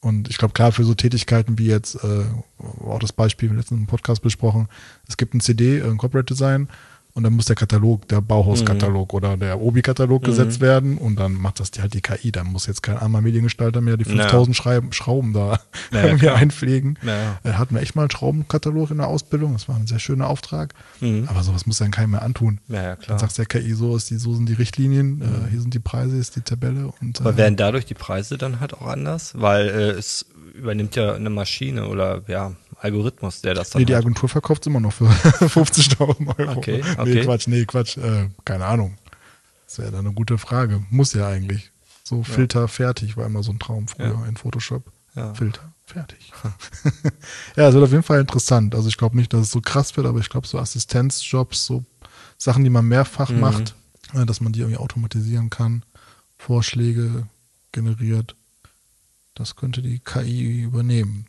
Und ich glaube, klar, für so Tätigkeiten wie jetzt, äh, auch das Beispiel im letzten Podcast besprochen, es gibt ein CD, ein Corporate Design, und dann muss der Katalog, der Bauhauskatalog mhm. oder der Obi-Katalog mhm. gesetzt werden und dann macht das die halt die KI. Dann muss jetzt kein armer Mediengestalter mehr die 5000 naja. Schrauben da naja, [LAUGHS] irgendwie einpflegen. Naja. Äh, hatten wir echt mal einen Schraubenkatalog in der Ausbildung. Das war ein sehr schöner Auftrag. Mhm. Aber sowas muss dann keiner mehr antun. Naja, klar. Dann sagst der KI, so, ist die, so sind die Richtlinien, äh, mhm. hier sind die Preise, ist die Tabelle. Und, Aber äh, werden dadurch die Preise dann halt auch anders? Weil äh, es übernimmt ja eine Maschine oder ja, Algorithmus, der das dann. Nee, die Agentur verkauft es immer noch für [LAUGHS] 50.000 Euro. Okay, okay. Nee, Quatsch, nee, Quatsch, äh, keine Ahnung. Das wäre dann eine gute Frage. Muss ja eigentlich. So Filter fertig war immer so ein Traum früher in Photoshop. Filter fertig. [LAUGHS] ja, es wird auf jeden Fall interessant. Also ich glaube nicht, dass es so krass wird, aber ich glaube so Assistenzjobs, so Sachen, die man mehrfach mhm. macht, äh, dass man die irgendwie automatisieren kann, Vorschläge generiert, das könnte die KI übernehmen.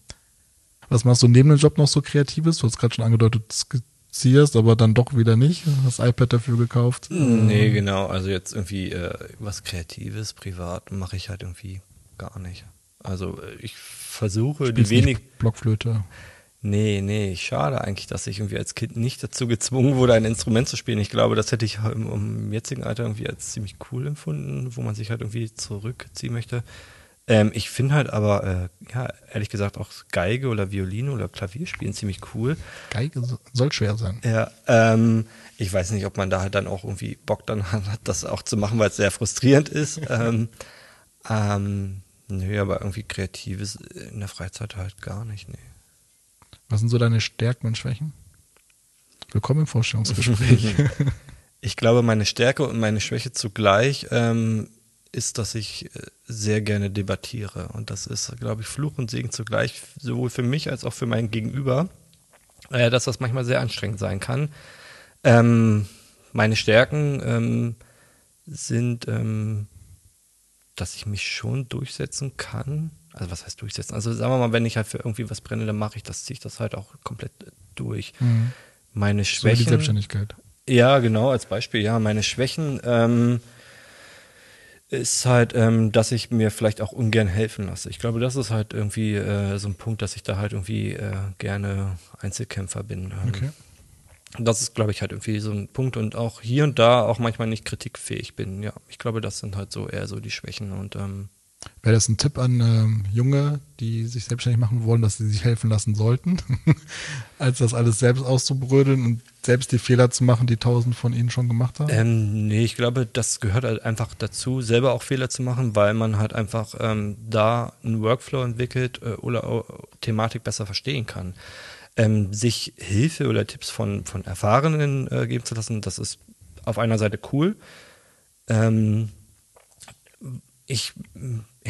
Was machst du neben dem Job noch so Kreatives? Du hast gerade schon angedeutet, skizzierst, aber dann doch wieder nicht. Hast iPad dafür gekauft? Nee, genau. Also jetzt irgendwie äh, was Kreatives, privat mache ich halt irgendwie gar nicht. Also äh, ich versuche Spielst die wenig. Blockflöte. Nee, nee, schade eigentlich, dass ich irgendwie als Kind nicht dazu gezwungen wurde, ein Instrument zu spielen. Ich glaube, das hätte ich im, im jetzigen Alter irgendwie als ziemlich cool empfunden, wo man sich halt irgendwie zurückziehen möchte. Ähm, ich finde halt aber, äh, ja, ehrlich gesagt, auch Geige oder Violine oder Klavier spielen ziemlich cool. Geige soll schwer sein. Ja, ähm, ich weiß nicht, ob man da halt dann auch irgendwie Bock dann [LAUGHS] hat, das auch zu machen, weil es sehr frustrierend ist. [LAUGHS] ähm, ähm, nö, aber irgendwie Kreatives in der Freizeit halt gar nicht, nee. Was sind so deine Stärken und Schwächen? Willkommen im Vorstellungsgespräch. [LAUGHS] ich glaube, meine Stärke und meine Schwäche zugleich ähm, ist, dass ich äh, sehr gerne debattiere. Und das ist, glaube ich, Fluch und Segen zugleich, sowohl für mich als auch für mein Gegenüber, äh, dass das manchmal sehr anstrengend sein kann. Ähm, meine Stärken ähm, sind, ähm, dass ich mich schon durchsetzen kann. Also was heißt durchsetzen? Also sagen wir mal, wenn ich halt für irgendwie was brenne, dann mache ich das, ziehe ich das halt auch komplett durch. Mhm. Meine Schwächen. So die Selbstständigkeit. Ja, genau, als Beispiel, ja. Meine Schwächen, ähm, ist halt, ähm, dass ich mir vielleicht auch ungern helfen lasse. Ich glaube, das ist halt irgendwie äh, so ein Punkt, dass ich da halt irgendwie äh, gerne Einzelkämpfer bin. Ähm, okay. Das ist, glaube ich, halt irgendwie so ein Punkt und auch hier und da auch manchmal nicht kritikfähig bin. Ja, ich glaube, das sind halt so eher so die Schwächen und ähm, Wäre das ein Tipp an ähm, Junge, die sich selbstständig machen wollen, dass sie sich helfen lassen sollten, [LAUGHS] als das alles selbst auszubrödeln und selbst die Fehler zu machen, die tausend von ihnen schon gemacht haben? Ähm, nee, ich glaube, das gehört halt einfach dazu, selber auch Fehler zu machen, weil man halt einfach ähm, da einen Workflow entwickelt äh, oder Thematik besser verstehen kann. Ähm, sich Hilfe oder Tipps von, von Erfahrenen äh, geben zu lassen, das ist auf einer Seite cool. Ähm, ich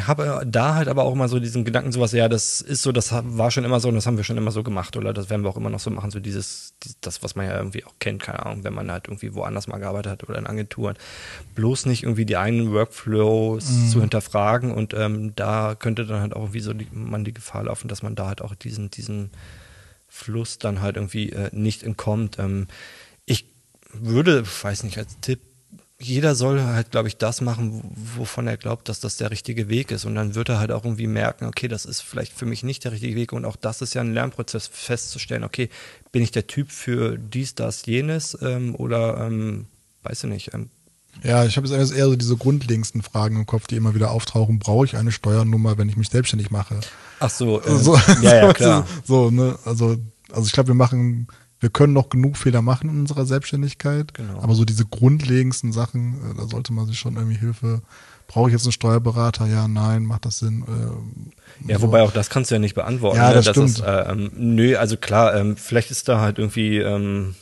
habe da halt aber auch immer so diesen Gedanken, sowas, ja, das ist so, das war schon immer so und das haben wir schon immer so gemacht oder das werden wir auch immer noch so machen, so dieses, das, was man ja irgendwie auch kennt, keine Ahnung, wenn man halt irgendwie woanders mal gearbeitet hat oder in Agenturen. Bloß nicht irgendwie die eigenen Workflows mhm. zu hinterfragen und ähm, da könnte dann halt auch irgendwie so die, man die Gefahr laufen, dass man da halt auch diesen, diesen Fluss dann halt irgendwie äh, nicht entkommt. Ähm, ich würde, weiß nicht, als Tipp jeder soll halt, glaube ich, das machen, wovon er glaubt, dass das der richtige Weg ist. Und dann wird er halt auch irgendwie merken, okay, das ist vielleicht für mich nicht der richtige Weg. Und auch das ist ja ein Lernprozess, festzustellen, okay, bin ich der Typ für dies, das, jenes ähm, oder ähm, weiß ich nicht. Ähm, ja, ich habe jetzt eher so diese grundlegendsten Fragen im Kopf, die immer wieder auftauchen. Brauche ich eine Steuernummer, wenn ich mich selbstständig mache? Ach so, äh, so ja, ja, [LAUGHS] klar. So, ne, also, also ich glaube, wir machen wir können noch genug Fehler machen in unserer Selbstständigkeit, genau. aber so diese grundlegendsten Sachen, äh, da sollte man sich schon irgendwie Hilfe. Brauche ich jetzt einen Steuerberater? Ja, nein, macht das Sinn? Äh, ja, so. wobei auch das kannst du ja nicht beantworten. Ja, das, ne? das stimmt. Ist, äh, ähm, nö, also klar, ähm, vielleicht ist da halt irgendwie, ähm,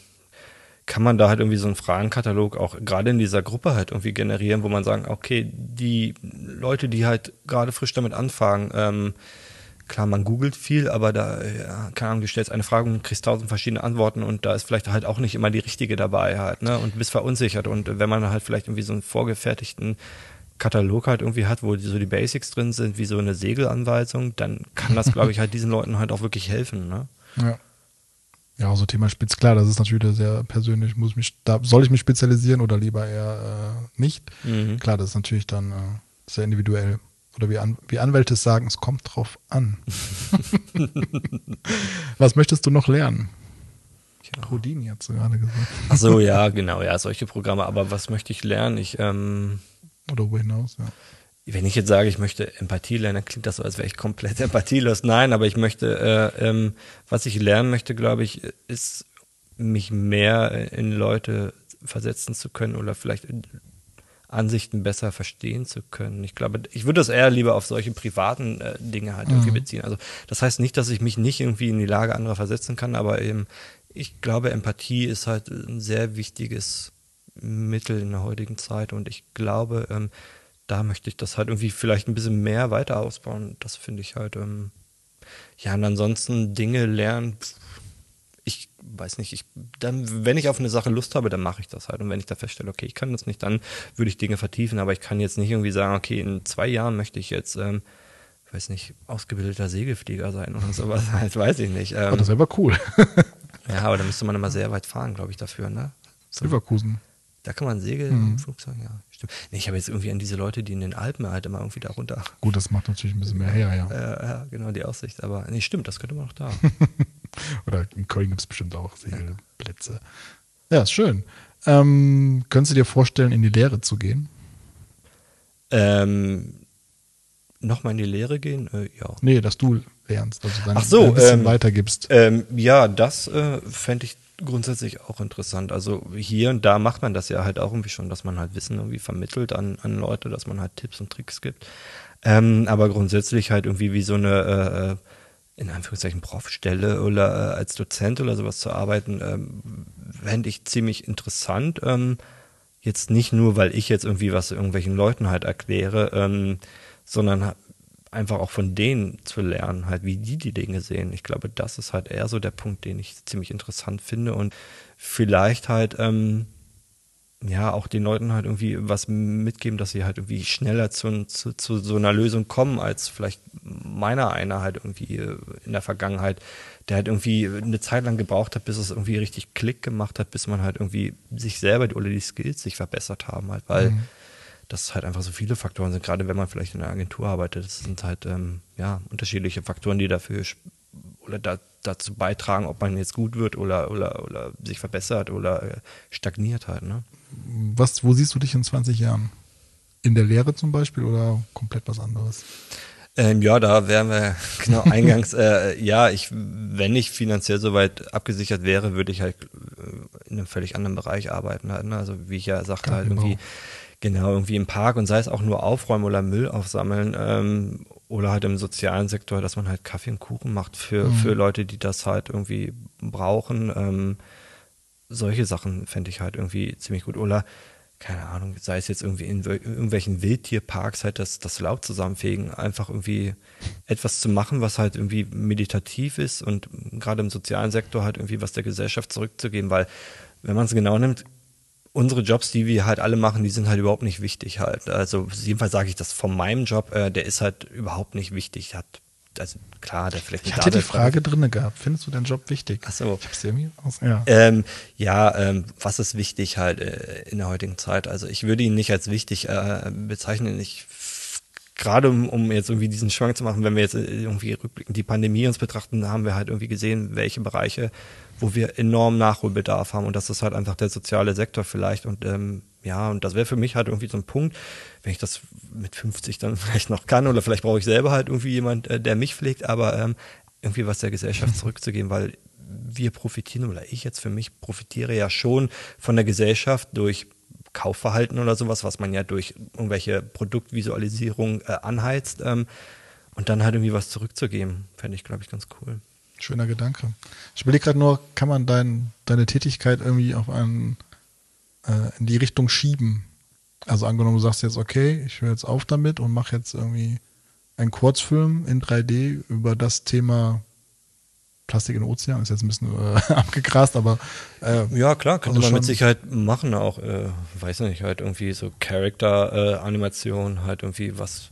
kann man da halt irgendwie so einen Fragenkatalog auch gerade in dieser Gruppe halt irgendwie generieren, wo man sagen, okay, die Leute, die halt gerade frisch damit anfangen, ähm, klar, man googelt viel, aber da, ja, keine Ahnung, du stellst eine Frage und kriegst tausend verschiedene Antworten und da ist vielleicht halt auch nicht immer die richtige dabei halt, ne? Und bist verunsichert. Und wenn man halt vielleicht irgendwie so einen vorgefertigten Katalog halt irgendwie hat, wo so die Basics drin sind, wie so eine Segelanweisung, dann kann das, glaube ich, halt [LAUGHS] diesen Leuten halt auch wirklich helfen, ne? Ja. Ja, so Thema Spitz, klar, das ist natürlich sehr persönlich. Muss mich, da soll ich mich spezialisieren oder lieber eher äh, nicht? Mhm. Klar, das ist natürlich dann äh, sehr individuell oder wie, An wie Anwälte sagen, es kommt drauf an. [LAUGHS] Was möchtest du noch lernen? Ja. Houdini hat es gerade gesagt. Ach so, ja, genau, ja, solche Programme. Aber was möchte ich lernen? Ich, ähm, Oder wo hinaus, ja. Wenn ich jetzt sage, ich möchte Empathie lernen, dann klingt das so, als wäre ich komplett [LAUGHS] empathielos. Nein, aber ich möchte, äh, ähm, was ich lernen möchte, glaube ich, ist, mich mehr in Leute versetzen zu können oder vielleicht Ansichten besser verstehen zu können. Ich glaube, ich würde das eher lieber auf solche privaten äh, Dinge halt irgendwie mhm. beziehen. Also das heißt nicht, dass ich mich nicht irgendwie in die Lage anderer versetzen kann, aber eben, ich glaube, Empathie ist halt ein sehr wichtiges Mittel in der heutigen Zeit und ich glaube, ähm, da möchte ich das halt irgendwie vielleicht ein bisschen mehr weiter ausbauen. Das finde ich halt, ähm, ja, und ansonsten Dinge lernen, weiß nicht, ich, dann, wenn ich auf eine Sache Lust habe, dann mache ich das halt. Und wenn ich da feststelle, okay, ich kann das nicht, dann würde ich Dinge vertiefen, aber ich kann jetzt nicht irgendwie sagen, okay, in zwei Jahren möchte ich jetzt, ähm, weiß nicht, ausgebildeter Segelflieger sein oder sowas, [LAUGHS] halt, weiß ich nicht. Ähm, oh, das wäre aber cool. [LAUGHS] ja, aber da müsste man immer sehr weit fahren, glaube ich, dafür, ne? So. Silverkusen. Da kann man segeln mhm. im Flugzeug, ja, stimmt. Nee, ich habe jetzt irgendwie an diese Leute, die in den Alpen halt immer irgendwie da runter. Gut, das macht natürlich ein bisschen mehr her, ja. Äh, ja, genau, die Aussicht. Aber nee, stimmt, das könnte man auch da. [LAUGHS] [LAUGHS] Oder in Köln gibt es bestimmt auch Segelplätze. Ja, ist schön. Ähm, könntest du dir vorstellen, in die Lehre zu gehen? Ähm, Nochmal in die Lehre gehen? Äh, ja. Nee, dass du lernst, also dann Ach so, ein bisschen ähm, weitergibst. Ähm, ja, das äh, fände ich grundsätzlich auch interessant. Also hier und da macht man das ja halt auch irgendwie schon, dass man halt Wissen irgendwie vermittelt an, an Leute, dass man halt Tipps und Tricks gibt. Ähm, aber grundsätzlich halt irgendwie wie so eine, äh, äh in Anführungszeichen, Profstelle oder äh, als Dozent oder sowas zu arbeiten, ähm, fände ich ziemlich interessant. Ähm, jetzt nicht nur, weil ich jetzt irgendwie was irgendwelchen Leuten halt erkläre, ähm, sondern einfach auch von denen zu lernen, halt wie die die Dinge sehen. Ich glaube, das ist halt eher so der Punkt, den ich ziemlich interessant finde und vielleicht halt ähm, ja auch den Leuten halt irgendwie was mitgeben, dass sie halt irgendwie schneller zu, zu, zu so einer Lösung kommen, als vielleicht meiner einer halt irgendwie äh, in der Vergangenheit, der halt irgendwie eine Zeit lang gebraucht hat, bis es irgendwie richtig Klick gemacht hat, bis man halt irgendwie sich selber oder die Skills sich verbessert haben, halt, weil mhm dass halt einfach so viele Faktoren sind, gerade wenn man vielleicht in einer Agentur arbeitet. Das sind halt ähm, ja unterschiedliche Faktoren, die dafür oder da, dazu beitragen, ob man jetzt gut wird oder, oder, oder sich verbessert oder äh, stagniert halt. Ne? Was, wo siehst du dich in 20 Jahren? In der Lehre zum Beispiel oder komplett was anderes? Ähm, ja, da wären wir [LAUGHS] genau eingangs. äh, ja, ich, wenn ich finanziell soweit abgesichert wäre, würde ich halt äh, in einem völlig anderen Bereich arbeiten. Halt, ne? Also wie ich ja sagte, ja, halt genau. irgendwie Genau, irgendwie im Park und sei es auch nur aufräumen oder Müll aufsammeln ähm, oder halt im sozialen Sektor, dass man halt Kaffee und Kuchen macht für, mhm. für Leute, die das halt irgendwie brauchen. Ähm, solche Sachen fände ich halt irgendwie ziemlich gut. Oder, keine Ahnung, sei es jetzt irgendwie in irgendwelchen Wildtierparks halt das, das Laub zusammenfegen, einfach irgendwie etwas zu machen, was halt irgendwie meditativ ist und gerade im sozialen Sektor halt irgendwie was der Gesellschaft zurückzugeben, weil wenn man es genau nimmt, unsere Jobs, die wir halt alle machen, die sind halt überhaupt nicht wichtig halt. Also jedenfalls sage ich das von meinem Job, äh, der ist halt überhaupt nicht wichtig. Hat also klar, der vielleicht Ich hatte die Frage drin gehabt. Findest du deinen Job wichtig? Ach so. Ich hab's irgendwie aus, ja. Ähm, ja, ähm, was ist wichtig halt äh, in der heutigen Zeit? Also ich würde ihn nicht als wichtig äh, bezeichnen. Ich gerade um, um jetzt irgendwie diesen Schwank zu machen, wenn wir jetzt irgendwie rückblickend die Pandemie uns betrachten, haben wir halt irgendwie gesehen, welche Bereiche wo wir enorm Nachholbedarf haben. Und das ist halt einfach der soziale Sektor vielleicht. Und ähm, ja, und das wäre für mich halt irgendwie so ein Punkt, wenn ich das mit 50 dann [LAUGHS] vielleicht noch kann. Oder vielleicht brauche ich selber halt irgendwie jemand, äh, der mich pflegt, aber ähm, irgendwie was der Gesellschaft zurückzugeben, weil wir profitieren oder ich jetzt für mich profitiere ja schon von der Gesellschaft durch Kaufverhalten oder sowas, was man ja durch irgendwelche Produktvisualisierung äh, anheizt ähm, und dann halt irgendwie was zurückzugeben, fände ich, glaube ich, ganz cool. Schöner Gedanke. Ich überlege gerade nur, kann man dein, deine Tätigkeit irgendwie auf einen, äh, in die Richtung schieben? Also angenommen, du sagst jetzt, okay, ich höre jetzt auf damit und mache jetzt irgendwie einen Kurzfilm in 3D über das Thema Plastik in Ozean, ist jetzt ein bisschen äh, [LAUGHS] abgegrast, aber äh, ja klar, könnte also man mit Sicherheit machen, auch, äh, weiß nicht, halt irgendwie so Character-Animation, äh, halt irgendwie was,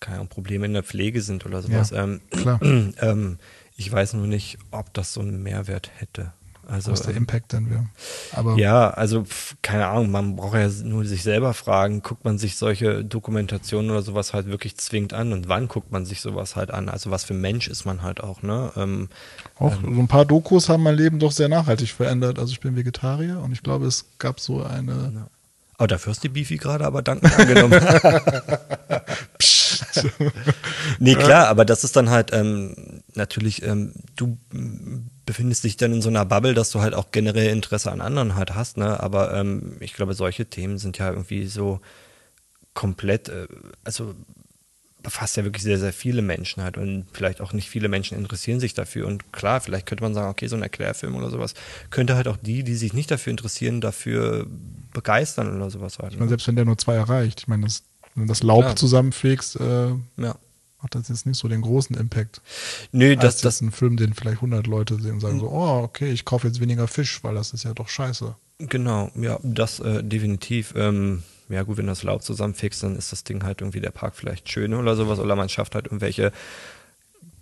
keine Ahnung, Probleme in der Pflege sind oder sowas. Ja, ähm, klar. [CLEARS THROAT] Ähm, ich weiß nur nicht, ob das so einen Mehrwert hätte. Also, Was der Impact dann wäre. Aber ja, also keine Ahnung, man braucht ja nur sich selber fragen, guckt man sich solche Dokumentationen oder sowas halt wirklich zwingend an und wann guckt man sich sowas halt an? Also was für Mensch ist man halt auch, ne? Ähm, auch ähm, so ein paar Dokus haben mein Leben doch sehr nachhaltig verändert. Also ich bin Vegetarier und ich glaube, es gab so eine. Ja. Aber dafür hast du Beefy gerade aber dankend angenommen. [LAUGHS] nee, klar, aber das ist dann halt ähm, natürlich, ähm, du befindest dich dann in so einer Bubble, dass du halt auch generell Interesse an anderen halt hast, ne? Aber ähm, ich glaube, solche Themen sind ja irgendwie so komplett, äh, also befasst ja wirklich sehr, sehr viele Menschen halt und vielleicht auch nicht viele Menschen interessieren sich dafür. Und klar, vielleicht könnte man sagen, okay, so ein Erklärfilm oder sowas könnte halt auch die, die sich nicht dafür interessieren, dafür begeistern oder sowas halt. Ich meine, ne? selbst wenn der nur zwei erreicht, ich meine, das Wenn du das Laub Klar. zusammenfegst, äh, ja. Macht das jetzt nicht so den großen Impact. Nö, das, das ist ein Film, den vielleicht 100 Leute sehen und sagen so, oh, okay, ich kaufe jetzt weniger Fisch, weil das ist ja doch scheiße. Genau, ja, das äh, definitiv. Ähm, ja gut, wenn du das Laub zusammenfegst, dann ist das Ding halt irgendwie der Park vielleicht schön oder sowas. Oder man schafft halt irgendwelche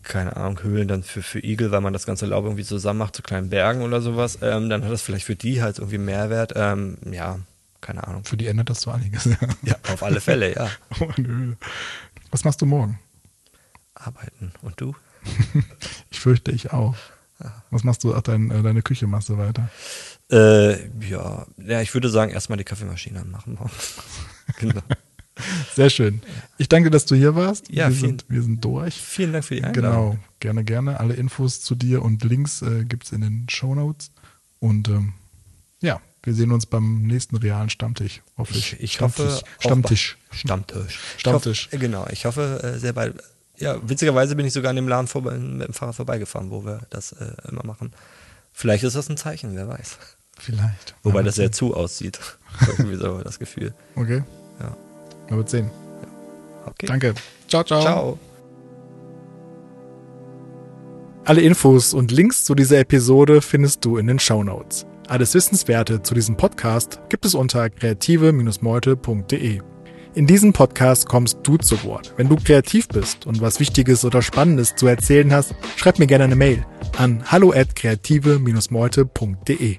keine Ahnung, Höhlen dann für, für Igel, weil man das ganze Laub irgendwie zusammen macht zu kleinen Bergen oder sowas, ähm, dann hat das vielleicht für die halt irgendwie Mehrwert. Ähm, ja, keine Ahnung. Für die ändert das so einiges. Ja, [LAUGHS] ja auf alle Fälle, ja. [LAUGHS] oh. Was machst du morgen? Arbeiten. Und du? [LAUGHS] ich fürchte, ich auch. Was machst du? Ach, dein, äh, deine Küche machst du weiter? Äh, ja. ja, ich würde sagen, erstmal die Kaffeemaschine anmachen [LAUGHS] genau. [LAUGHS] Sehr schön. Ich danke, dass du hier warst. Ja, wir, vielen, sind, wir sind durch. Vielen Dank für die Einladung. Genau, gerne, gerne. Alle Infos zu dir und Links äh, gibt es in den Show Notes. Und ähm, ja, wir sehen uns beim nächsten realen Stammtisch, hoffe ich. Ich, ich Stammtisch. hoffe. Stammtisch. Stammtisch. Stammtisch. Ich hoffe, genau. Ich hoffe äh, sehr bald. Ja, witzigerweise bin ich sogar an dem Laden vorbei, mit dem Fahrrad vorbeigefahren, wo wir das äh, immer machen. Vielleicht ist das ein Zeichen, wer weiß. Vielleicht. Wobei ja, das sehr zu aussieht. [LAUGHS] Irgendwie so das Gefühl. Okay. Ja. Man wird sehen. Okay. Danke. Ciao, ciao. Ciao. Alle Infos und Links zu dieser Episode findest du in den Show Notes. Alles Wissenswerte zu diesem Podcast gibt es unter kreative-meute.de. In diesem Podcast kommst du zu Wort. Wenn du kreativ bist und was Wichtiges oder Spannendes zu erzählen hast, schreib mir gerne eine Mail an hallo at kreative-meute.de.